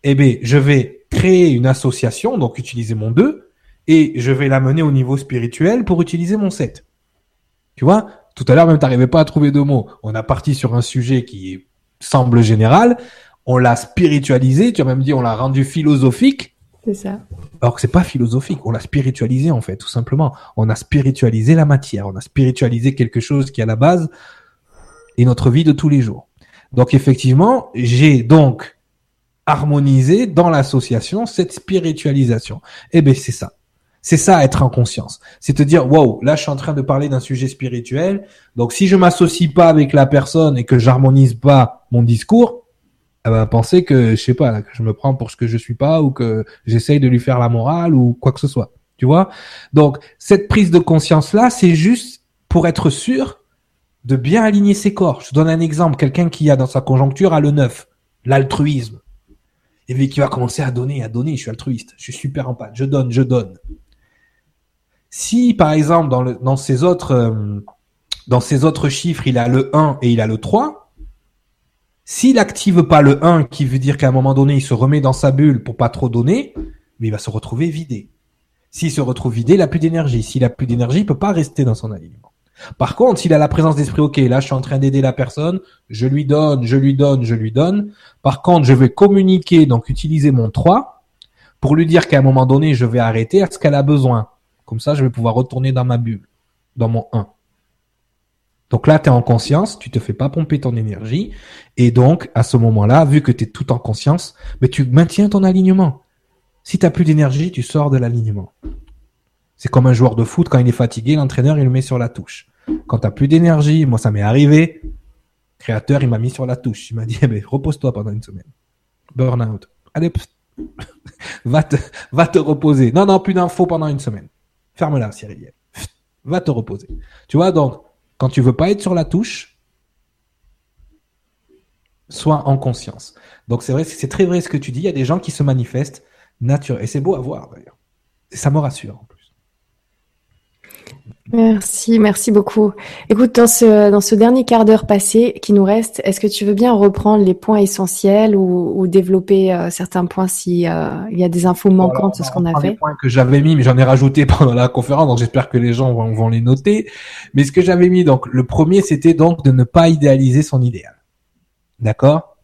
eh bien, je vais créer une association, donc utiliser mon 2, et je vais l'amener au niveau spirituel pour utiliser mon 7. Tu vois? Tout à l'heure, même, tu n'arrivais pas à trouver de mots. On a parti sur un sujet qui semble général, on l'a spiritualisé, tu as même dit on l'a rendu philosophique. C'est ça. Alors que c'est pas philosophique, on l'a spiritualisé en fait, tout simplement. On a spiritualisé la matière, on a spiritualisé quelque chose qui à la base est notre vie de tous les jours. Donc effectivement, j'ai donc harmonisé dans l'association cette spiritualisation. Eh ben c'est ça. C'est ça être en conscience. C'est te dire waouh, là je suis en train de parler d'un sujet spirituel. Donc si je m'associe pas avec la personne et que j'harmonise pas mon discours, elle va penser que, je sais pas, que je me prends pour ce que je suis pas ou que j'essaye de lui faire la morale ou quoi que ce soit. Tu vois? Donc, cette prise de conscience-là, c'est juste pour être sûr de bien aligner ses corps. Je donne un exemple. Quelqu'un qui a dans sa conjoncture a le neuf, l'altruisme. Et puis qui va commencer à donner, à donner. Je suis altruiste. Je suis super en pâte. Je donne, je donne. Si, par exemple, dans, le, dans ces autres, euh, dans ces autres chiffres, il a le 1 et il a le 3, s'il n'active pas le 1, qui veut dire qu'à un moment donné, il se remet dans sa bulle pour pas trop donner, mais il va se retrouver vidé. S'il se retrouve vidé, il n'a plus d'énergie. S'il a plus d'énergie, il peut pas rester dans son alignement. Par contre, s'il a la présence d'esprit, ok, là, je suis en train d'aider la personne, je lui donne, je lui donne, je lui donne. Par contre, je vais communiquer, donc utiliser mon 3 pour lui dire qu'à un moment donné, je vais arrêter à ce qu'elle a besoin. Comme ça, je vais pouvoir retourner dans ma bulle, dans mon 1. Donc là, tu es en conscience, tu te fais pas pomper ton énergie. Et donc, à ce moment-là, vu que tu es tout en conscience, mais tu maintiens ton alignement. Si tu plus d'énergie, tu sors de l'alignement. C'est comme un joueur de foot, quand il est fatigué, l'entraîneur, il le met sur la touche. Quand tu plus d'énergie, moi, ça m'est arrivé. créateur, il m'a mis sur la touche. Il m'a dit, eh ben, repose-toi pendant une semaine. Burnout. Allez, va, te, va te reposer. Non, non, plus d'infos pendant une semaine. Ferme-la, Cyril. Va te reposer. Tu vois, donc, quand tu veux pas être sur la touche, sois en conscience. Donc c'est vrai, c'est très vrai ce que tu dis. Il y a des gens qui se manifestent naturellement. Et c'est beau à voir d'ailleurs. Ça me rassure. Merci, merci beaucoup. Écoute, dans ce, dans ce dernier quart d'heure passé qui nous reste, est-ce que tu veux bien reprendre les points essentiels ou, ou développer euh, certains points si euh, il y a des infos manquantes de ce qu'on a fait? Les points que j'avais mis, mais j'en ai rajouté pendant la conférence, donc j'espère que les gens vont, vont les noter. Mais ce que j'avais mis, donc le premier, c'était donc de ne pas idéaliser son idéal. D'accord?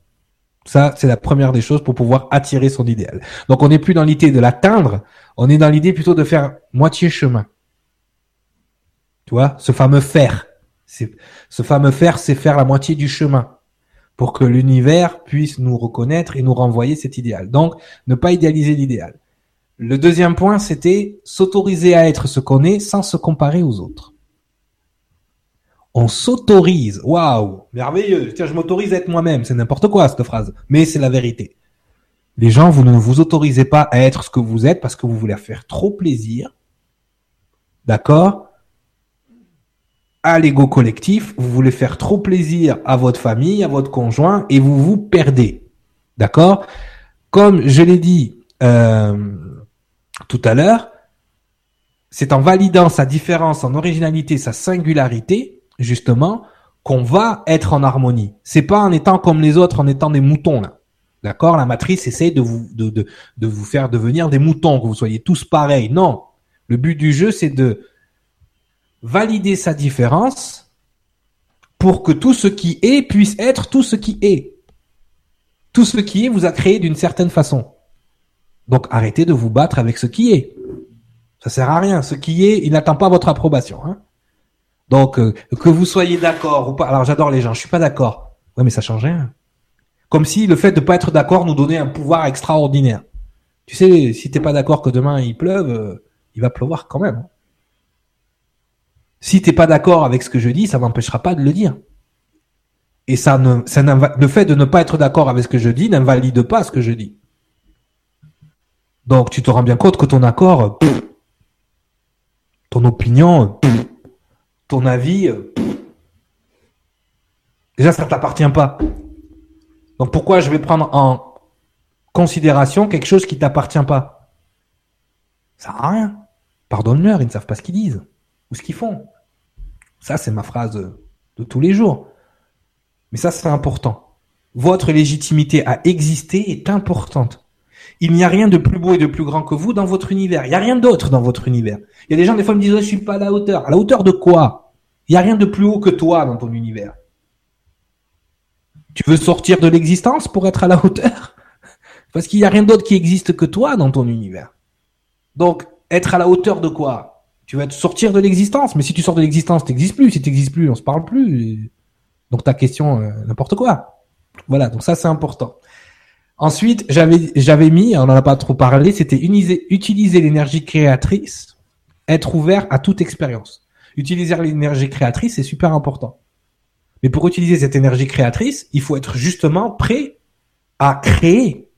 Ça, c'est la première des choses pour pouvoir attirer son idéal. Donc on n'est plus dans l'idée de l'atteindre, on est dans l'idée plutôt de faire moitié chemin. Tu vois, ce fameux faire. Ce fameux faire, c'est faire la moitié du chemin pour que l'univers puisse nous reconnaître et nous renvoyer cet idéal. Donc, ne pas idéaliser l'idéal. Le deuxième point, c'était s'autoriser à être ce qu'on est sans se comparer aux autres. On s'autorise. Waouh, merveilleux. Tiens, je m'autorise à être moi-même. C'est n'importe quoi cette phrase, mais c'est la vérité. Les gens, vous ne vous autorisez pas à être ce que vous êtes parce que vous voulez faire trop plaisir. D'accord? À l'ego collectif, vous voulez faire trop plaisir à votre famille, à votre conjoint, et vous vous perdez. D'accord? Comme je l'ai dit euh, tout à l'heure, c'est en validant sa différence, en originalité, sa singularité, justement, qu'on va être en harmonie. C'est pas en étant comme les autres, en étant des moutons là. D'accord? La matrice essaie de vous de, de vous faire devenir des moutons, que vous soyez tous pareils. Non. Le but du jeu, c'est de valider sa différence pour que tout ce qui est puisse être tout ce qui est. Tout ce qui est vous a créé d'une certaine façon. Donc arrêtez de vous battre avec ce qui est. Ça sert à rien. Ce qui est, il n'attend pas votre approbation. Hein. Donc euh, que vous soyez d'accord ou pas. Alors j'adore les gens. Je suis pas d'accord. Ouais, mais ça change rien. Comme si le fait de pas être d'accord nous donnait un pouvoir extraordinaire. Tu sais, si t'es pas d'accord que demain il pleuve, euh, il va pleuvoir quand même. Si t'es pas d'accord avec ce que je dis, ça m'empêchera pas de le dire. Et ça ne, le fait de ne pas être d'accord avec ce que je dis n'invalide pas ce que je dis. Donc tu te rends bien compte que ton accord, ton opinion, ton avis, déjà ça t'appartient pas. Donc pourquoi je vais prendre en considération quelque chose qui t'appartient pas? Ça à rien. Pardonne-leur, ils ne savent pas ce qu'ils disent ou ce qu'ils font. Ça, c'est ma phrase de tous les jours. Mais ça, c'est important. Votre légitimité à exister est importante. Il n'y a rien de plus beau et de plus grand que vous dans votre univers. Il n'y a rien d'autre dans votre univers. Il y a des gens, des fois, me disent, je suis pas à la hauteur. À la hauteur de quoi? Il n'y a rien de plus haut que toi dans ton univers. Tu veux sortir de l'existence pour être à la hauteur? Parce qu'il n'y a rien d'autre qui existe que toi dans ton univers. Donc, être à la hauteur de quoi? Tu vas te sortir de l'existence. Mais si tu sors de l'existence, tu n'existes plus. Si tu n'existes plus, on se parle plus. Donc ta question, euh, n'importe quoi. Voilà, donc ça c'est important. Ensuite, j'avais j'avais mis, on en a pas trop parlé, c'était utiliser l'énergie créatrice, être ouvert à toute expérience. Utiliser l'énergie créatrice, c'est super important. Mais pour utiliser cette énergie créatrice, il faut être justement prêt à créer.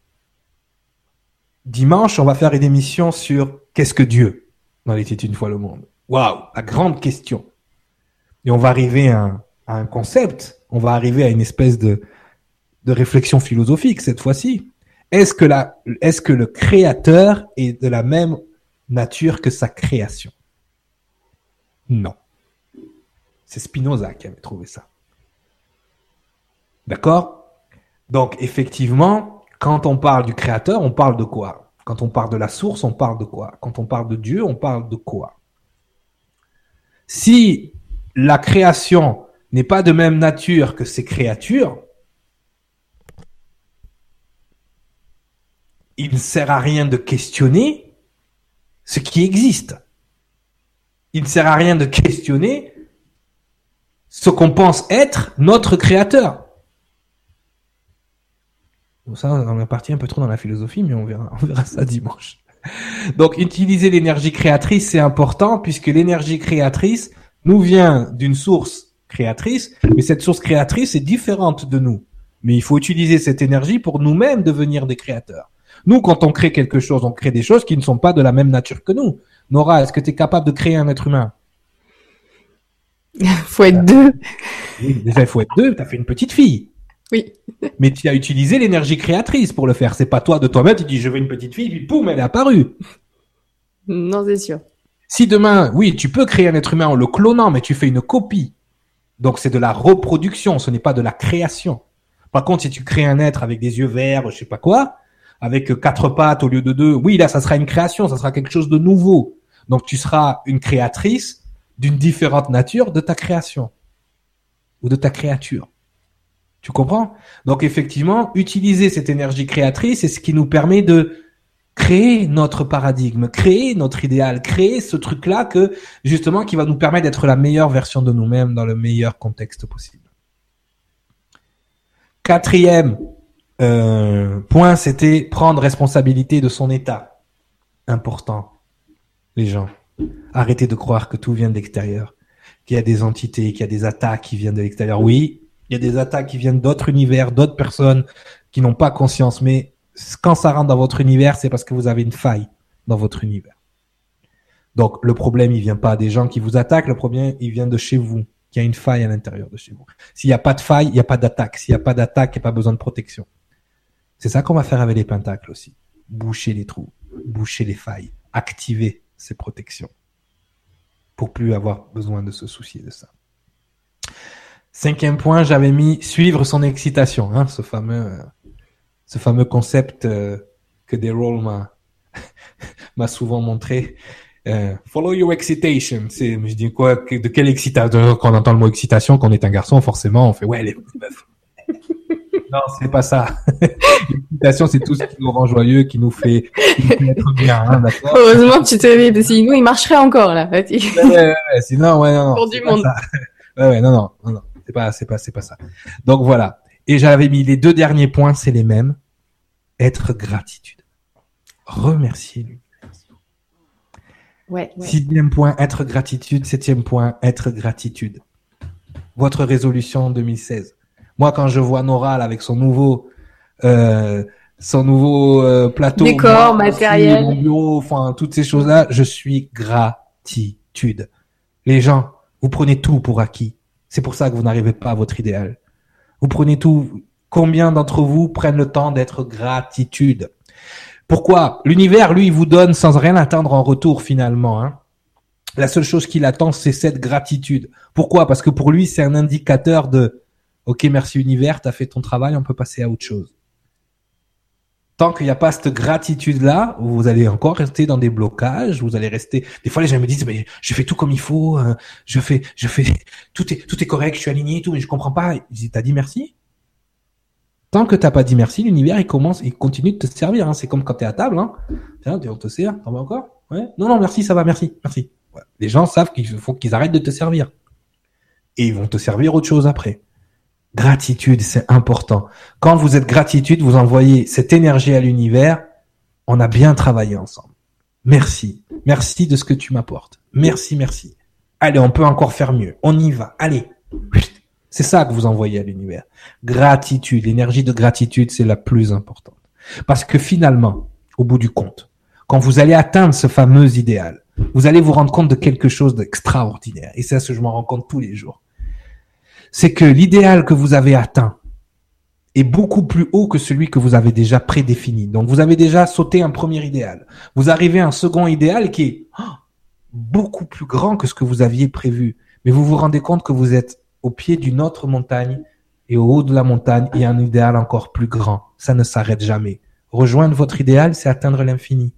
Dimanche, on va faire une émission sur qu'est-ce que Dieu dans les une fois le monde. Waouh, la grande question. Et on va arriver à un concept, on va arriver à une espèce de réflexion philosophique cette fois-ci. Est-ce que le créateur est de la même nature que sa création? Non. C'est Spinoza qui avait trouvé ça. D'accord? Donc effectivement, quand on parle du créateur, on parle de quoi? Quand on parle de la source, on parle de quoi? Quand on parle de Dieu, on parle de quoi? Si la création n'est pas de même nature que ses créatures, il ne sert à rien de questionner ce qui existe. Il ne sert à rien de questionner ce qu'on pense être notre créateur. Ça, on est parti un peu trop dans la philosophie, mais on verra, on verra ça dimanche. Donc, utiliser l'énergie créatrice, c'est important puisque l'énergie créatrice nous vient d'une source créatrice, mais cette source créatrice est différente de nous. Mais il faut utiliser cette énergie pour nous-mêmes devenir des créateurs. Nous, quand on crée quelque chose, on crée des choses qui ne sont pas de la même nature que nous. Nora, est-ce que tu es capable de créer un être humain? Faut être deux. déjà, il faut être deux. Tu as fait une petite fille. Oui. Mais tu as utilisé l'énergie créatrice pour le faire. C'est pas toi de toi-même, tu dis je veux une petite fille, puis boum, elle est apparue. Non, c'est sûr. Si demain, oui, tu peux créer un être humain en le clonant, mais tu fais une copie. Donc c'est de la reproduction, ce n'est pas de la création. Par contre, si tu crées un être avec des yeux verts, je sais pas quoi, avec quatre pattes au lieu de deux, oui, là, ça sera une création, ça sera quelque chose de nouveau. Donc, tu seras une créatrice d'une différente nature de ta création ou de ta créature. Tu comprends? Donc, effectivement, utiliser cette énergie créatrice, c'est ce qui nous permet de créer notre paradigme, créer notre idéal, créer ce truc-là que, justement, qui va nous permettre d'être la meilleure version de nous-mêmes dans le meilleur contexte possible. Quatrième euh, point, c'était prendre responsabilité de son état. Important, les gens. Arrêtez de croire que tout vient de l'extérieur, qu'il y a des entités, qu'il y a des attaques qui viennent de l'extérieur. Oui, il y a des attaques qui viennent d'autres univers, d'autres personnes qui n'ont pas conscience, mais quand ça rentre dans votre univers, c'est parce que vous avez une faille dans votre univers. Donc le problème, il vient pas des gens qui vous attaquent, le problème, il vient de chez vous, qu'il y a une faille à l'intérieur de chez vous. S'il n'y a pas de faille, il n'y a pas d'attaque. S'il n'y a pas d'attaque, il n'y a pas besoin de protection. C'est ça qu'on va faire avec les pentacles aussi. Boucher les trous, boucher les failles, activer ces protections pour plus avoir besoin de se soucier de ça. Cinquième point, j'avais mis suivre son excitation, hein, ce fameux, ce fameux concept euh, que Derol m'a m'a souvent montré. Euh, follow your excitation. C'est, je dis quoi, de quelle excitation Quand on entend le mot excitation, quand on est un garçon, forcément, on fait ouais les meufs. Non, c'est pas ça. L'excitation, c'est tout ce qui nous rend joyeux, qui nous fait, être bien, hein, d'accord? Heureusement que tu te réveilles, sinon il marcherait encore, là. ouais, ouais, ouais, sinon, ouais, non, non. Pour du monde. Ouais, ouais, non, non, non. C'est pas, c'est pas, c'est pas ça. Donc voilà. Et j'avais mis les deux derniers points, c'est les mêmes. Être gratitude. Remercier lui. Ouais, ouais. Sixième point, être gratitude. Septième point, être gratitude. Votre résolution 2016. Moi, quand je vois Nora avec son nouveau, euh, son nouveau euh, plateau, décor, matériel, mon bureau, enfin toutes ces choses-là, je suis gratitude. Les gens, vous prenez tout pour acquis. C'est pour ça que vous n'arrivez pas à votre idéal. Vous prenez tout. Combien d'entre vous prennent le temps d'être gratitude? Pourquoi? L'univers, lui, vous donne sans rien attendre en retour finalement. Hein. La seule chose qu'il attend, c'est cette gratitude. Pourquoi? Parce que pour lui, c'est un indicateur de OK, merci univers, tu as fait ton travail, on peut passer à autre chose tant qu'il n'y a pas cette gratitude-là, vous allez encore rester dans des blocages, vous allez rester. Des fois, les gens me disent, mais je fais tout comme il faut, euh, je fais, je fais, tout est, tout est correct, je suis aligné, tout, mais je comprends pas. Tu t'as dit merci? Tant que t'as pas dit merci, l'univers il commence, il continue de te servir. Hein. C'est comme quand t'es à table, hein. Tiens, on te sert, t'en vas encore? Ouais. Non, non, merci, ça va, merci, merci. Les gens savent qu'il faut qu'ils arrêtent de te servir et ils vont te servir autre chose après. Gratitude, c'est important. Quand vous êtes gratitude, vous envoyez cette énergie à l'univers. On a bien travaillé ensemble. Merci. Merci de ce que tu m'apportes. Merci, merci. Allez, on peut encore faire mieux. On y va. Allez. C'est ça que vous envoyez à l'univers. Gratitude. L'énergie de gratitude, c'est la plus importante. Parce que finalement, au bout du compte, quand vous allez atteindre ce fameux idéal, vous allez vous rendre compte de quelque chose d'extraordinaire. Et c'est ce que je m'en rends compte tous les jours c'est que l'idéal que vous avez atteint est beaucoup plus haut que celui que vous avez déjà prédéfini. Donc vous avez déjà sauté un premier idéal. Vous arrivez à un second idéal qui est oh, beaucoup plus grand que ce que vous aviez prévu. Mais vous vous rendez compte que vous êtes au pied d'une autre montagne et au haut de la montagne, il y a un idéal encore plus grand. Ça ne s'arrête jamais. Rejoindre votre idéal, c'est atteindre l'infini.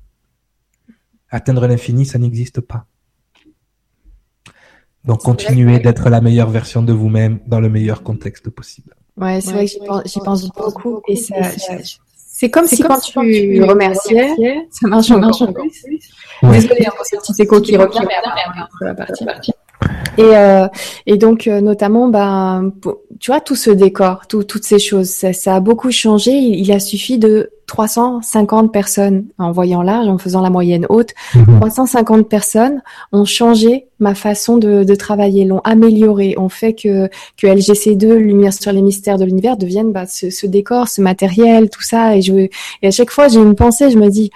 Atteindre l'infini, ça n'existe pas. Donc continuez d'être la meilleure version de vous-même dans le meilleur contexte possible. Ouais, c'est vrai que j'y pense, beaucoup et ça, c'est comme si quand tu remerciais, ça marche encore plus. Désolée hein, pour ce petit écho qui revient, mais la partie. Et, euh, et donc euh, notamment, ben, tu vois, tout ce décor, tout, toutes ces choses, ça, ça a beaucoup changé. Il, il, a suffi de 350 personnes en voyant large, en faisant la moyenne haute. 350 mhm. personnes ont changé ma façon de, de travailler, l'ont amélioré, ont fait que, que LGC2, Lumière sur les mystères de l'univers, devienne bah, ce, ce, décor, ce matériel, tout ça. Et, je, et à chaque fois, j'ai une pensée, je me dis,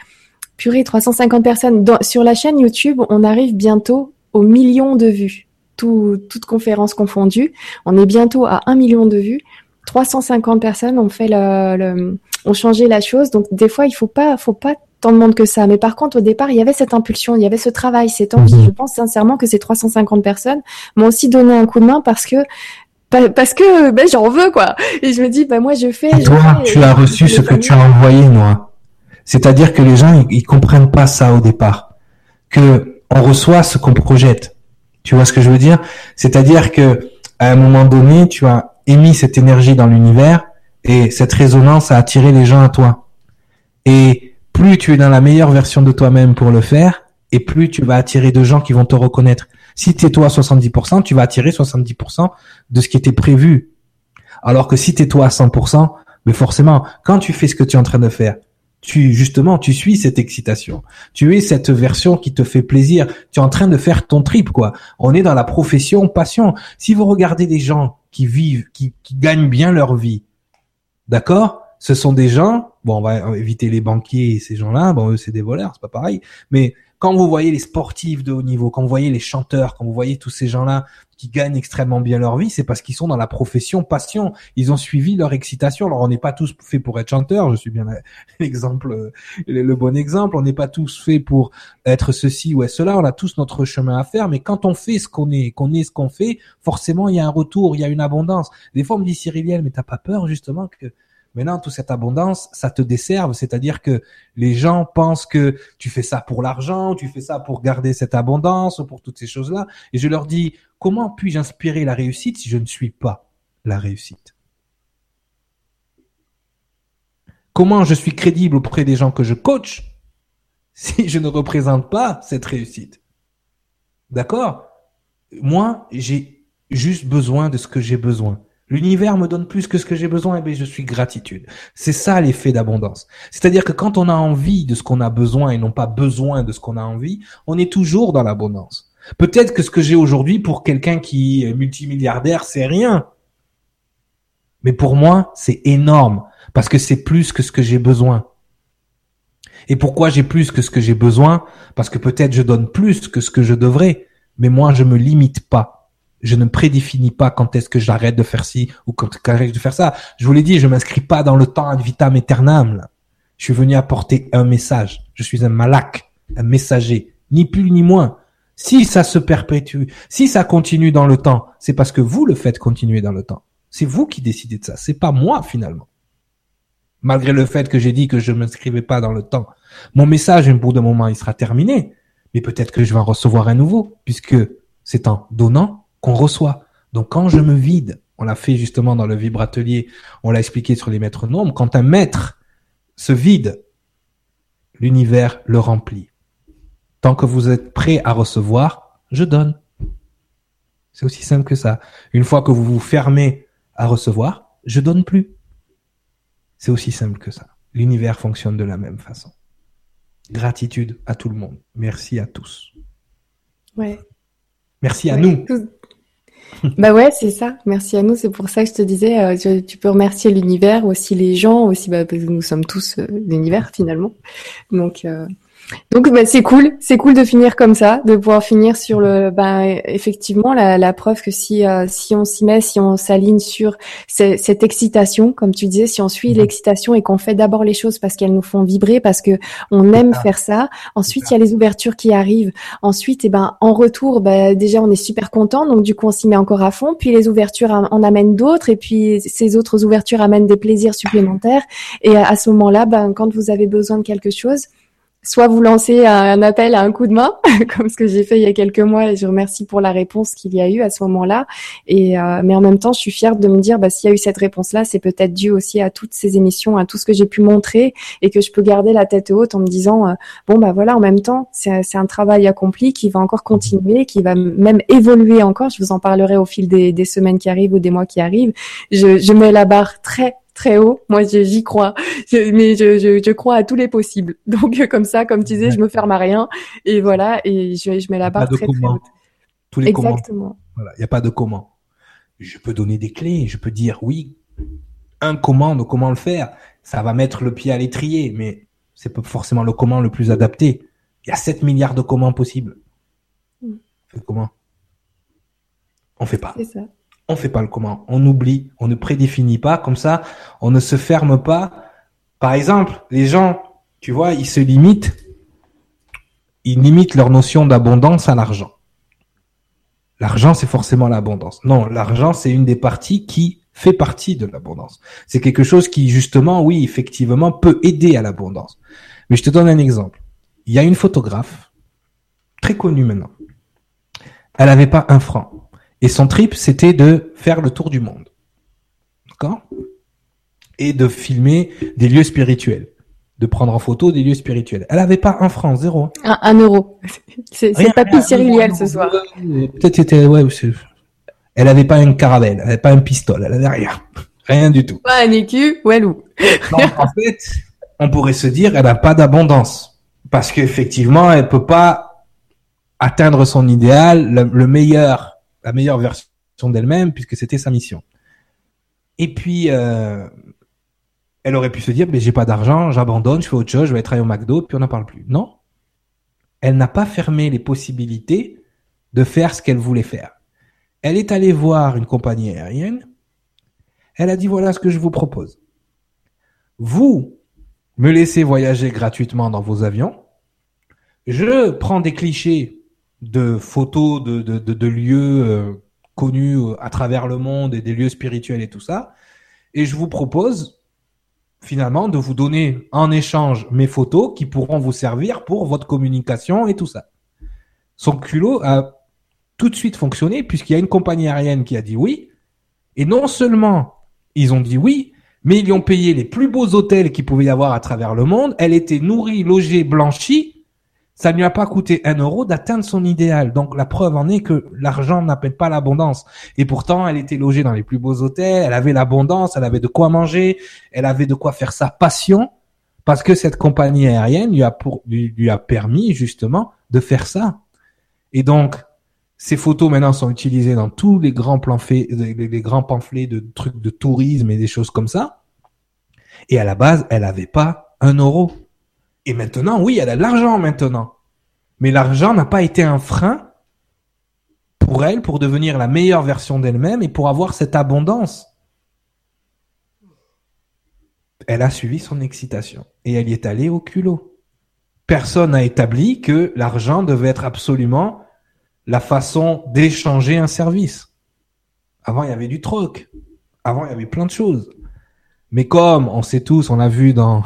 purée, 350 personnes. Dans, sur la chaîne YouTube, on arrive bientôt aux millions de vues toutes conférences confondues. On est bientôt à un million de vues. 350 personnes ont fait le, ont changé la chose. Donc des fois, il faut pas, faut pas tant de monde que ça. Mais par contre, au départ, il y avait cette impulsion, il y avait ce travail, cette envie. Mhm. Je pense sincèrement que ces 350 personnes m'ont aussi donné un coup de main parce que parce que ben, j'en veux quoi. Et je me dis, ben moi je fais. Toi, tu as reçu ce que tu as envoyé, moi. C'est-à-dire que les gens, ils, ils comprennent pas ça au départ. Que on reçoit ce qu'on projette. Tu vois ce que je veux dire? C'est-à-dire que à un moment donné, tu as émis cette énergie dans l'univers et cette résonance a attiré les gens à toi. Et plus tu es dans la meilleure version de toi-même pour le faire, et plus tu vas attirer de gens qui vont te reconnaître. Si tu es toi à 70%, tu vas attirer 70% de ce qui était prévu. Alors que si tu es toi à 100%, mais forcément, quand tu fais ce que tu es en train de faire, tu justement tu suis cette excitation. Tu es cette version qui te fait plaisir. Tu es en train de faire ton trip quoi. On est dans la profession passion. Si vous regardez des gens qui vivent, qui, qui gagnent bien leur vie, d'accord Ce sont des gens. Bon, on va éviter les banquiers et ces gens-là. Bon, eux c'est des voleurs, c'est pas pareil. Mais quand vous voyez les sportifs de haut niveau, quand vous voyez les chanteurs, quand vous voyez tous ces gens-là qui gagnent extrêmement bien leur vie, c'est parce qu'ils sont dans la profession passion. Ils ont suivi leur excitation. Alors on n'est pas tous faits pour être chanteurs. Je suis bien l'exemple, le bon exemple. On n'est pas tous faits pour être ceci ou être cela. On a tous notre chemin à faire. Mais quand on fait ce qu'on est, qu'on est ce qu'on fait, forcément il y a un retour, il y a une abondance. Des fois on me dit Cyriliel, mais t'as pas peur justement que Maintenant, toute cette abondance, ça te desserve, c'est-à-dire que les gens pensent que tu fais ça pour l'argent, tu fais ça pour garder cette abondance, pour toutes ces choses-là. Et je leur dis, comment puis-je inspirer la réussite si je ne suis pas la réussite? Comment je suis crédible auprès des gens que je coach si je ne représente pas cette réussite? D'accord? Moi, j'ai juste besoin de ce que j'ai besoin. L'univers me donne plus que ce que j'ai besoin, et bien je suis gratitude. C'est ça l'effet d'abondance. C'est-à-dire que quand on a envie de ce qu'on a besoin et non pas besoin de ce qu'on a envie, on est toujours dans l'abondance. Peut-être que ce que j'ai aujourd'hui pour quelqu'un qui est multimilliardaire, c'est rien. Mais pour moi, c'est énorme parce que c'est plus que ce que j'ai besoin. Et pourquoi j'ai plus que ce que j'ai besoin? Parce que peut-être je donne plus que ce que je devrais. Mais moi, je me limite pas. Je ne prédéfinis pas quand est-ce que j'arrête de faire ci ou quand j'arrête de faire ça. Je vous l'ai dit, je m'inscris pas dans le temps ad vitam aeternam. Je suis venu apporter un message. Je suis un malak, un messager, ni plus ni moins. Si ça se perpétue, si ça continue dans le temps, c'est parce que vous le faites continuer dans le temps. C'est vous qui décidez de ça. C'est pas moi finalement. Malgré le fait que j'ai dit que je ne m'inscrivais pas dans le temps. Mon message, un bout de moment, il sera terminé. Mais peut-être que je vais en recevoir un nouveau, puisque c'est en donnant qu'on reçoit. Donc quand je me vide, on l'a fait justement dans le vibratelier, on l'a expliqué sur les maîtres nombres, quand un maître se vide, l'univers le remplit. Tant que vous êtes prêt à recevoir, je donne. C'est aussi simple que ça. Une fois que vous vous fermez à recevoir, je donne plus. C'est aussi simple que ça. L'univers fonctionne de la même façon. Gratitude à tout le monde. Merci à tous. Ouais. Merci à nous. bah ouais, c'est ça. Merci à nous. C'est pour ça que je te disais, euh, tu, peux remercier l'univers, aussi les gens, aussi bah, parce que nous sommes tous euh, l'univers finalement. Donc euh, donc bah, c'est cool, c'est cool de finir comme ça, de pouvoir finir sur le, bah, effectivement la, la preuve que si euh, si on s'y met, si on s'aligne sur cette excitation, comme tu disais, si on suit mhm. l'excitation et qu'on fait d'abord les choses parce qu'elles nous font vibrer, parce que on aime faire ça. Ensuite il y a les ouvertures qui arrivent. Ensuite et eh ben en retour, bah, déjà on est super content, donc du coup on s'y met encore à fond. Puis les ouvertures en amènent d'autres et puis ces autres ouvertures amènent des plaisirs supplémentaires. Et à ce moment-là, ben quand vous avez besoin de quelque chose soit vous lancez un appel à un coup de main, comme ce que j'ai fait il y a quelques mois, et je remercie pour la réponse qu'il y a eu à ce moment-là. Et euh, mais en même temps, je suis fière de me dire, bah, s'il y a eu cette réponse-là, c'est peut-être dû aussi à toutes ces émissions, à tout ce que j'ai pu montrer, et que je peux garder la tête haute en me disant, euh, bon bah voilà, en même temps, c'est un travail accompli qui va encore continuer, qui va même évoluer encore. Je vous en parlerai au fil des, semaines qui arrivent ou des mois qui arrivent. Je mets la barre très très haut. Moi, j'y crois. mais je, je, je, crois à tous les possibles. Donc, comme ça, comme tu disais, je me ferme à rien. Et voilà, et je, je mets la barre très, très haute. Tous les Exactement. Voilà, il n'y a pas de comment. Je peux donner des clés. Je peux dire, oui, un comment de comment le faire? Ça va mettre le pied à l'étrier, mais c'est pas forcément le comment le plus adapté. Il y a 7 milliards de comment possibles. Mm. comment On fait pas. C'est ça on fait pas le comment, on oublie, on ne prédéfinit pas, comme ça, on ne se ferme pas. Par exemple, les gens, tu vois, ils se limitent, ils limitent leur notion d'abondance à l'argent. L'argent, c'est forcément l'abondance. Non, l'argent, c'est une des parties qui fait partie de l'abondance. C'est quelque chose qui, justement, oui, effectivement, peut aider à l'abondance. Mais je te donne un exemple. Il y a une photographe, très connue maintenant. Elle n'avait pas un franc. Et son trip, c'était de faire le tour du monde. D'accord? Et de filmer des lieux spirituels. De prendre en photo des lieux spirituels. Elle avait pas un franc, zéro. Un, euro. C'est papy cyriliel ce soir. Peut-être c'était, ouais, elle avait pas une caravelle, elle avait pas un pistolet, elle avait rien. Rien du tout. Pas un écu ou un en fait, on pourrait se dire, elle n'a pas d'abondance. Parce qu'effectivement, elle peut pas atteindre son idéal, le meilleur la meilleure version d'elle-même puisque c'était sa mission. Et puis, euh, elle aurait pu se dire, mais j'ai pas d'argent, j'abandonne, je fais autre chose, je vais travailler au McDo, puis on n'en parle plus. Non. Elle n'a pas fermé les possibilités de faire ce qu'elle voulait faire. Elle est allée voir une compagnie aérienne. Elle a dit, voilà ce que je vous propose. Vous me laissez voyager gratuitement dans vos avions. Je prends des clichés de photos de, de, de, lieux euh, connus euh, à travers le monde et des lieux spirituels et tout ça. Et je vous propose finalement de vous donner en échange mes photos qui pourront vous servir pour votre communication et tout ça. Son culot a tout de suite fonctionné puisqu'il y a une compagnie aérienne qui a dit oui. Et non seulement ils ont dit oui, mais ils lui ont payé les plus beaux hôtels qu'il pouvait y avoir à travers le monde. Elle était nourrie, logée, blanchie ça ne lui a pas coûté un euro d'atteindre son idéal. Donc la preuve en est que l'argent n'appelle pas l'abondance. Et pourtant, elle était logée dans les plus beaux hôtels, elle avait l'abondance, elle avait de quoi manger, elle avait de quoi faire sa passion, parce que cette compagnie aérienne lui a, permis justement de faire ça. Et donc, ces photos maintenant sont utilisées dans tous les grands pamphlets, les grands pamphlets de trucs de tourisme et des choses comme ça. Et à la base, elle n'avait pas un euro. Et maintenant, oui, elle a de l'argent maintenant. Mais l'argent n'a pas été un frein pour elle, pour devenir la meilleure version d'elle-même et pour avoir cette abondance. Elle a suivi son excitation et elle y est allée au culot. Personne n'a établi que l'argent devait être absolument la façon d'échanger un service. Avant, il y avait du troc. Avant, il y avait plein de choses. Mais comme on sait tous, on l'a vu dans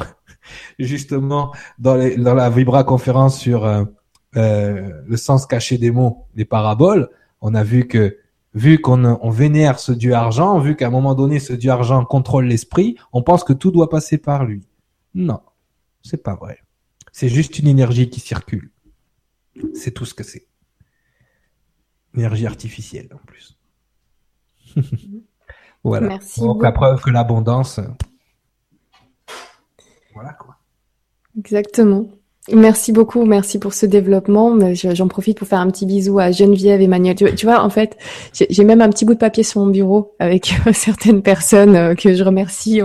justement dans, dans la Vibra conférence sur euh, euh, le sens caché des mots, des paraboles, on a vu que vu qu'on on vénère ce dieu argent, vu qu'à un moment donné ce dieu argent contrôle l'esprit, on pense que tout doit passer par lui. Non, c'est pas vrai. C'est juste une énergie qui circule. C'est tout ce que c'est. Énergie artificielle en plus. voilà. Merci Donc la preuve que l'abondance. Voilà quoi. Exactement. Merci beaucoup, merci pour ce développement. J'en profite pour faire un petit bisou à Geneviève et Manuel. Tu, vois, en fait, j'ai même un petit bout de papier sur mon bureau avec certaines personnes euh, que je remercie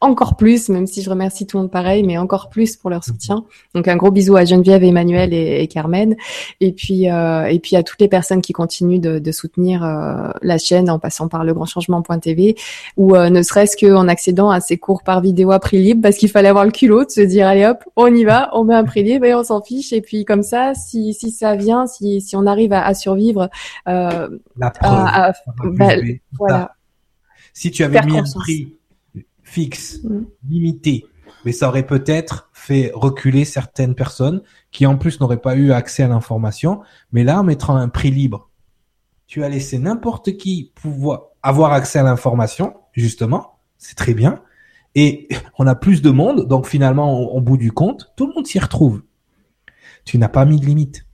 encore plus, même si je remercie tout le monde pareil, mais encore plus pour leur soutien. Donc un gros bisou à Geneviève, Emmanuel et, et Carmen, et puis euh, et puis à toutes les personnes qui continuent de, de soutenir euh, la chaîne en passant par le grand changement.tv ou euh, ne serait-ce qu'en accédant à ces cours par vidéo à prix libre, parce qu'il fallait avoir le culot de se dire allez hop, on y va, on met un prix libre et on s'en fiche, et puis comme ça, si si ça vient, si si on arrive à, à survivre, la preuve, bah, voilà. Si tu avais mis un prix fixe, mm. limité. Mais ça aurait peut-être fait reculer certaines personnes qui en plus n'auraient pas eu accès à l'information. Mais là, en mettant un prix libre, tu as laissé n'importe qui pouvoir avoir accès à l'information, justement. C'est très bien. Et on a plus de monde, donc finalement, au, bout du compte, tout le monde s'y retrouve. Tu n'as pas mis de limite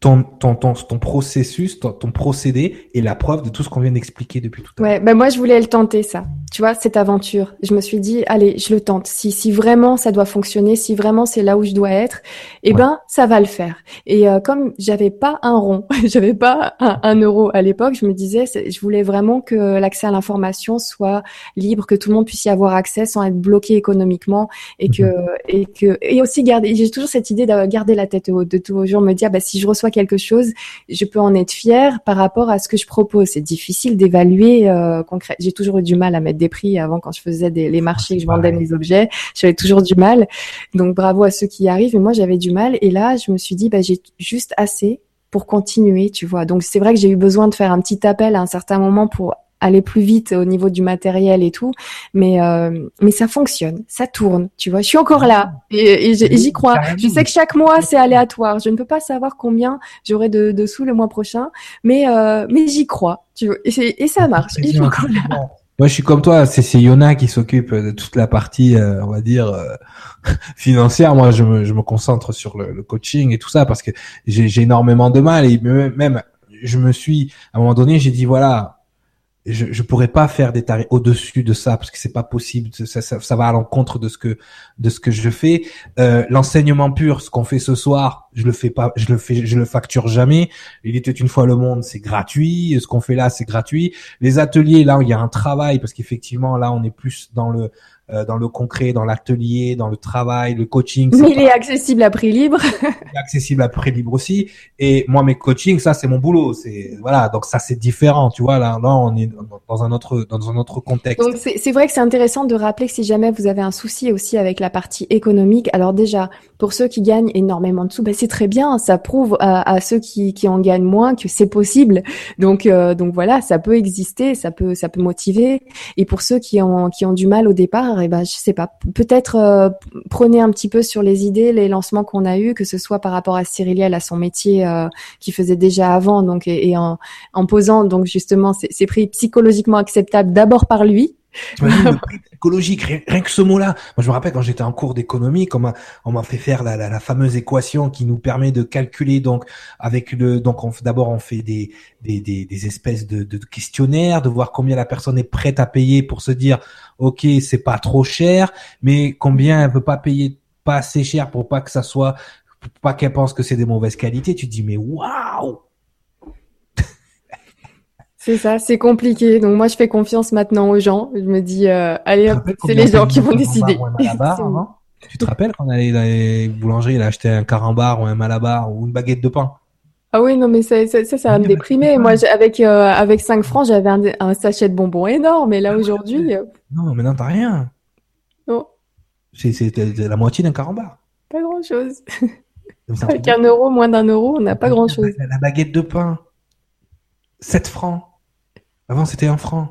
ton, ton, ton, ton processus, ton, ton, procédé est la preuve de tout ce qu'on vient d'expliquer depuis tout à l'heure. Ouais, ben moi je voulais le tenter ça. Tu vois, cette aventure. Je me suis dit, allez, je le tente. Si, si vraiment ça doit fonctionner, si vraiment c'est là où je dois être, eh ben ça va le faire. Et euh, comme j'avais pas un rond, j'avais pas un, un, euro à l'époque, je me disais, je voulais vraiment que l'accès à l'information soit libre, que tout le monde puisse y avoir accès sans être bloqué économiquement et que mhm. et que et aussi garder. J'ai toujours cette idée de garder la tête haute, de toujours me dire, bah si je reçois quelque chose, je peux en être fière par rapport à ce que je propose. C'est difficile d'évaluer euh, concrètement. J'ai toujours eu du mal à mettre des prix avant quand je faisais des, les marchés, que je vendais mes objets. J'avais toujours du mal. Donc bravo à ceux qui y arrivent. Et moi, j'avais du mal. Et là, je me suis dit, bah, j'ai juste assez pour continuer, tu vois. Donc c'est vrai que j'ai eu besoin de faire un petit appel à un certain moment pour aller plus vite au niveau du matériel et tout, mais euh, mais ça fonctionne, ça tourne, tu vois. Je suis encore là et, j'y crois. Je sais que chaque mois c'est aléatoire. Je ne peux pas savoir combien j'aurai de, de, sous le mois prochain, mais euh, mais j'y crois, tu vois. Et, et ça marche. Et Moi, je suis comme toi. C'est Yona qui s'occupe de toute la partie, euh, on va dire euh, financière. Moi, je me je me concentre sur le, le coaching et tout ça parce que j'ai énormément de mal et même je me suis à un moment donné, j'ai dit voilà je je pourrais pas faire des tarifs au-dessus de ça parce que c'est pas possible ça, va à l'encontre de ce que de ce que je fais. Euh, l'enseignement pur ce qu'on fait ce soir je le fais pas je le fais je le facture jamais. Il était une fois le monde c'est gratuit. Ce qu'on fait là c'est gratuit. Les ateliers là il y a un travail parce qu'effectivement là on est plus dans le euh, dans le concret, dans l'atelier, dans le travail, le coaching. Mais il est accessible à prix libre. il est accessible à prix libre aussi. Et moi, mes coachings, ça, c'est mon boulot. C'est voilà, donc ça, c'est différent. Tu vois, là, là, on est dans un autre dans un autre contexte. Donc c'est vrai que c'est intéressant de rappeler que si jamais vous avez un souci aussi avec la partie économique, alors déjà pour ceux qui gagnent énormément de sous, ben c'est très bien. Ça prouve à, à, ceux qui, qui en gagnent moins que c'est possible. Donc euh, donc voilà, ça peut exister, ça peut ça peut motiver. Et pour ceux qui ont qui ont du mal au départ et ben je sais pas, peut-être euh, prenez un petit peu sur les idées, les lancements qu'on a eus, que ce soit par rapport à Cyriliel, à son métier euh, qu'il faisait déjà avant, donc et, en, posant donc justement ces prix psychologiquement acceptables d'abord par lui, psychologique, rien, que ce mot-là. Moi, je me rappelle quand j'étais en cours d'économie, on m'a, fait faire la, la, fameuse équation qui nous permet de calculer donc avec le, donc d'abord on fait des, des, des, espèces de, questionnaires, de voir combien la personne est prête à payer pour se dire, ok, c'est pas trop cher, mais combien elle veut pas payer pas assez cher pour pas que ça soit, pas qu'elle pense que c'est des mauvaises qualités. Tu dis mais waouh c'est ça, c'est compliqué. Donc moi, je fais confiance maintenant aux gens. Je me dis, euh, allez, c'est les gens qui vont décider. tu te rappelles quand on allait dans les boulangeries, il a acheté un carambar ou un malabar ou une baguette de pain Ah oui, non, mais ça, ça, ça, va me déprimer. Moi, avec, euh, avec 5 francs, j'avais un, un, sachet de bonbons énorme. Et là, ah aujourd'hui. Non, mais non, t'as rien. Non. C'est la moitié d'un carambar. Pas grand chose. avec un euro, moins d'un euro, on n'a pas grand chose. La, baguette de pain. 7 francs. Avant, c'était 1 franc.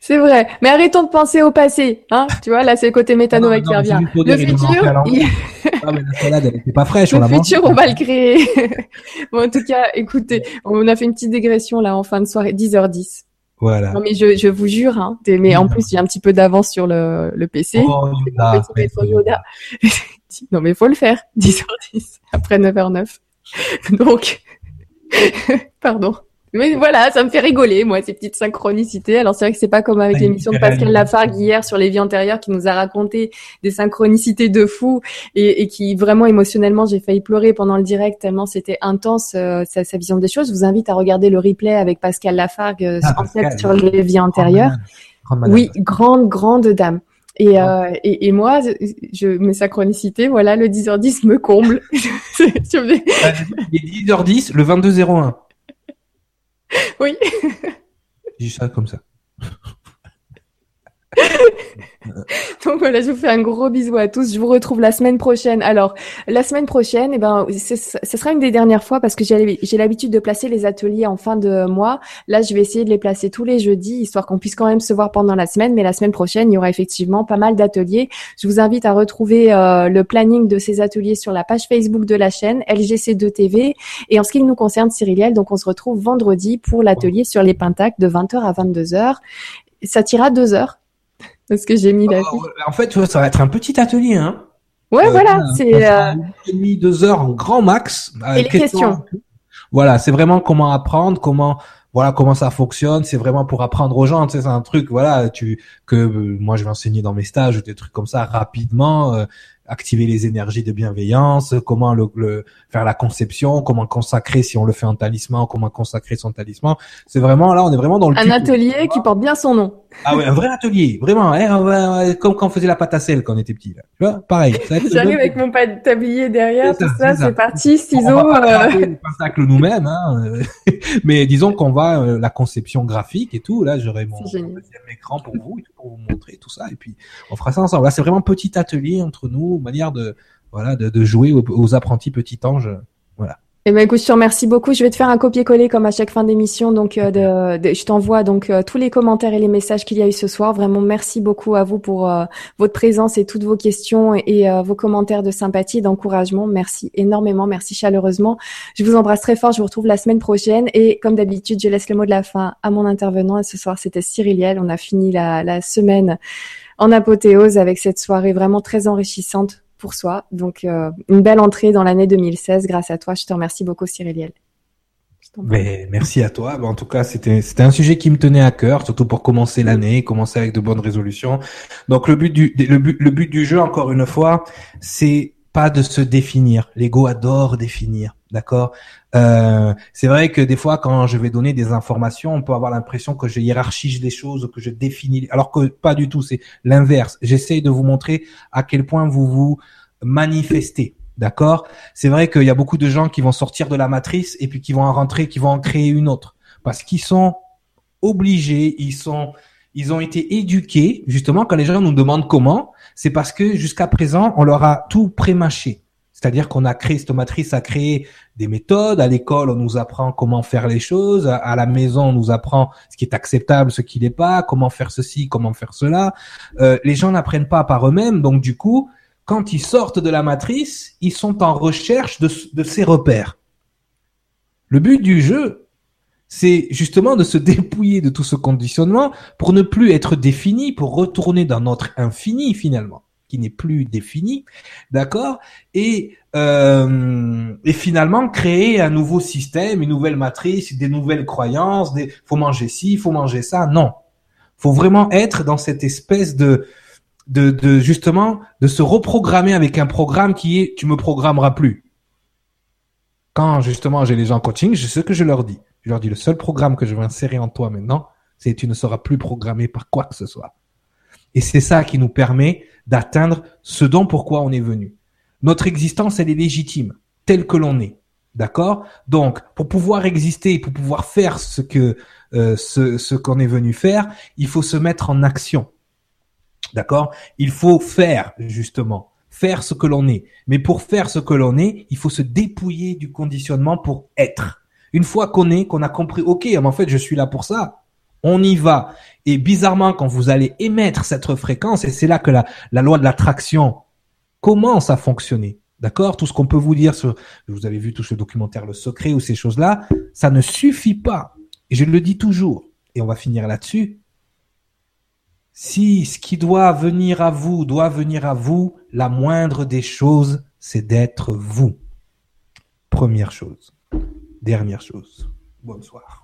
C'est vrai. Mais arrêtons de penser au passé. Hein tu vois, là, c'est le côté méthano qui revient. Le futur. Ah, mais la salade, elle n'était pas fraîche. Le on futur, on va le créer. bon, en tout cas, écoutez, on a fait une petite dégression là en fin de soirée, 10h10. Voilà. Non, mais je, je vous jure, hein, mais en plus, j'ai un petit peu d'avance sur le, le PC. Oh, Yoda, non, mais faut le faire. 10h10 après 9h09. Donc, pardon. Mais voilà, ça me fait rigoler, moi, ces petites synchronicités. Alors c'est vrai que c'est pas comme avec l'émission de Pascal Lafargue hier sur les vies antérieures qui nous a raconté des synchronicités de fou et, et qui vraiment émotionnellement j'ai failli pleurer pendant le direct tellement c'était intense euh, sa, sa, vision des choses. Je vous invite à regarder le replay avec Pascal Lafargue euh, ah, en fait sur les vies antérieures. oui, grande grande dame. Et, euh, et, et, moi, je, mes synchronicités, voilà, le 10h10 me comble. Il est 10h10, le 22h01. Oui. Je dis ça comme ça. Donc voilà, je vous fais un gros bisou à tous. Je vous retrouve la semaine prochaine. Alors, la semaine prochaine, eh ben, ce sera une des dernières fois parce que j'ai l'habitude de placer les ateliers en fin de mois. Là, je vais essayer de les placer tous les jeudis, histoire qu'on puisse quand même se voir pendant la semaine. Mais la semaine prochaine, il y aura effectivement pas mal d'ateliers. Je vous invite à retrouver euh, le planning de ces ateliers sur la page Facebook de la chaîne LGC2TV. Et en ce qui nous concerne, Cyriliel, donc on se retrouve vendredi pour l'atelier sur les Pentacs de 20h à 22h. Ça tirera deux heures parce que j'ai mis la oh, En fait, ça va être un petit atelier, hein. Ouais, voilà, c'est euh... demi, deux heures en grand max. Et les questions. Voilà, c'est vraiment comment apprendre, comment voilà comment ça fonctionne. C'est vraiment pour apprendre aux gens. Tu sais, c'est un truc, voilà, tu que euh, moi je vais enseigner dans mes stages, des trucs comme ça rapidement. Euh, activer les énergies de bienveillance, comment le, faire la conception, comment consacrer si on le fait en talisman, comment consacrer son talisman. C'est vraiment là, on est vraiment dans le un atelier qui porte bien son nom. Ah ouais, un vrai atelier, vraiment, hein, comme quand on faisait la pâte à sel quand on était petit. Là. Tu vois, pareil. J'arrive avec mon tablier derrière, tout ça, c'est parti, ciseaux. On va pas euh... nous-mêmes, hein, euh, mais disons qu'on va euh, la conception graphique et tout. Là, j'aurai mon deuxième écran pour vous, pour vous montrer tout ça, et puis on fera ça ensemble. Là, c'est vraiment petit atelier entre nous, manière de voilà de, de jouer aux, aux apprentis petits anges. Voilà. Eh ben écoute, je te remercie beaucoup. Je vais te faire un copier-coller comme à chaque fin d'émission. Donc, euh, de, je t'envoie donc euh, tous les commentaires et les messages qu'il y a eu ce soir. Vraiment, merci beaucoup à vous pour euh, votre présence et toutes vos questions et, vos commentaires de sympathie, d'encouragement. Merci énormément, merci chaleureusement. Je vous embrasse très fort. Je vous retrouve la semaine prochaine et comme d'habitude, je laisse le mot de la fin à mon intervenant. Et ce soir, c'était Cyriliel. On a fini la, la semaine en apothéose avec cette soirée vraiment très enrichissante pour soi. Donc, euh, une belle entrée dans l'année 2016 grâce à toi. Je te remercie beaucoup, Cyriliel. Mais merci à toi. en tout cas, c'était un sujet qui me tenait à cœur, surtout pour commencer l'année, commencer avec de bonnes résolutions. Donc le but du le but le but du jeu, encore une fois, c'est pas de se définir. L'ego adore définir, d'accord? Euh, C'est vrai que des fois, quand je vais donner des informations, on peut avoir l'impression que je hiérarchise les choses, que je définis, alors que pas du tout. C'est l'inverse. J'essaye de vous montrer à quel point vous vous manifestez. D'accord? C'est vrai qu'il y a beaucoup de gens qui vont sortir de la matrice et puis qui vont en rentrer, qui vont en créer une autre, parce qu'ils sont obligés, ils sont, ils ont été éduqués. Justement, quand les gens nous demandent comment, c'est parce que jusqu'à présent, on leur a tout prémâché. C'est-à-dire qu'on a créé, cette matrice a créé des méthodes. À l'école, on nous apprend comment faire les choses. À la maison, on nous apprend ce qui est acceptable, ce qui n'est pas, comment faire ceci, comment faire cela. Euh, les gens n'apprennent pas par eux-mêmes. Donc, du coup, quand ils sortent de la matrice, ils sont en recherche de, de ces repères. Le but du jeu, c'est justement de se dépouiller de tout ce conditionnement pour ne plus être défini, pour retourner dans notre infini finalement, qui n'est plus défini, d'accord? Et euh, et finalement créer un nouveau système, une nouvelle matrice, des nouvelles croyances, des faut manger ci, faut manger ça. Non, faut vraiment être dans cette espèce de de, de justement de se reprogrammer avec un programme qui est tu me programmeras plus. Quand justement j'ai les gens en coaching, c'est ce que je leur dis je leur dis, le seul programme que je vais insérer en toi maintenant, c'est tu ne seras plus programmé par quoi que ce soit. Et c'est ça qui nous permet d'atteindre ce dont pourquoi on est venu. Notre existence, elle est légitime, telle que l'on est. D'accord? Donc, pour pouvoir exister, pour pouvoir faire ce que euh, ce, ce qu'on est venu faire, il faut se mettre en action. D'accord? Il faut faire, justement, faire ce que l'on est. Mais pour faire ce que l'on est, il faut se dépouiller du conditionnement pour être. Une fois qu'on est, qu'on a compris, ok, mais en fait, je suis là pour ça, on y va. Et bizarrement, quand vous allez émettre cette fréquence, et c'est là que la, loi de l'attraction commence à fonctionner. D'accord? Tout ce qu'on peut vous dire sur, vous avez vu tout ce documentaire Le Secret ou ces choses-là, ça ne suffit pas. Et je le dis toujours, et on va finir là-dessus. Si ce qui doit venir à vous doit venir à vous, la moindre des choses, c'est d'être vous. Première chose. Dernière chose. Bonsoir.